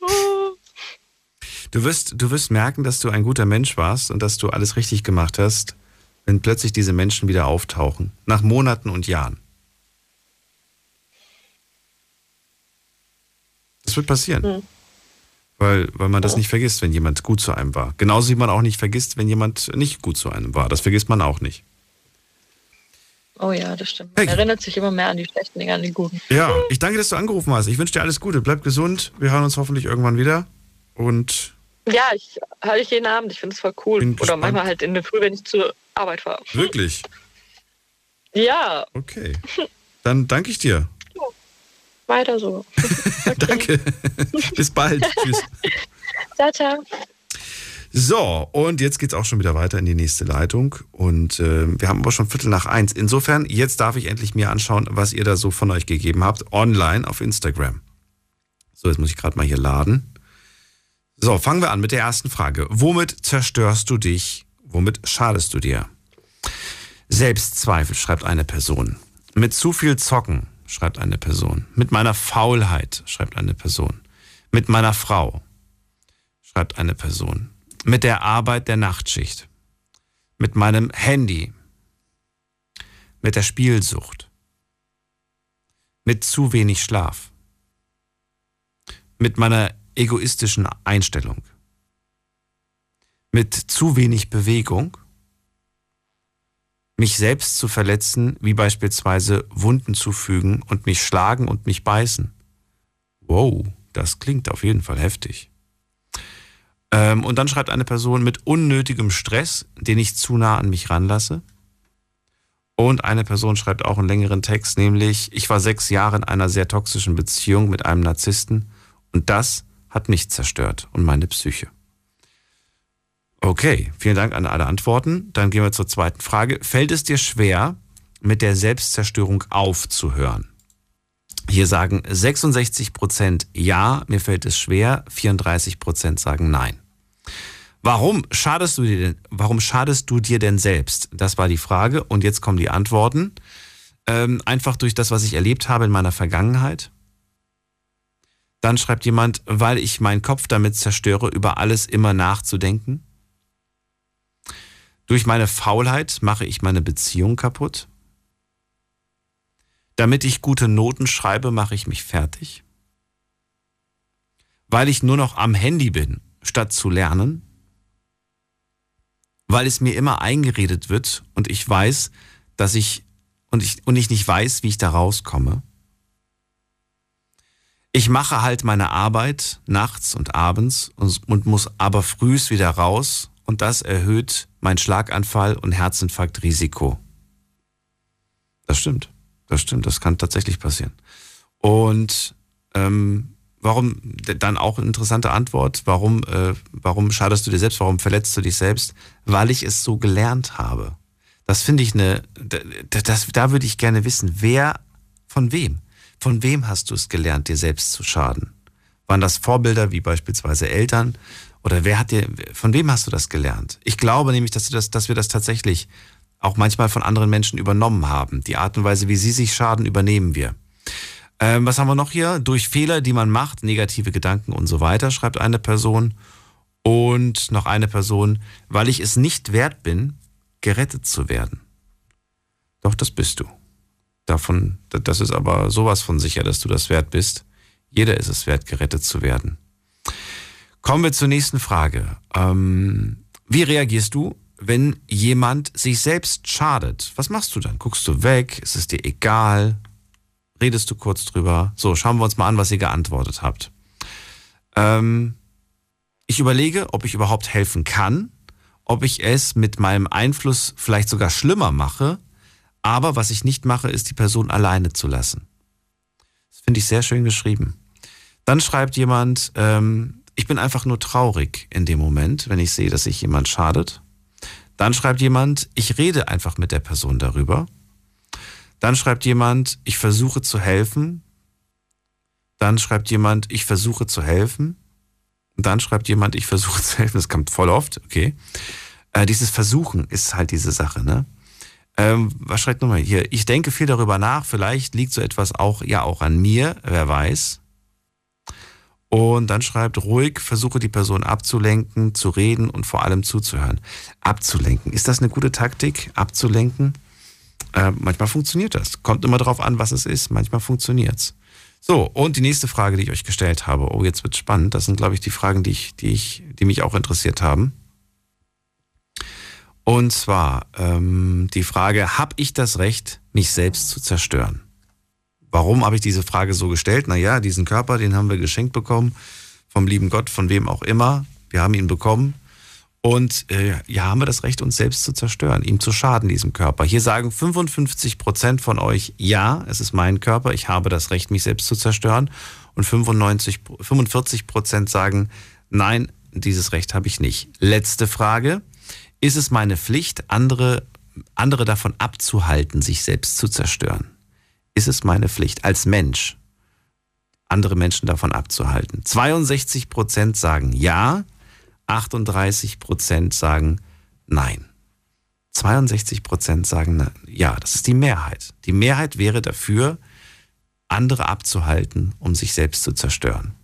Du wirst, du wirst merken, dass du ein guter Mensch warst und dass du alles richtig gemacht hast, wenn plötzlich diese Menschen wieder auftauchen. Nach Monaten und Jahren. Das wird passieren. Mhm. Weil, weil man das nicht vergisst, wenn jemand gut zu einem war. Genauso wie man auch nicht vergisst, wenn jemand nicht gut zu einem war. Das vergisst man auch nicht. Oh ja, das stimmt. Man hey. erinnert sich immer mehr an die schlechten Dinge, an die guten. Ja, ich danke, dass du angerufen hast. Ich wünsche dir alles Gute. Bleib gesund. Wir hören uns hoffentlich irgendwann wieder. Und. Ja, ich höre dich jeden Abend. Ich finde es voll cool. Oder manchmal halt in der Früh, wenn ich zur Arbeit fahre. Wirklich? Ja. Okay. Dann danke ich dir. Weiter so. Okay. danke. Bis bald. Tschüss. Ciao, ciao. So, und jetzt geht es auch schon wieder weiter in die nächste Leitung. Und äh, wir haben aber schon Viertel nach eins. Insofern, jetzt darf ich endlich mir anschauen, was ihr da so von euch gegeben habt, online auf Instagram. So, jetzt muss ich gerade mal hier laden. So, fangen wir an mit der ersten Frage. Womit zerstörst du dich? Womit schadest du dir? Selbstzweifel, schreibt eine Person. Mit zu viel Zocken, schreibt eine Person. Mit meiner Faulheit, schreibt eine Person. Mit meiner Frau, schreibt eine Person. Mit der Arbeit der Nachtschicht. Mit meinem Handy. Mit der Spielsucht. Mit zu wenig Schlaf. Mit meiner egoistischen Einstellung. Mit zu wenig Bewegung. Mich selbst zu verletzen, wie beispielsweise Wunden zufügen und mich schlagen und mich beißen. Wow, das klingt auf jeden Fall heftig. Ähm, und dann schreibt eine Person mit unnötigem Stress, den ich zu nah an mich ranlasse. Und eine Person schreibt auch einen längeren Text, nämlich, ich war sechs Jahre in einer sehr toxischen Beziehung mit einem Narzissten und das hat mich zerstört und meine Psyche. Okay, vielen Dank an alle Antworten. Dann gehen wir zur zweiten Frage. Fällt es dir schwer, mit der Selbstzerstörung aufzuhören? Hier sagen 66 Prozent ja, mir fällt es schwer, 34 Prozent sagen nein. Warum schadest du dir denn, warum schadest du dir denn selbst? Das war die Frage und jetzt kommen die Antworten. Ähm, einfach durch das, was ich erlebt habe in meiner Vergangenheit. Dann schreibt jemand, weil ich meinen Kopf damit zerstöre, über alles immer nachzudenken. Durch meine Faulheit mache ich meine Beziehung kaputt. Damit ich gute Noten schreibe, mache ich mich fertig. weil ich nur noch am Handy bin, statt zu lernen, weil es mir immer eingeredet wird und ich weiß, dass ich und ich, und ich nicht weiß, wie ich da rauskomme. Ich mache halt meine Arbeit nachts und abends und, und muss aber frühs wieder raus und das erhöht mein Schlaganfall und Herzinfarktrisiko. Das stimmt. Das stimmt. Das kann tatsächlich passieren. Und ähm, warum dann auch eine interessante Antwort? Warum, äh, warum schadest du dir selbst? Warum verletzt du dich selbst? Weil ich es so gelernt habe. Das finde ich eine, das, das, da würde ich gerne wissen, wer, von wem? Von wem hast du es gelernt, dir selbst zu schaden? Waren das Vorbilder wie beispielsweise Eltern? Oder wer hat dir, von wem hast du das gelernt? Ich glaube nämlich, dass, du das, dass wir das tatsächlich auch manchmal von anderen Menschen übernommen haben. Die Art und Weise, wie sie sich schaden, übernehmen wir. Ähm, was haben wir noch hier? Durch Fehler, die man macht, negative Gedanken und so weiter, schreibt eine Person. Und noch eine Person, weil ich es nicht wert bin, gerettet zu werden. Doch, das bist du. Davon, das ist aber sowas von sicher, dass du das wert bist. Jeder ist es wert, gerettet zu werden. Kommen wir zur nächsten Frage. Ähm, wie reagierst du, wenn jemand sich selbst schadet? Was machst du dann? Guckst du weg? Ist es dir egal? Redest du kurz drüber? So, schauen wir uns mal an, was ihr geantwortet habt. Ähm, ich überlege, ob ich überhaupt helfen kann, ob ich es mit meinem Einfluss vielleicht sogar schlimmer mache, aber was ich nicht mache, ist die Person alleine zu lassen. Das finde ich sehr schön geschrieben. Dann schreibt jemand, ähm, ich bin einfach nur traurig in dem Moment, wenn ich sehe, dass sich jemand schadet. Dann schreibt jemand, ich rede einfach mit der Person darüber. Dann schreibt jemand, ich versuche zu helfen. Dann schreibt jemand, ich versuche zu helfen. Dann schreibt jemand, ich versuche zu helfen. Das kommt voll oft, okay. Äh, dieses Versuchen ist halt diese Sache, ne? Ähm, was schreibt nochmal hier? Ich denke viel darüber nach. Vielleicht liegt so etwas auch, ja, auch an mir. Wer weiß. Und dann schreibt ruhig, versuche die Person abzulenken, zu reden und vor allem zuzuhören. Abzulenken. Ist das eine gute Taktik? Abzulenken? Äh, manchmal funktioniert das. Kommt immer darauf an, was es ist. Manchmal funktioniert's. So, und die nächste Frage, die ich euch gestellt habe. Oh, jetzt wird spannend. Das sind, glaube ich, die Fragen, die, ich, die, ich, die mich auch interessiert haben. Und zwar ähm, die Frage, habe ich das Recht, mich selbst zu zerstören? Warum habe ich diese Frage so gestellt? Naja, diesen Körper, den haben wir geschenkt bekommen vom lieben Gott, von wem auch immer. Wir haben ihn bekommen. Und äh, ja, haben wir das Recht, uns selbst zu zerstören, ihm zu schaden, diesem Körper. Hier sagen 55 Prozent von euch, ja, es ist mein Körper, ich habe das Recht, mich selbst zu zerstören. Und 95, 45 Prozent sagen, nein, dieses Recht habe ich nicht. Letzte Frage. Ist es meine Pflicht, andere, andere davon abzuhalten, sich selbst zu zerstören? Ist es meine Pflicht als Mensch, andere Menschen davon abzuhalten. 62 Prozent sagen ja, 38 Prozent sagen nein. 62 Prozent sagen ja, das ist die Mehrheit. Die Mehrheit wäre dafür, andere abzuhalten, um sich selbst zu zerstören.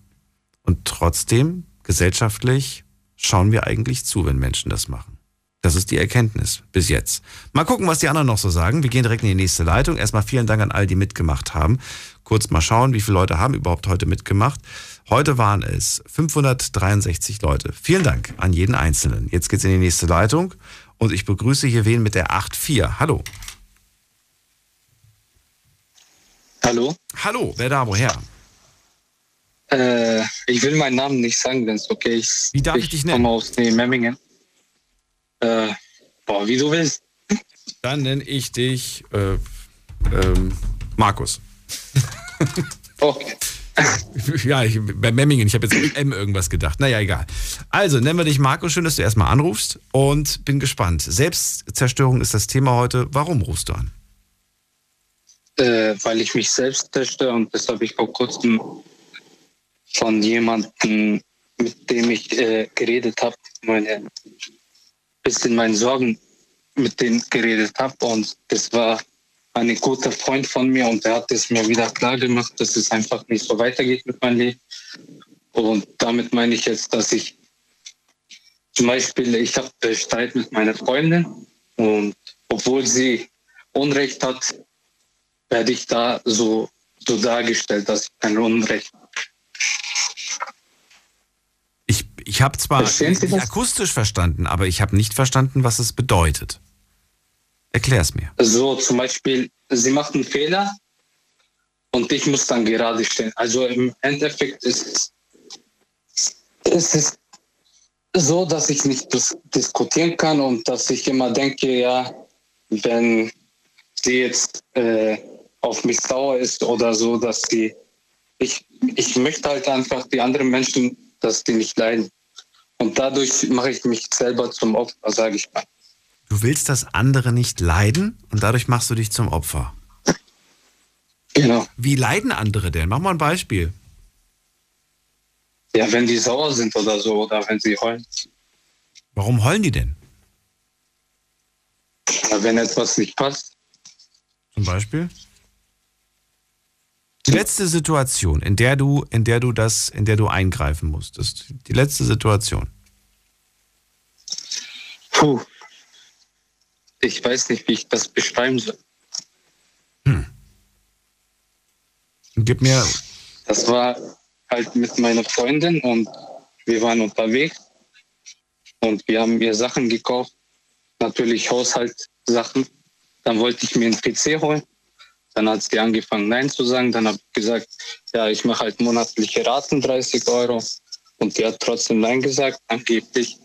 Und trotzdem, gesellschaftlich, schauen wir eigentlich zu, wenn Menschen das machen. Das ist die Erkenntnis bis jetzt. Mal gucken, was die anderen noch so sagen. Wir gehen direkt in die nächste Leitung. Erstmal vielen Dank an all die mitgemacht haben. Kurz mal schauen, wie viele Leute haben überhaupt heute mitgemacht. Heute waren es 563 Leute. Vielen Dank an jeden Einzelnen. Jetzt geht's in die nächste Leitung und ich begrüße hier wen mit der 84. Hallo. Hallo. Hallo, wer da, woher? Äh, ich will meinen Namen nicht sagen, wenn es okay ist. Wie darf ich, ich dich nennen? Ich komme aus Memmingen. Äh, boah, wie du willst. Dann nenne ich dich äh, ähm, Markus. okay. ja, ich, bei Memmingen, ich habe jetzt mit M irgendwas gedacht. Naja, egal. Also, nennen wir dich Markus. Schön, dass du erstmal anrufst und bin gespannt. Selbstzerstörung ist das Thema heute. Warum rufst du an? Äh, weil ich mich selbst zerstöre und das habe ich vor kurzem von jemandem, mit dem ich äh, geredet habe, meine bisschen meinen Sorgen mit denen geredet habe. Und das war ein guter Freund von mir und der hat es mir wieder klar gemacht, dass es einfach nicht so weitergeht mit meinem Leben. Und damit meine ich jetzt, dass ich zum Beispiel, ich habe Streit mit meiner Freundin und obwohl sie Unrecht hat, werde ich da so, so dargestellt, dass ich kein Unrecht. Ich habe zwar akustisch verstanden, aber ich habe nicht verstanden, was es bedeutet. Erklär's mir. So zum Beispiel, sie macht einen Fehler und ich muss dann gerade stehen. Also im Endeffekt ist es ist so, dass ich nicht dis diskutieren kann und dass ich immer denke, ja, wenn sie jetzt äh, auf mich sauer ist oder so, dass sie ich, ich möchte halt einfach die anderen Menschen, dass die nicht leiden. Und dadurch mache ich mich selber zum Opfer, sage ich mal. Du willst, dass andere nicht leiden und dadurch machst du dich zum Opfer. Genau. Wie leiden andere denn? Mach mal ein Beispiel. Ja, wenn die sauer sind oder so, oder wenn sie heulen. Warum heulen die denn? Ja, wenn etwas nicht passt. Zum Beispiel? Die letzte Situation, in der du, in der du das, in der du eingreifen musstest. Die letzte Situation. Puh. Ich weiß nicht, wie ich das beschreiben soll. Gib mir. Das war halt mit meiner Freundin und wir waren unterwegs und wir haben ihr Sachen gekauft. Natürlich Haushaltssachen. Dann wollte ich mir einen PC holen. Dann hat sie angefangen, Nein zu sagen. Dann habe ich gesagt, ja, ich mache halt monatliche Raten, 30 Euro. Und die hat trotzdem Nein gesagt. Angeblich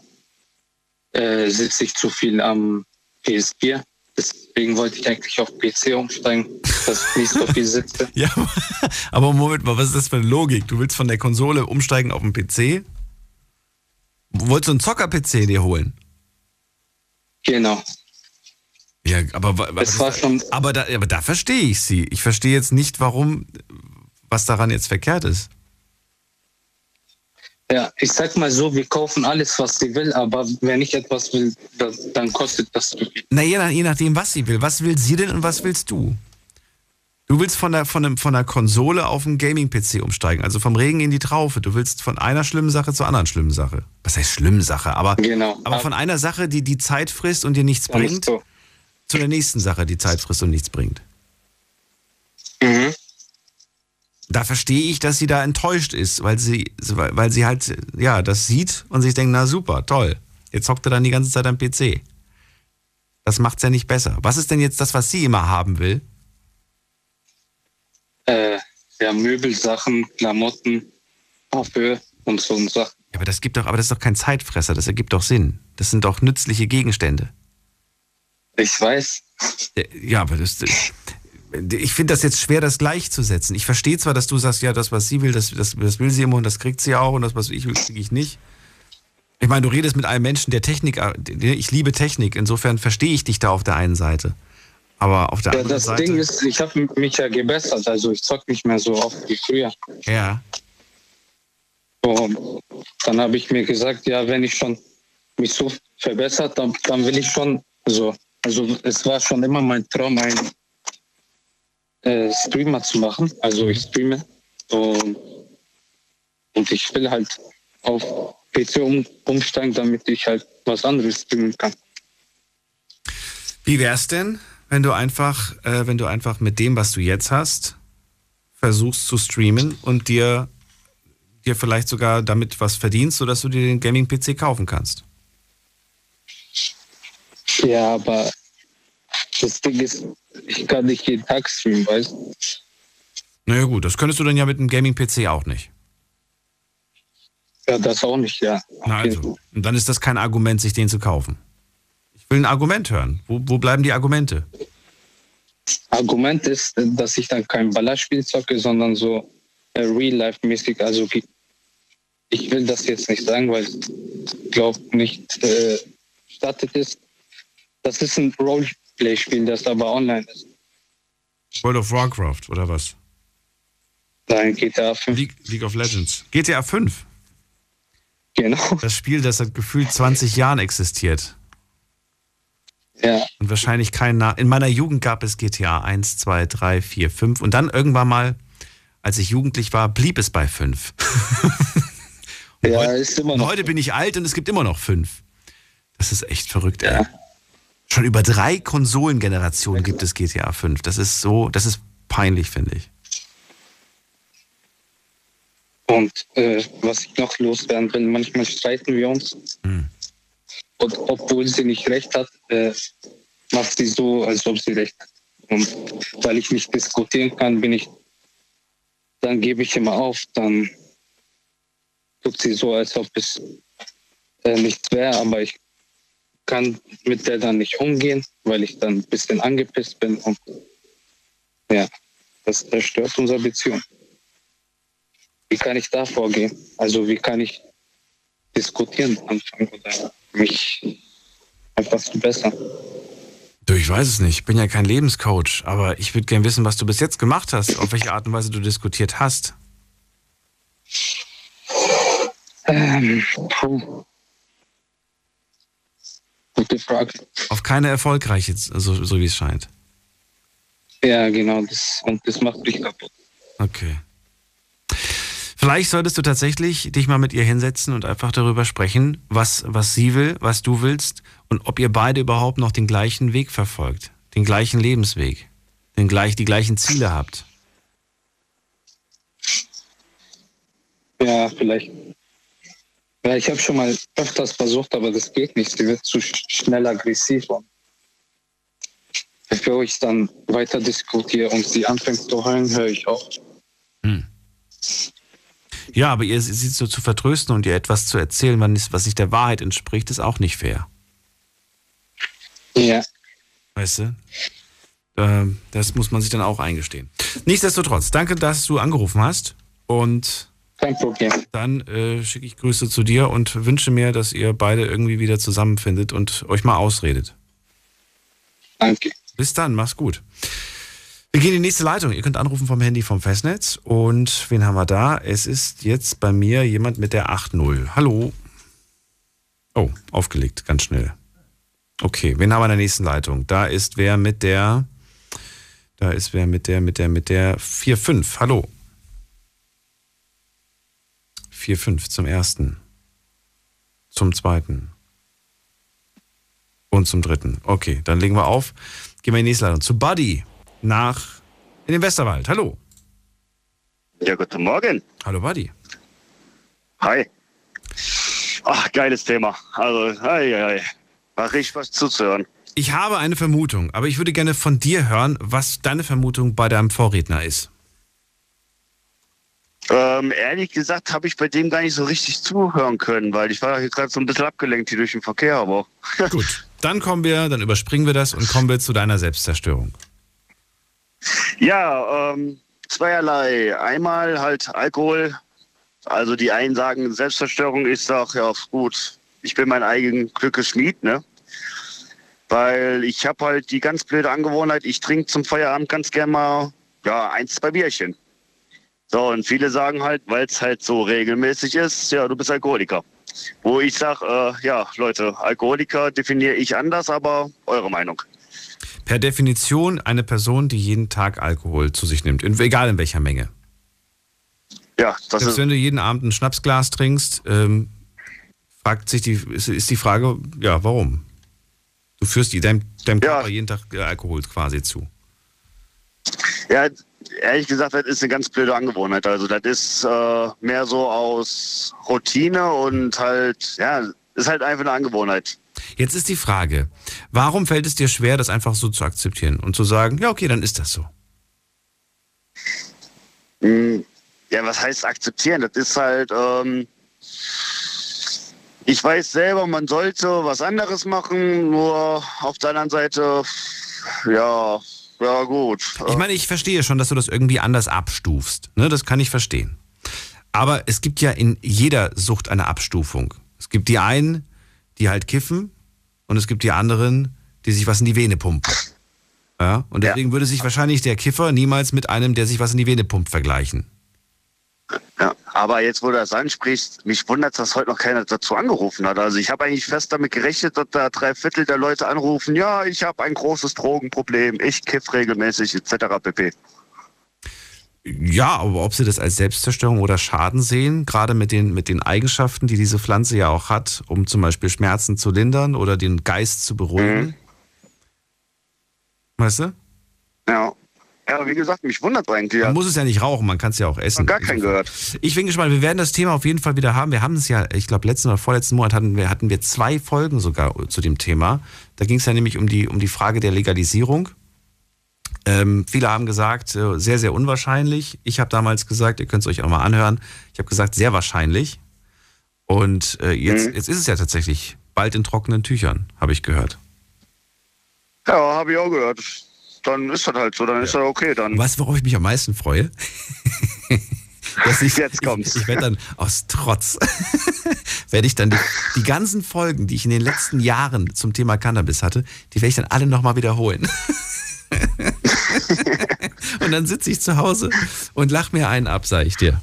äh, sitze ich zu viel am PS4. Deswegen wollte ich eigentlich auf PC umsteigen, dass ich nicht so viel sitze. Ja, aber Moment mal, was ist das für eine Logik? Du willst von der Konsole umsteigen auf den PC? Wolltest du einen Zocker-PC dir holen? Genau. Ja, aber, war schon aber, da, aber da verstehe ich sie. Ich verstehe jetzt nicht, warum, was daran jetzt verkehrt ist. Ja, ich sag mal so, wir kaufen alles, was sie will, aber wenn ich etwas will, dann, dann kostet das zu viel. Naja, je nachdem, was sie will. Was will sie denn und was willst du? Du willst von der, von, einem, von der Konsole auf einen Gaming-PC umsteigen, also vom Regen in die Traufe. Du willst von einer schlimmen Sache zur anderen schlimmen Sache. Was heißt schlimmen Sache? Aber, genau. aber von einer Sache, die die Zeit frisst und dir nichts bringt, so. Zu der nächsten Sache, die Zeit frisst und nichts bringt. Mhm. Da verstehe ich, dass sie da enttäuscht ist, weil sie, weil sie halt, ja, das sieht und sich denkt, na super, toll. Jetzt hockt er dann die ganze Zeit am PC. Das macht's ja nicht besser. Was ist denn jetzt das, was sie immer haben will? Äh, ja, Möbelsachen, Klamotten, Parfüm und so und Sachen. Ja, aber das gibt doch, aber das ist doch kein Zeitfresser, das ergibt doch Sinn. Das sind doch nützliche Gegenstände. Ich weiß. Ja, aber das, ich finde das jetzt schwer, das gleichzusetzen. Ich verstehe zwar, dass du sagst, ja, das, was sie will, das, das, das will sie immer und das kriegt sie auch und das, was ich will, kriege ich nicht. Ich meine, du redest mit einem Menschen, der Technik, ich liebe Technik, insofern verstehe ich dich da auf der einen Seite. Aber auf der Ja, anderen das Seite. Ding ist, ich habe mich ja gebessert, also ich zock nicht mehr so oft wie früher. ja. Und dann habe ich mir gesagt, ja, wenn ich schon mich so verbessert, dann, dann will ich schon so. Also es war schon immer mein Traum, einen äh, Streamer zu machen. Also ich streame und, und ich will halt auf PC um, umsteigen, damit ich halt was anderes streamen kann. Wie wär's denn, wenn du einfach, äh, wenn du einfach mit dem, was du jetzt hast, versuchst zu streamen und dir, dir vielleicht sogar damit was verdienst, sodass du dir den Gaming-PC kaufen kannst? Ja, aber das Ding ist, ich kann nicht jeden Tag streamen, weißt du? Naja gut, das könntest du dann ja mit einem Gaming-PC auch nicht. Ja, das auch nicht, ja. Na also, und dann ist das kein Argument, sich den zu kaufen. Ich will ein Argument hören. Wo, wo bleiben die Argumente? Argument ist, dass ich dann kein Ballerspiel zocke, sondern so äh, Real-Life-mäßig. Also ich will das jetzt nicht sagen, weil ich glaube nicht äh, gestattet ist. Das ist ein Roleplay-Spiel, das aber online ist. World of Warcraft oder was? Nein, GTA 5. League, League of Legends. GTA 5. Genau. Das Spiel, das seit gefühlt 20 Jahren existiert. Ja. Und wahrscheinlich kein Na In meiner Jugend gab es GTA 1, 2, 3, 4, 5. Und dann irgendwann mal, als ich jugendlich war, blieb es bei 5. ja, ist immer Und noch. heute bin ich alt und es gibt immer noch 5. Das ist echt verrückt, ey. Schon über drei Konsolengenerationen gibt es GTA 5. Das ist so, das ist peinlich, finde ich. Und äh, was ich noch loswerden will, manchmal streiten wir uns. Hm. Und obwohl sie nicht recht hat, äh, macht sie so, als ob sie recht hat. Und weil ich nicht diskutieren kann, bin ich, dann gebe ich immer auf, dann tut sie so, als ob es äh, nichts wäre, aber ich kann mit der dann nicht umgehen, weil ich dann ein bisschen angepisst bin und ja, das zerstört unsere Beziehung. Wie kann ich da vorgehen? Also wie kann ich diskutieren anfangen oder mich einfach zu bessern? Du, ich weiß es nicht. Ich bin ja kein Lebenscoach, aber ich würde gerne wissen, was du bis jetzt gemacht hast, auf welche Art und Weise du diskutiert hast. Ähm, puh. Gute Frage. Auf keine erfolgreiche, so, so wie es scheint. Ja, genau. Das, und das macht mich kaputt. Okay. Vielleicht solltest du tatsächlich dich mal mit ihr hinsetzen und einfach darüber sprechen, was, was sie will, was du willst und ob ihr beide überhaupt noch den gleichen Weg verfolgt, den gleichen Lebensweg, den gleich, die gleichen Ziele habt. Ja, vielleicht. Ja, ich habe schon mal öfters versucht, aber das geht nicht. Sie wird zu sch- schnell aggressiv. Und bevor ich dann weiter diskutiere und sie anfängt zu heulen, höre ich auch. Ja, aber ihr sie so zu vertrösten und ihr etwas zu erzählen, was nicht der Wahrheit entspricht, ist auch nicht fair. Ja. Weißt du? Das muss man sich dann auch eingestehen. Nichtsdestotrotz, danke, dass du angerufen hast. Und Kein Problem. dann äh, schicke ich Grüße zu dir und wünsche mir, dass ihr beide irgendwie wieder zusammenfindet und euch mal ausredet. Danke. Bis dann, mach's gut. Wir gehen in die nächste Leitung. Ihr könnt anrufen vom Handy vom Festnetz. Und wen haben wir da? Es ist jetzt bei mir jemand mit der 8.0. Hallo. Oh, aufgelegt, ganz schnell. Okay, wen haben wir in der nächsten Leitung? Da ist wer mit der. Da ist wer mit der, mit der, mit der 4.5. Hallo. 4.5 zum ersten. Zum zweiten. Und zum dritten. Okay, dann legen wir auf. Gehen wir in die nächste Leitung. Zu Buddy nach in den Westerwald. Hallo. Ja, guten Morgen. Hallo Buddy. Hi. Ach, geiles Thema. Also, hi, hi, hi. War richtig was zuzuhören. Ich habe eine Vermutung, aber ich würde gerne von dir hören, was deine Vermutung bei deinem Vorredner ist. Ähm, ehrlich gesagt habe ich bei dem gar nicht so richtig zuhören können, weil ich war hier gerade so ein bisschen abgelenkt hier durch den Verkehr, aber. Gut, dann kommen wir, dann überspringen wir das und kommen wir zu deiner Selbstzerstörung. Ja, ähm, zweierlei. Einmal halt Alkohol. Also die einen sagen Selbstzerstörung, ich sag, ja gut, ich bin mein eigen Glückes Schmied, ne? Weil ich habe halt die ganz blöde Angewohnheit, ich trinke zum Feierabend ganz gern mal, ja, ein, zwei Bierchen. So, und viele sagen halt, weil es halt so regelmäßig ist, ja, du bist Alkoholiker. Wo ich sage, äh, ja, Leute, Alkoholiker definiere ich anders, aber eure Meinung. Per Definition eine Person, die jeden Tag Alkohol zu sich nimmt, in, egal in welcher Menge. Ja, das Selbst ist. wenn du jeden Abend ein Schnapsglas trinkst, ähm, fragt sich die, ist, ist die Frage, ja, warum? Du führst deinem, deinem Körper jeden Tag äh, Alkohol quasi zu. Ja, ehrlich gesagt, das ist eine ganz blöde Angewohnheit. Also das ist äh, mehr so aus Routine und halt, ja, ist halt einfach eine Angewohnheit. Jetzt ist die Frage, warum fällt es dir schwer, das einfach so zu akzeptieren und zu sagen, ja, okay, dann ist das so? Hm, Ja, was heißt akzeptieren? Das ist halt, ähm, ich weiß selber, man sollte was anderes machen, nur auf der anderen Seite, ja, ja gut. Ich meine, ich verstehe schon, dass du das irgendwie anders abstufst. Ne? Das kann ich verstehen. Aber es gibt ja in jeder Sucht eine Abstufung. Es gibt die einen, die halt kiffen und es gibt die anderen, die sich was in die Vene pumpen. Ja? Und deswegen würde sich wahrscheinlich der Kiffer niemals mit einem, der sich was in die Vene pumpt, vergleichen. Ja, aber jetzt, wo du das ansprichst, mich wundert, dass heute noch keiner dazu angerufen hat. Also ich habe eigentlich fest damit gerechnet, dass da drei Viertel der Leute anrufen, ja, ich habe ein großes Drogenproblem, ich kiff regelmäßig etc. pp. Ja, aber ob sie das als Selbstzerstörung oder Schaden sehen, gerade mit den, mit den Eigenschaften, die diese Pflanze ja auch hat, um zum Beispiel Schmerzen zu lindern oder den Geist zu beruhigen. Weißt du? Ja. Ja, wie gesagt, mich wundert eigentlich. Man muss es ja nicht rauchen, man kann es ja auch essen. Gar keinen gehört. Ich bin gespannt, wir werden das Thema auf jeden Fall wieder haben. Wir haben es ja, ich glaube, letzten oder vorletzten Monat hatten wir, hatten wir zwei Folgen sogar zu dem Thema. Da ging es ja nämlich um die, um die Frage der Legalisierung. Ähm, viele haben gesagt, äh, sehr, sehr unwahrscheinlich. Ich habe damals gesagt, ihr könnt es euch auch mal anhören, ich habe gesagt, sehr wahrscheinlich. Und äh, jetzt, Mhm. jetzt ist es ja tatsächlich bald in trockenen Tüchern, habe ich gehört. Ja, habe ich auch gehört. Dann ist das halt so, dann ist das okay. Dann. Weißt du, worauf ich mich am meisten freue? Dass ich, Jetzt kommt's. Ich, ich werde dann aus Trotz, werde ich dann die, die ganzen Folgen, die ich in den letzten Jahren zum Thema Cannabis hatte, die werde ich dann alle nochmal wiederholen. und dann sitze ich zu Hause und lach mir einen ab, sag ich dir.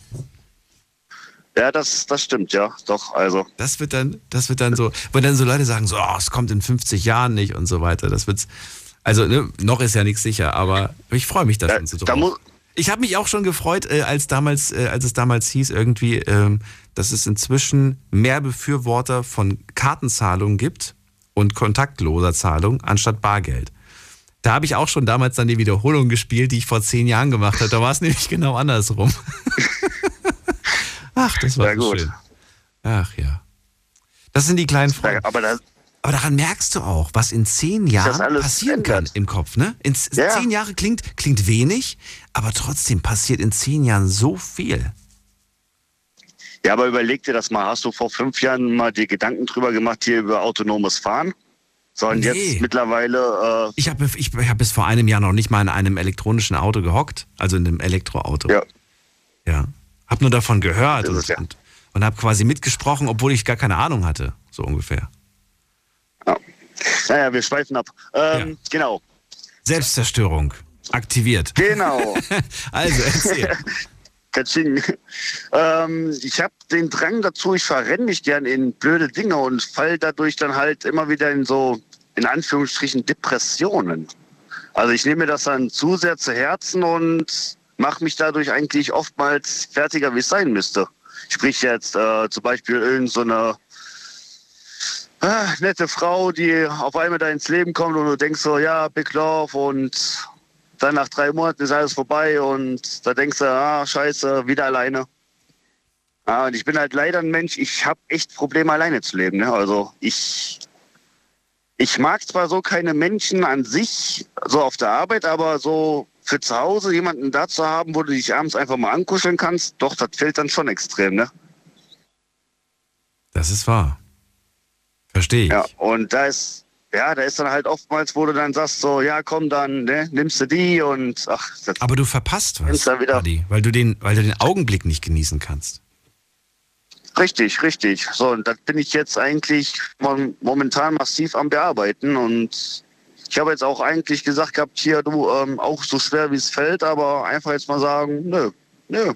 Ja, das, das stimmt, ja. Doch, also. Das wird dann, das wird dann so, wenn dann so Leute sagen, so, oh, es kommt in 50 Jahren nicht und so weiter. Das wird's. Also, ne, noch ist ja nichts sicher, aber ich freue mich da schon so da drauf. muss- Ich habe mich auch schon gefreut, äh, als damals, äh, als es damals hieß, irgendwie, ähm, dass es inzwischen mehr Befürworter von Kartenzahlungen gibt und kontaktloser Zahlung anstatt Bargeld. Da habe ich auch schon damals dann die Wiederholung gespielt, die ich vor zehn Jahren gemacht habe. Da war es nämlich genau andersrum. Ach, das war Ja, so gut. schön. Ach ja. Das sind die kleinen Freunde. Aber, das, Aber daran merkst du auch, was in zehn Jahren passieren kann im Kopf. Ne? In Ja. zehn Jahre klingt, klingt wenig, aber trotzdem passiert in zehn Jahren so viel. ja, aber überleg dir das mal. Hast du vor fünf Jahren mal dir Gedanken drüber gemacht, hier über autonomes Fahren? So, und Nee. jetzt mittlerweile, äh, Ich habe ich, ich hab bis vor einem Jahr noch nicht mal in einem elektronischen Auto gehockt, also in einem Elektroauto. Ja. Ja. Hab nur davon gehört und, ist ja- und, und habe quasi mitgesprochen, obwohl ich gar keine Ahnung hatte, so ungefähr. Naja, wir schweifen ab. Ähm, Genau. Selbstzerstörung aktiviert. Genau. also erzähl. Katsching. Ähm, ich habe den Drang dazu, ich verrenne mich gern in blöde Dinge und fall dadurch dann halt immer wieder in so, in Anführungsstrichen, Depressionen. Also ich nehme mir das dann zu sehr zu Herzen und mache mich dadurch eigentlich oftmals fertiger, wie es sein müsste. Sprich jetzt äh, zum Beispiel irgend so äh, nette Frau, die auf einmal da ins Leben kommt und du denkst so, ja, Big Love und dann nach drei Monaten ist alles vorbei und da denkst du, ah, scheiße, wieder alleine. Ja, und ich bin halt leider ein Mensch, ich habe echt Probleme, alleine zu leben. Ne? Also ich, ich mag zwar so keine Menschen an sich, so auf der Arbeit, aber so für zu Hause jemanden da zu haben, wo du dich abends einfach mal ankuscheln kannst, doch, das fällt dann schon extrem, ne? Das ist wahr. Verstehe ich. Ja, und da ist, ja, da ist dann halt oftmals, wo du dann sagst, so, ja, komm, dann, ne, nimmst du die und ach, Aber du verpasst was, Ist da wieder- Adi, weil du den, weil du den Augenblick nicht genießen kannst. Richtig, richtig. So, und das bin ich jetzt eigentlich mom- momentan massiv am Bearbeiten. Und ich habe jetzt auch eigentlich gesagt gehabt, hier, du, ähm, auch so schwer wie es fällt, aber einfach jetzt mal sagen, nö, nö.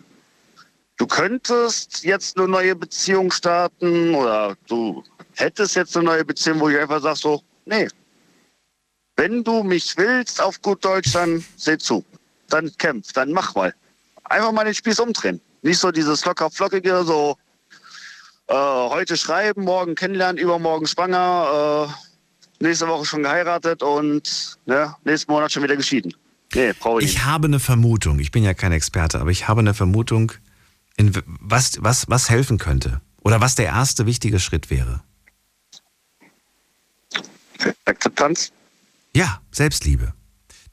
Du könntest jetzt eine neue Beziehung starten oder du hättest jetzt eine neue Beziehung, wo ich einfach sage so, nee. Wenn du mich willst, auf gut Deutsch, dann seh zu. Dann kämpf, dann mach mal. Einfach mal den Spieß umdrehen. Nicht so dieses locker flockige, so äh, heute schreiben, morgen kennenlernen, übermorgen schwanger, äh, nächste Woche schon geheiratet und ne, nächsten Monat schon wieder geschieden. Nee, brauche ich, Ich habe eine Vermutung, ich bin ja kein Experte, aber ich habe eine Vermutung, in was, was, was helfen könnte. Oder was der erste wichtige Schritt wäre. Akzeptanz? Ja, Selbstliebe.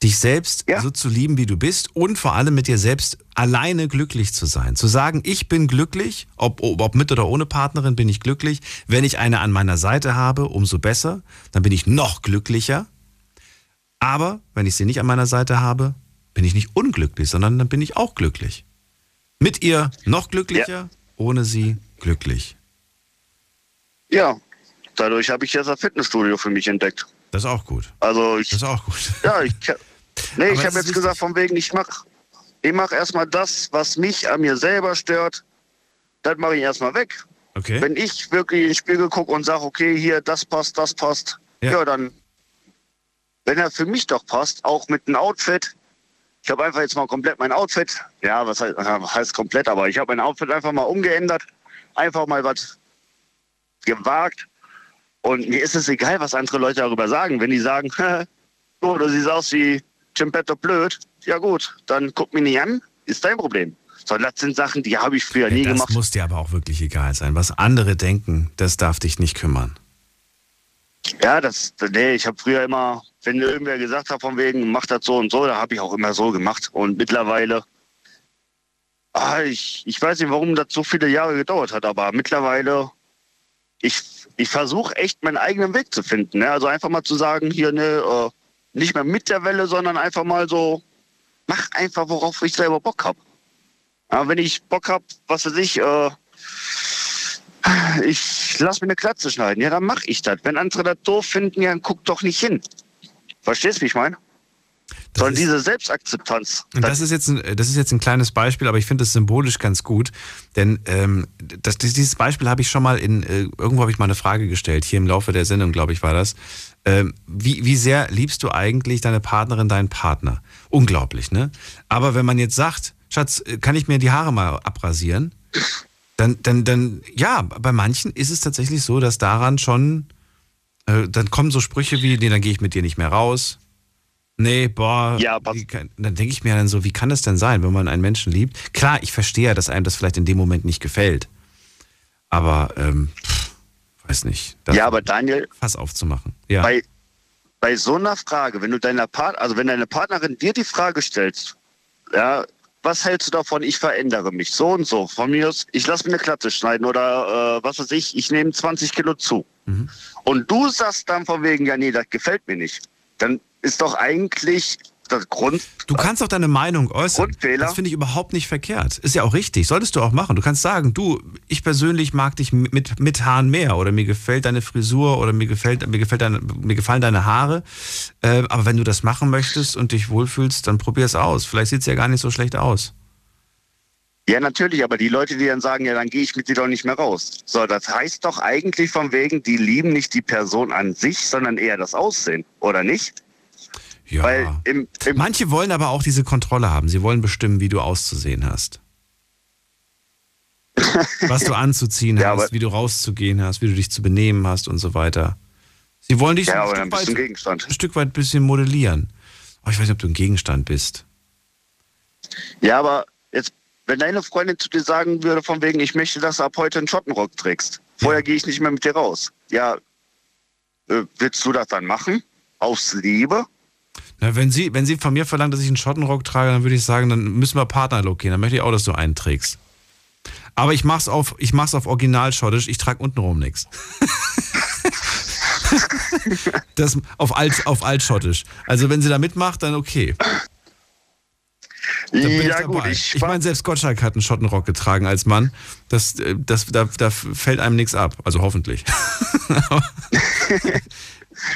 Dich selbst so zu lieben, wie du bist und vor allem mit dir selbst alleine glücklich zu sein. Zu sagen, ich bin glücklich, ob, ob mit oder ohne Partnerin bin ich glücklich. Wenn ich eine an meiner Seite habe, umso besser. Dann bin ich noch glücklicher. Aber wenn ich sie nicht an meiner Seite habe, bin ich nicht unglücklich, sondern dann bin ich auch glücklich. Mit ihr noch glücklicher, ohne sie glücklich. Ja, dadurch habe ich jetzt ein Fitnessstudio für mich entdeckt. Das ist auch gut. Also ich, das ist auch gut. Ja, ich, nee, Aber ich habe jetzt gesagt, von wegen, ich mache ich mach erstmal das, was mich an mir selber stört. Das mache ich erstmal weg. Okay. Wenn ich wirklich in den Spiegel gucke und sage, okay, hier, das passt, das passt, ja, dann, wenn er für mich doch passt, auch mit einem Outfit. Ich habe einfach jetzt mal komplett mein Outfit, ja, was heißt, was heißt komplett, aber ich habe mein Outfit einfach mal umgeändert, einfach mal was gewagt. Und mir ist es egal, was andere Leute darüber sagen. Wenn die sagen, oh, du siehst aus wie Chimpetto blöd, ja gut, dann guck mich nicht an, ist dein Problem. So, das sind Sachen, die habe ich früher nie das gemacht. muss dir aber auch wirklich egal sein. Was andere denken, das darf dich nicht kümmern. Ja, das, nee, ich habe früher immer, wenn irgendwer gesagt hat, von wegen, mach das so und so, da habe ich auch immer so gemacht. Und mittlerweile, ah, ich, ich weiß nicht, warum das so viele Jahre gedauert hat, aber mittlerweile, ich, ich versuche echt meinen eigenen Weg zu finden. Ne? Also einfach mal zu sagen, hier, ne, äh, nicht mehr mit der Welle, sondern einfach mal so, mach einfach, worauf ich selber Bock habe. Aber wenn ich Bock habe, was weiß ich, äh, ich lass mir eine Klatze schneiden, ja, dann mache ich das. Wenn andere das doof finden, ja, dann guck doch nicht hin. Verstehst du, wie ich meine? Sondern diese Selbstakzeptanz. Und das ist jetzt ein, das ist jetzt ein kleines Beispiel, aber ich finde es symbolisch ganz gut, denn ähm, das, dieses Beispiel habe ich schon mal in äh, irgendwo habe ich mal eine Frage gestellt hier im Laufe der Sendung, glaube ich, war das. Ähm, wie, wie sehr liebst du eigentlich deine Partnerin, deinen Partner? Unglaublich, ne? Aber wenn man jetzt sagt, Schatz, äh, kann ich mir die Haare mal abrasieren? Dann, dann, dann, ja, bei manchen ist es tatsächlich so, dass daran schon, äh, dann kommen so Sprüche wie, nee, dann gehe ich mit dir nicht mehr raus. Nee, boah. Ja, kann, dann denke ich mir dann so, wie kann das denn sein, wenn man einen Menschen liebt? Klar, ich verstehe, dass einem das vielleicht in dem Moment nicht gefällt. Aber, ähm, pff, weiß nicht. Ja, aber Daniel. Fass aufzumachen. Ja. Bei, bei so einer Frage, wenn du deiner Part, also wenn deine Partnerin dir die Frage stellst, ja, was hältst du davon, ich verändere mich so und so. Von mir aus, ich lasse mir eine Klappe schneiden oder äh, was weiß ich, ich nehme 20 Kilo zu. Mhm. Und du sagst dann von wegen, ja nee, das gefällt mir nicht. Dann ist doch eigentlich das Grund. Du kannst doch deine Meinung äußern. Grundfehler. Das finde ich überhaupt nicht verkehrt. Ist ja auch richtig. Solltest du auch machen. Du kannst sagen, du, ich persönlich mag dich mit, mit Haaren mehr oder mir gefällt deine Frisur oder mir gefällt, mir gefällt deine, mir gefallen deine Haare. Äh, aber wenn du das machen möchtest und dich wohlfühlst, dann probier es aus. Vielleicht sieht es ja gar nicht so schlecht aus. Ja, natürlich, aber die Leute, die dann sagen, ja, dann gehe ich mit dir doch nicht mehr raus. So, das heißt doch eigentlich von wegen, die lieben nicht die Person an sich, sondern eher das Aussehen, oder nicht? Ja. Weil im, im Manche wollen aber auch diese Kontrolle haben. Sie wollen bestimmen, wie du auszusehen hast. Was du anzuziehen Ja, hast, wie du rauszugehen hast, wie du dich zu benehmen hast und so weiter. Sie wollen dich ja, ein, Stück weit, Gegenstand. ein Stück weit ein bisschen modellieren. Oh, ich weiß nicht, ob du ein Gegenstand bist. Ja, aber jetzt, wenn deine Freundin zu dir sagen würde, von wegen, ich möchte, dass du ab heute einen Schottenrock trägst. Vorher gehe ich nicht mehr mit dir raus. Ja, äh, willst du das dann machen? Aus Liebe? Na, wenn, sie, wenn sie von mir verlangt, dass ich einen Schottenrock trage, dann würde ich sagen, dann müssen wir Partnerlook gehen. Dann möchte ich auch, dass du einen trägst. Aber ich mach's auf, ich mach's auf Originalschottisch, ich trage untenrum nichts. Das auf, Alt, auf Altschottisch. Also wenn sie da mitmacht, dann okay. Dann ich ja, dabei. gut, ich ich, meine, selbst Gottschalk hat einen Schottenrock getragen als Mann. Das, äh, das, da, da fällt einem nichts ab. Also hoffentlich.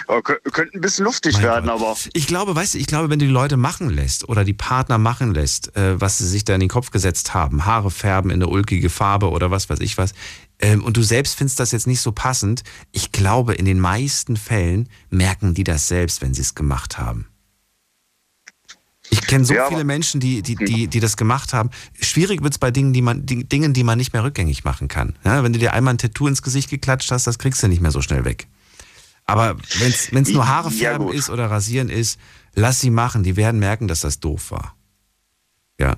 kö- könnte ein bisschen luftig werden, aber Ich glaube, weißt du, ich glaube, wenn du die Leute machen lässt oder die Partner machen lässt, äh, was sie sich da in den Kopf gesetzt haben, Haare färben in eine ulkige Farbe oder was weiß ich was, ähm, und du selbst findest das jetzt nicht so passend, ich glaube, in den meisten Fällen merken die das selbst, wenn sie es gemacht haben. Ich kenne so Ja, viele Menschen, die, die, die, die das gemacht haben. Schwierig wird es bei Dingen, die man, die, Dingen, die man nicht mehr rückgängig machen kann. Ja, wenn du dir einmal ein Tattoo ins Gesicht geklatscht hast, das kriegst du nicht mehr so schnell weg. Aber wenn es nur Haare Ja, färben gut. ist oder rasieren ist, lass sie machen. Die werden merken, dass das doof war. Ja.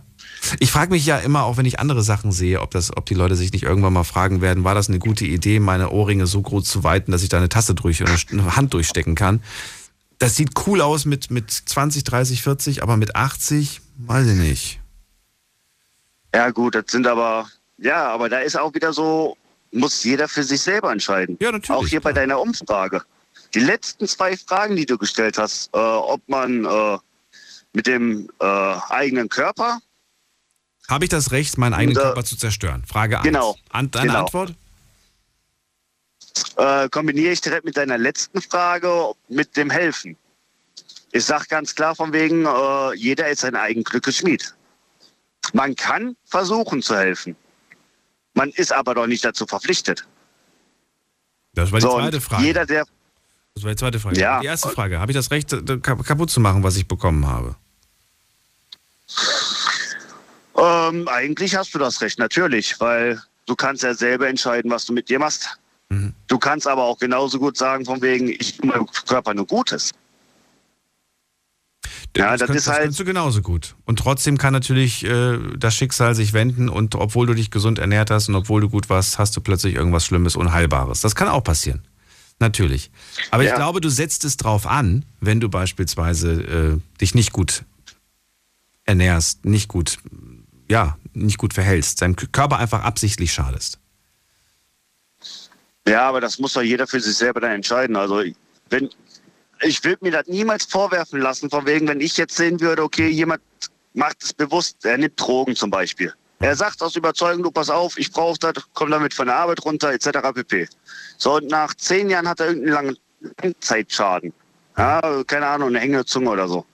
Ich frage mich ja immer, auch wenn ich andere Sachen sehe, ob, das, ob die Leute sich nicht irgendwann mal fragen werden, war das eine gute Idee, meine Ohrringe so groß zu weiten, dass ich da eine Tasse durch oder eine Hand durchstecken kann. Das sieht cool aus mit, mit 20, 30, 40, aber mit 80, weiß ich nicht. ja gut, das sind aber, ja, aber da ist auch wieder so, muss jeder für sich selber entscheiden. Ja, natürlich. Auch hier bei deiner Umfrage. Die letzten zwei Fragen, die du gestellt hast, äh, ob man äh, mit dem äh, eigenen Körper, Habe ich das Recht, meinen eigenen Und, Körper zu zerstören? Frage 1. genau, An, deine genau. Antwort? äh, kombiniere ich direkt mit deiner letzten Frage mit dem Helfen. Ich sage ganz klar von wegen, äh, jeder ist sein eigen Glückes Schmied. Man kann versuchen zu helfen. Man ist aber doch nicht dazu verpflichtet. Das war die So, zweite Frage. Jeder, der Das war die zweite Frage. Ja. Die erste Frage. Habe ich das Recht, äh, kap- kaputt zu machen, was ich bekommen habe? Ähm, eigentlich hast du das Recht, natürlich, weil du kannst ja selber entscheiden, was du mit dir machst. Mhm. Du kannst aber auch genauso gut sagen, von wegen, ich tue meinem Körper nur Gutes. Ja, das, das könnt, ist das halt- kannst du genauso gut. Und trotzdem kann natürlich äh, das Schicksal sich wenden und obwohl du dich gesund ernährt hast und obwohl du gut warst, hast du plötzlich irgendwas Schlimmes, Unheilbares. Das kann auch passieren. Natürlich. Aber ich Ja. glaube, du setzt es drauf an, wenn du beispielsweise äh, dich nicht gut ernährst, nicht gut, ja, nicht gut verhältst, deinem Körper einfach absichtlich schadest. Ja, aber das muss doch jeder für sich selber dann entscheiden. Also wenn ich würde mir das niemals vorwerfen lassen, von wegen, wenn ich jetzt sehen würde, okay, jemand macht es bewusst, er nimmt Drogen zum Beispiel. Er sagt aus Überzeugung, du pass auf, ich brauche das, komm damit von der Arbeit runter, etc. pp. So, und nach zehn Jahren hat er irgendeinen langen Langzeitschaden. Ja, keine Ahnung, eine hängende Zunge oder so.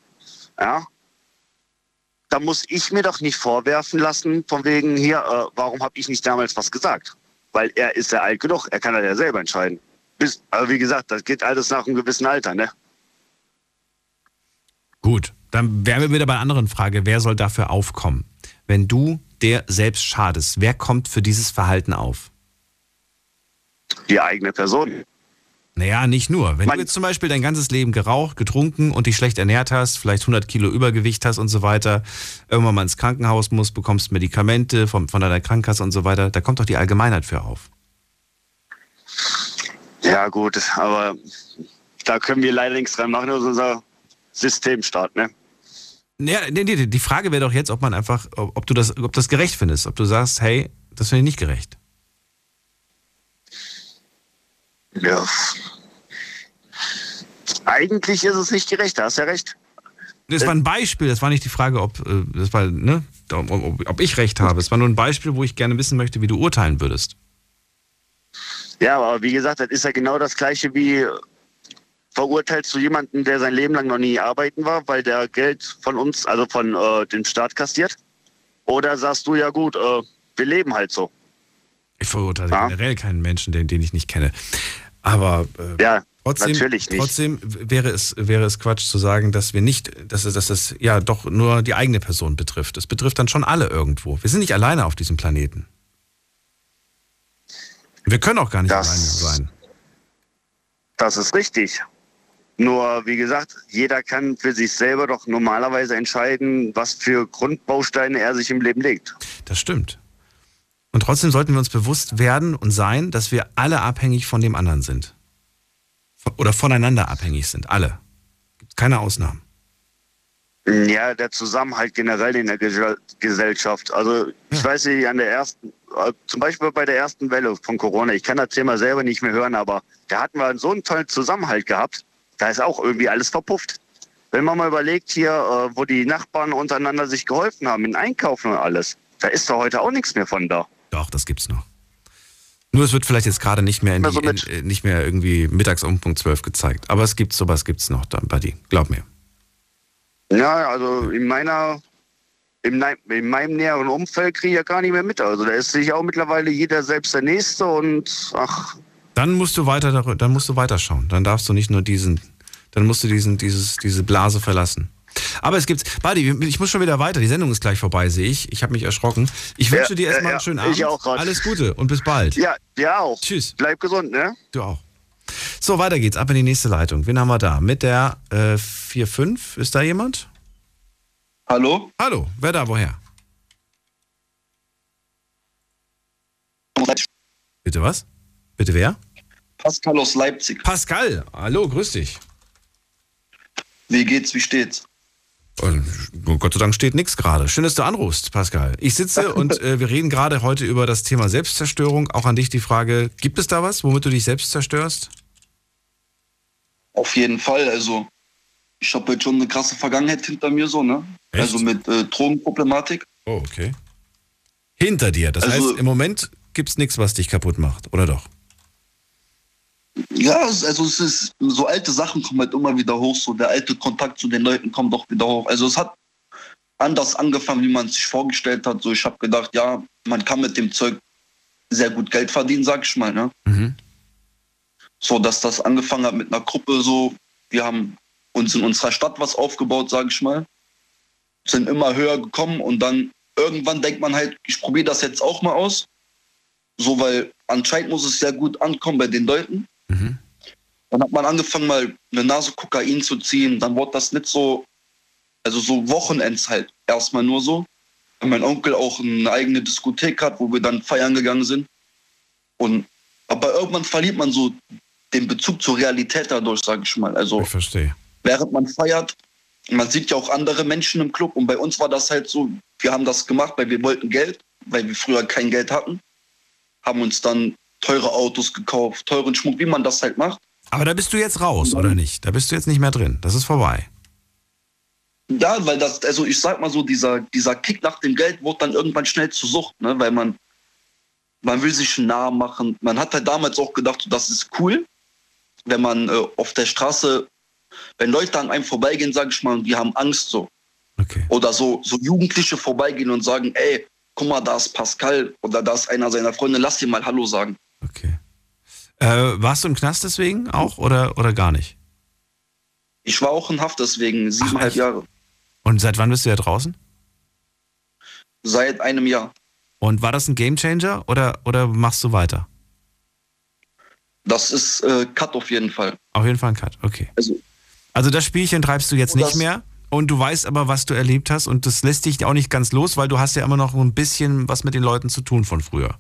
Ja. Da muss ich mir doch nicht vorwerfen lassen, von wegen hier, äh, warum habe ich nicht damals was gesagt? Weil er ist ja alt genug, er kann das ja selber entscheiden. Bis, aber wie gesagt, das geht alles nach einem gewissen Alter, ne? Gut, dann wären wir wieder bei einer anderen Frage. Wer soll dafür aufkommen? Wenn du dir selbst schadest, wer kommt für dieses Verhalten auf? Die eigene Person. Naja, nicht nur. Wenn Man- du jetzt zum Beispiel dein ganzes Leben geraucht, getrunken und dich schlecht ernährt hast, vielleicht 100 Kilo Übergewicht hast und so weiter, irgendwann mal ins Krankenhaus musst, bekommst Medikamente von, von deiner Krankenkasse und so weiter, da kommt doch die Allgemeinheit für auf. Ja, gut, aber da können wir leider nichts dran machen, das ist unser Systemstaat, ne? Naja, nee, nee, die Frage wäre doch jetzt, ob man einfach, ob, du das, ob das gerecht findest, ob du sagst, hey, das finde ich nicht gerecht. Ja. Eigentlich ist es nicht gerecht, da hast ja recht. Das war ein Beispiel, das war nicht die Frage, ob, äh, das war, ne, ob ich recht habe. Es war nur ein Beispiel, wo ich gerne wissen möchte, wie du urteilen würdest. Ja, aber wie gesagt, das ist ja genau das Gleiche wie verurteilst du jemanden, der sein Leben lang noch nie arbeiten war, weil der Geld von uns, also von äh, dem Staat kassiert? Oder sagst du, ja gut, äh, wir leben halt so. Ich verurteile generell keinen Menschen, den, den ich nicht kenne. Aber äh, Ja, trotzdem, natürlich nicht. trotzdem wäre es, wäre es Quatsch zu sagen, dass wir nicht, dass es, dass es ja doch nur die eigene Person betrifft. Es betrifft dann schon alle irgendwo. Wir sind nicht alleine auf diesem Planeten. Wir können auch gar nicht Das- alleine sein. Das ist richtig. Nur, wie gesagt, jeder kann für sich selber doch normalerweise entscheiden, was für Grundbausteine er sich im Leben legt. Das stimmt. Und trotzdem sollten wir uns bewusst werden und sein, dass wir alle abhängig von dem anderen sind. Oder voneinander abhängig sind. Alle. Gibt keine Ausnahmen. Ja, der Zusammenhalt generell in der Gesell- Gesellschaft. Also ich weiß nicht, an der ersten, äh, zum Beispiel bei der ersten Welle von Corona, ich kann das Thema selber nicht mehr hören, aber da hatten wir so einen tollen Zusammenhalt gehabt, da ist auch irgendwie alles verpufft. Wenn man mal überlegt hier, äh, wo die Nachbarn untereinander sich geholfen haben, in Einkaufen und alles, da ist doch heute auch nichts mehr von da. Doch, das gibt's noch. Nur es wird vielleicht jetzt gerade nicht mehr, in die, Also in, mit- äh, nicht mehr irgendwie mittags um Punkt 12 gezeigt. Aber es gibt sowas gibt's noch da bei dir. Glaub mir. Ja, also in meiner, in, in meinem näheren Umfeld kriege ich ja gar nicht mehr mit. Also da ist sich auch mittlerweile jeder selbst der Nächste und ach, Dann musst du weiter, dann musst du weiterschauen. Dann darfst du nicht nur diesen, dann musst du diesen, dieses, diese Blase verlassen. Aber es gibt, Buddy, ich muss schon wieder weiter. Die Sendung ist gleich vorbei, sehe ich. Ich habe mich erschrocken. Ich wünsche Ja, dir erstmal ja, einen schönen Abend. ich auch grad. Alles Gute und bis bald. ja, ja auch. Tschüss. Bleib gesund, ne? Du auch. So, weiter geht's. Ab in die nächste Leitung. Wen haben wir da? Mit der äh, 4-5. Ist da jemand? Hallo? Hallo. Wer da? Woher? Bitte was? Bitte wer? Pascal aus Leipzig. Pascal. Hallo, grüß dich. Wie geht's, wie steht's? Und Gott sei Dank steht nichts gerade. Schön, dass du anrufst, Pascal. Ich sitze und äh, wir reden gerade heute über das Thema Selbstzerstörung. Auch an dich die Frage, gibt es da was, womit du dich selbst zerstörst? Auf jeden Fall. Also, ich habe jetzt schon eine krasse Vergangenheit hinter mir, so, ne? Echt? Also mit äh, Drogenproblematik. Oh, okay. Hinter dir. Das Also- heißt, im Moment gibt es nichts, was dich kaputt macht, oder doch? Ja, also es ist, so alte Sachen kommen halt immer wieder hoch, so der alte Kontakt zu den Leuten kommt doch wieder hoch. Also es hat anders angefangen, wie man es sich vorgestellt hat. So, ich habe gedacht, ja, man kann mit dem Zeug sehr gut Geld verdienen, sag ich mal, ne? Mhm. So, dass das angefangen hat mit einer Gruppe, so, wir haben uns in unserer Stadt was aufgebaut, sag ich mal, sind immer höher gekommen und dann irgendwann denkt man halt, ich probiere das jetzt auch mal aus. So, weil anscheinend muss es sehr gut ankommen bei den Leuten. Dann hat man angefangen, mal eine Nase Kokain zu ziehen. Dann wurde das nicht so Also so Wochenends halt erstmal nur so. Weil mein Onkel auch eine eigene Diskothek hat, wo wir dann feiern gegangen sind. Und aber irgendwann verliert man so den Bezug zur Realität dadurch, sage ich mal. Also Ich verstehe. während man feiert, man sieht ja auch andere Menschen im Club und bei uns war das halt so, wir haben das gemacht, weil wir wollten Geld, weil wir früher kein Geld hatten, haben uns dann teure Autos gekauft, teuren Schmuck, wie man das halt macht. Aber da bist du jetzt raus, oder nicht? Da bist du jetzt nicht mehr drin. Das ist vorbei. Ja, weil das, also ich sag mal so, dieser, dieser Kick nach dem Geld wurde dann irgendwann schnell zur Sucht, ne? weil man, man will sich einen Namen machen. Man hat halt damals auch gedacht, das ist cool, wenn man äh, auf der Straße, wenn Leute an einem vorbeigehen, sag ich mal, und die haben Angst so. Oder so, so Jugendliche vorbeigehen und sagen, ey, guck mal, da ist Pascal oder da ist einer seiner Freunde, lass dir mal Hallo sagen. Äh, warst du im Knast deswegen auch oder, oder gar nicht? Ich war auch in Haft deswegen, siebeneinhalb Jahre. Und seit wann bist du ja draußen? Seit einem Jahr. Und war das ein Gamechanger oder, oder machst du weiter? Das ist äh, Cut auf jeden Fall. Auf jeden Fall ein Cut, okay. Also, Also das Spielchen treibst du jetzt nicht mehr und du weißt aber, was du erlebt hast und das lässt dich auch nicht ganz los, weil du hast ja immer noch ein bisschen was mit den Leuten zu tun von früher.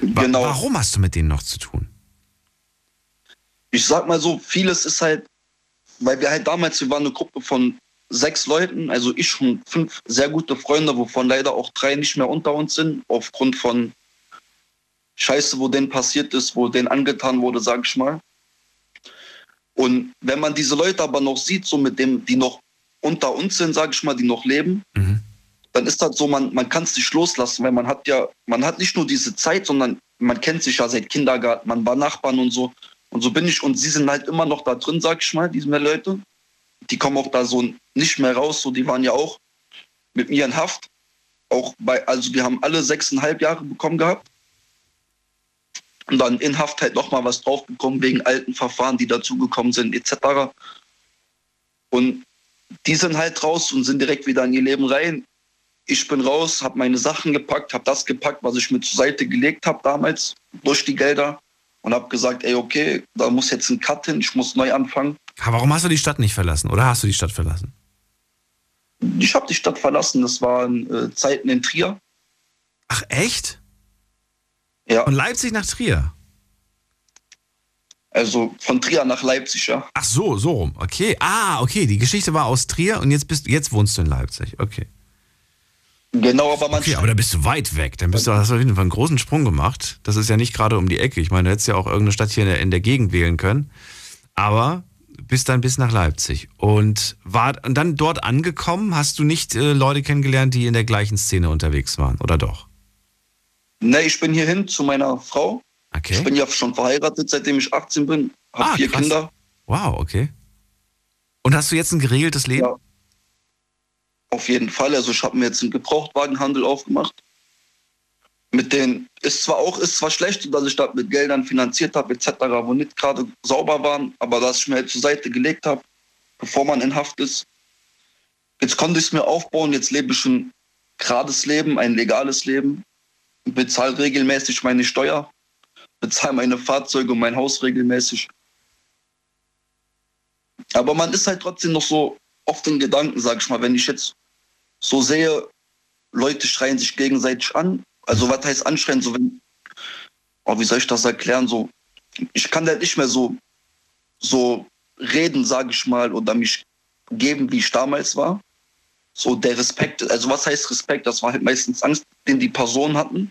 Genau. Warum hast du mit denen noch zu tun? ich sag mal so, vieles ist halt, weil wir halt damals, wir waren eine Gruppe von sechs Leuten, also ich und fünf sehr gute Freunde, wovon leider auch drei nicht mehr unter uns sind, aufgrund von Scheiße, wo denen passiert ist, wo denen angetan wurde, sag ich mal. Und wenn man diese Leute aber noch sieht, so mit dem, die noch unter uns sind, sag ich mal, die noch leben, dann ist das so, man, man kann es nicht loslassen, weil man hat ja, man hat nicht nur diese Zeit, sondern man kennt sich ja seit Kindergarten, man war Nachbarn und so. Und so bin ich, und sie sind halt immer noch da drin, sag ich mal, diese Leute. Die kommen auch da so nicht mehr raus, so die waren ja auch mit mir in Haft. Auch bei, also wir haben alle sechseinhalb Jahre bekommen gehabt. Und dann in Haft halt nochmal was drauf bekommen wegen alten Verfahren, die dazugekommen sind, etc. Und die sind halt raus und sind direkt wieder in ihr Leben rein. Ich bin raus, habe meine Sachen gepackt, habe das gepackt, was ich mir zur Seite gelegt habe damals durch die Gelder und habe gesagt, ey, okay, da muss jetzt ein Cut hin, ich muss neu anfangen. Aber warum hast du die Stadt nicht verlassen oder hast du die Stadt verlassen? Ich habe die Stadt verlassen, das waren äh, Zeiten in Trier. Ach echt? Ja. Von Leipzig nach Trier? Also von Trier nach Leipzig, ja. Ach so, so rum. Okay. Ah, okay. Die Geschichte war aus Trier und jetzt bist jetzt wohnst du in Leipzig. Okay. Genau, aber man. Okay, aber da bist du weit weg. Dann bist du, hast du auf jeden Fall einen großen Sprung gemacht. Das ist ja nicht gerade um die Ecke. Ich meine, du hättest ja auch irgendeine Stadt hier in der, in der Gegend wählen können. Aber bist dann bis nach Leipzig. Und, war, und dann dort angekommen, hast du nicht äh, Leute kennengelernt, die in der gleichen Szene unterwegs waren, oder doch? Ne, ich bin hierhin zu meiner Frau. Okay. Ich bin ja schon verheiratet, seitdem ich 18 bin. Habe Ah, vier krass. Kinder. Wow, okay. Und hast du jetzt ein geregeltes Leben? Ja. Auf jeden Fall. Also ich habe mir jetzt einen Gebrauchtwagenhandel aufgemacht. Mit den ist zwar auch ist zwar schlecht, dass ich das mit Geldern finanziert habe etc., wo nicht gerade sauber waren, aber dass ich mir halt zur Seite gelegt habe, bevor man in Haft ist. Jetzt konnte ich es mir aufbauen. Jetzt lebe ich ein gerades Leben, ein legales Leben. Bezahle regelmäßig meine Steuer, bezahle meine Fahrzeuge und mein Haus regelmäßig. Aber man ist halt trotzdem noch so oft in Gedanken, sag ich mal, wenn ich jetzt so sehe, Leute schreien sich gegenseitig an. Also was heißt anschreien? So wenn, oh, wie soll ich das erklären? So, ich kann halt nicht mehr so, so reden, sage ich mal, oder mich geben, wie ich damals war. So der Respekt, also was heißt Respekt? Das war halt meistens Angst, den die Personen hatten.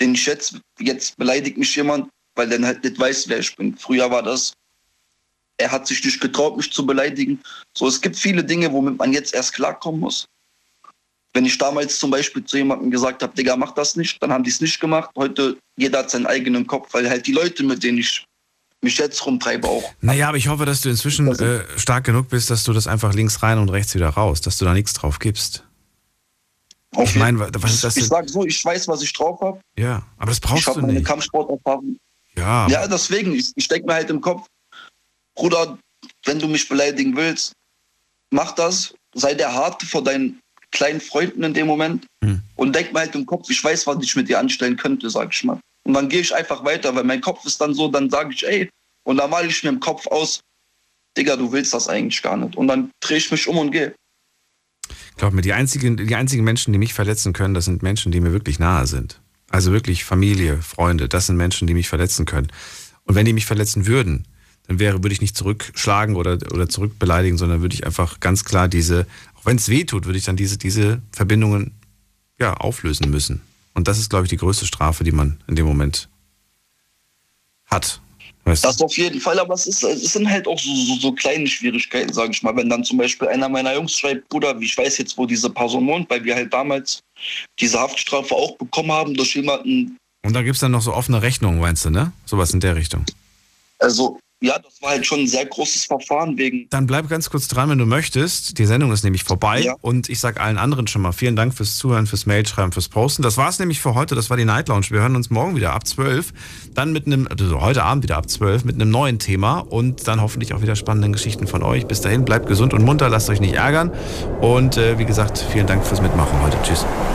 Den ich jetzt, jetzt beleidigt mich jemand, weil der halt nicht weiß, wer ich bin. Früher war das, er hat sich nicht getraut, mich zu beleidigen. So, es gibt viele Dinge, womit man jetzt erst klarkommen muss. Wenn ich damals zum Beispiel zu jemandem gesagt habe, Digga, mach das nicht, dann haben die es nicht gemacht. Heute, jeder hat seinen eigenen Kopf, weil halt die Leute, mit denen ich mich jetzt rumtreibe, auch. Naja, aber ich hoffe, dass du inzwischen äh, stark genug bist, dass du das einfach links rein und rechts wieder raus, dass du da nichts drauf gibst. Ich meine, was ist das Ich denn? sag so, ich weiß, was ich drauf habe. Ja, aber das Ich brauchst habe du meine nicht. Kampfsporterfahrung. Ja, Ja, deswegen, ich, ich denke mir halt im Kopf, Bruder, wenn du mich beleidigen willst, mach das, sei der Harte vor deinen kleinen Freunden in dem Moment Hm. und denk mir halt im Kopf, ich weiß, was ich mit dir anstellen könnte, sag ich mal. Und dann gehe ich einfach weiter, weil mein Kopf ist dann so, dann sage ich, ey, und dann male ich mir im Kopf aus, Digga, du willst das eigentlich gar nicht. Und dann drehe ich mich um und gehe. Glaub mir, die einzigen, die einzigen Menschen, die mich verletzen können, das sind Menschen, die mir wirklich nahe sind. Also wirklich Familie, Freunde, das sind Menschen, die mich verletzen können. Und wenn die mich verletzen würden, dann wäre, würde ich nicht zurückschlagen oder, oder zurückbeleidigen, sondern würde ich einfach ganz klar diese, auch wenn es weh tut, würde ich dann diese, diese Verbindungen ja, auflösen müssen. Und das ist, glaube ich, die größte Strafe, die man in dem Moment hat. Weißt? Das auf jeden Fall, aber es, ist, es sind halt auch so, so, so kleine Schwierigkeiten, sage ich mal. Wenn dann zum Beispiel einer meiner Jungs schreibt, Bruder, ich weiß jetzt, wo diese Person wohnt, weil wir halt damals diese Haftstrafe auch bekommen haben durch jemanden. Und da gibt es dann noch so offene Rechnungen, meinst du, ne? Sowas in der Richtung. Also, ja, das war halt schon ein sehr großes Verfahren wegen. Dann bleib ganz kurz dran, wenn du möchtest. Die Sendung ist nämlich vorbei. Ja. Und ich sage allen anderen schon mal vielen Dank fürs Zuhören, fürs Mailschreiben, fürs Posten. Das war's nämlich für heute. Das war die Night Lounge. Wir hören uns morgen wieder ab 12. Dann mit einem, also heute Abend wieder ab 12 mit einem neuen Thema und dann hoffentlich auch wieder spannenden Geschichten von euch. Bis dahin, bleibt gesund und munter, lasst euch nicht ärgern. Und äh, wie gesagt, vielen Dank fürs Mitmachen heute. Tschüss.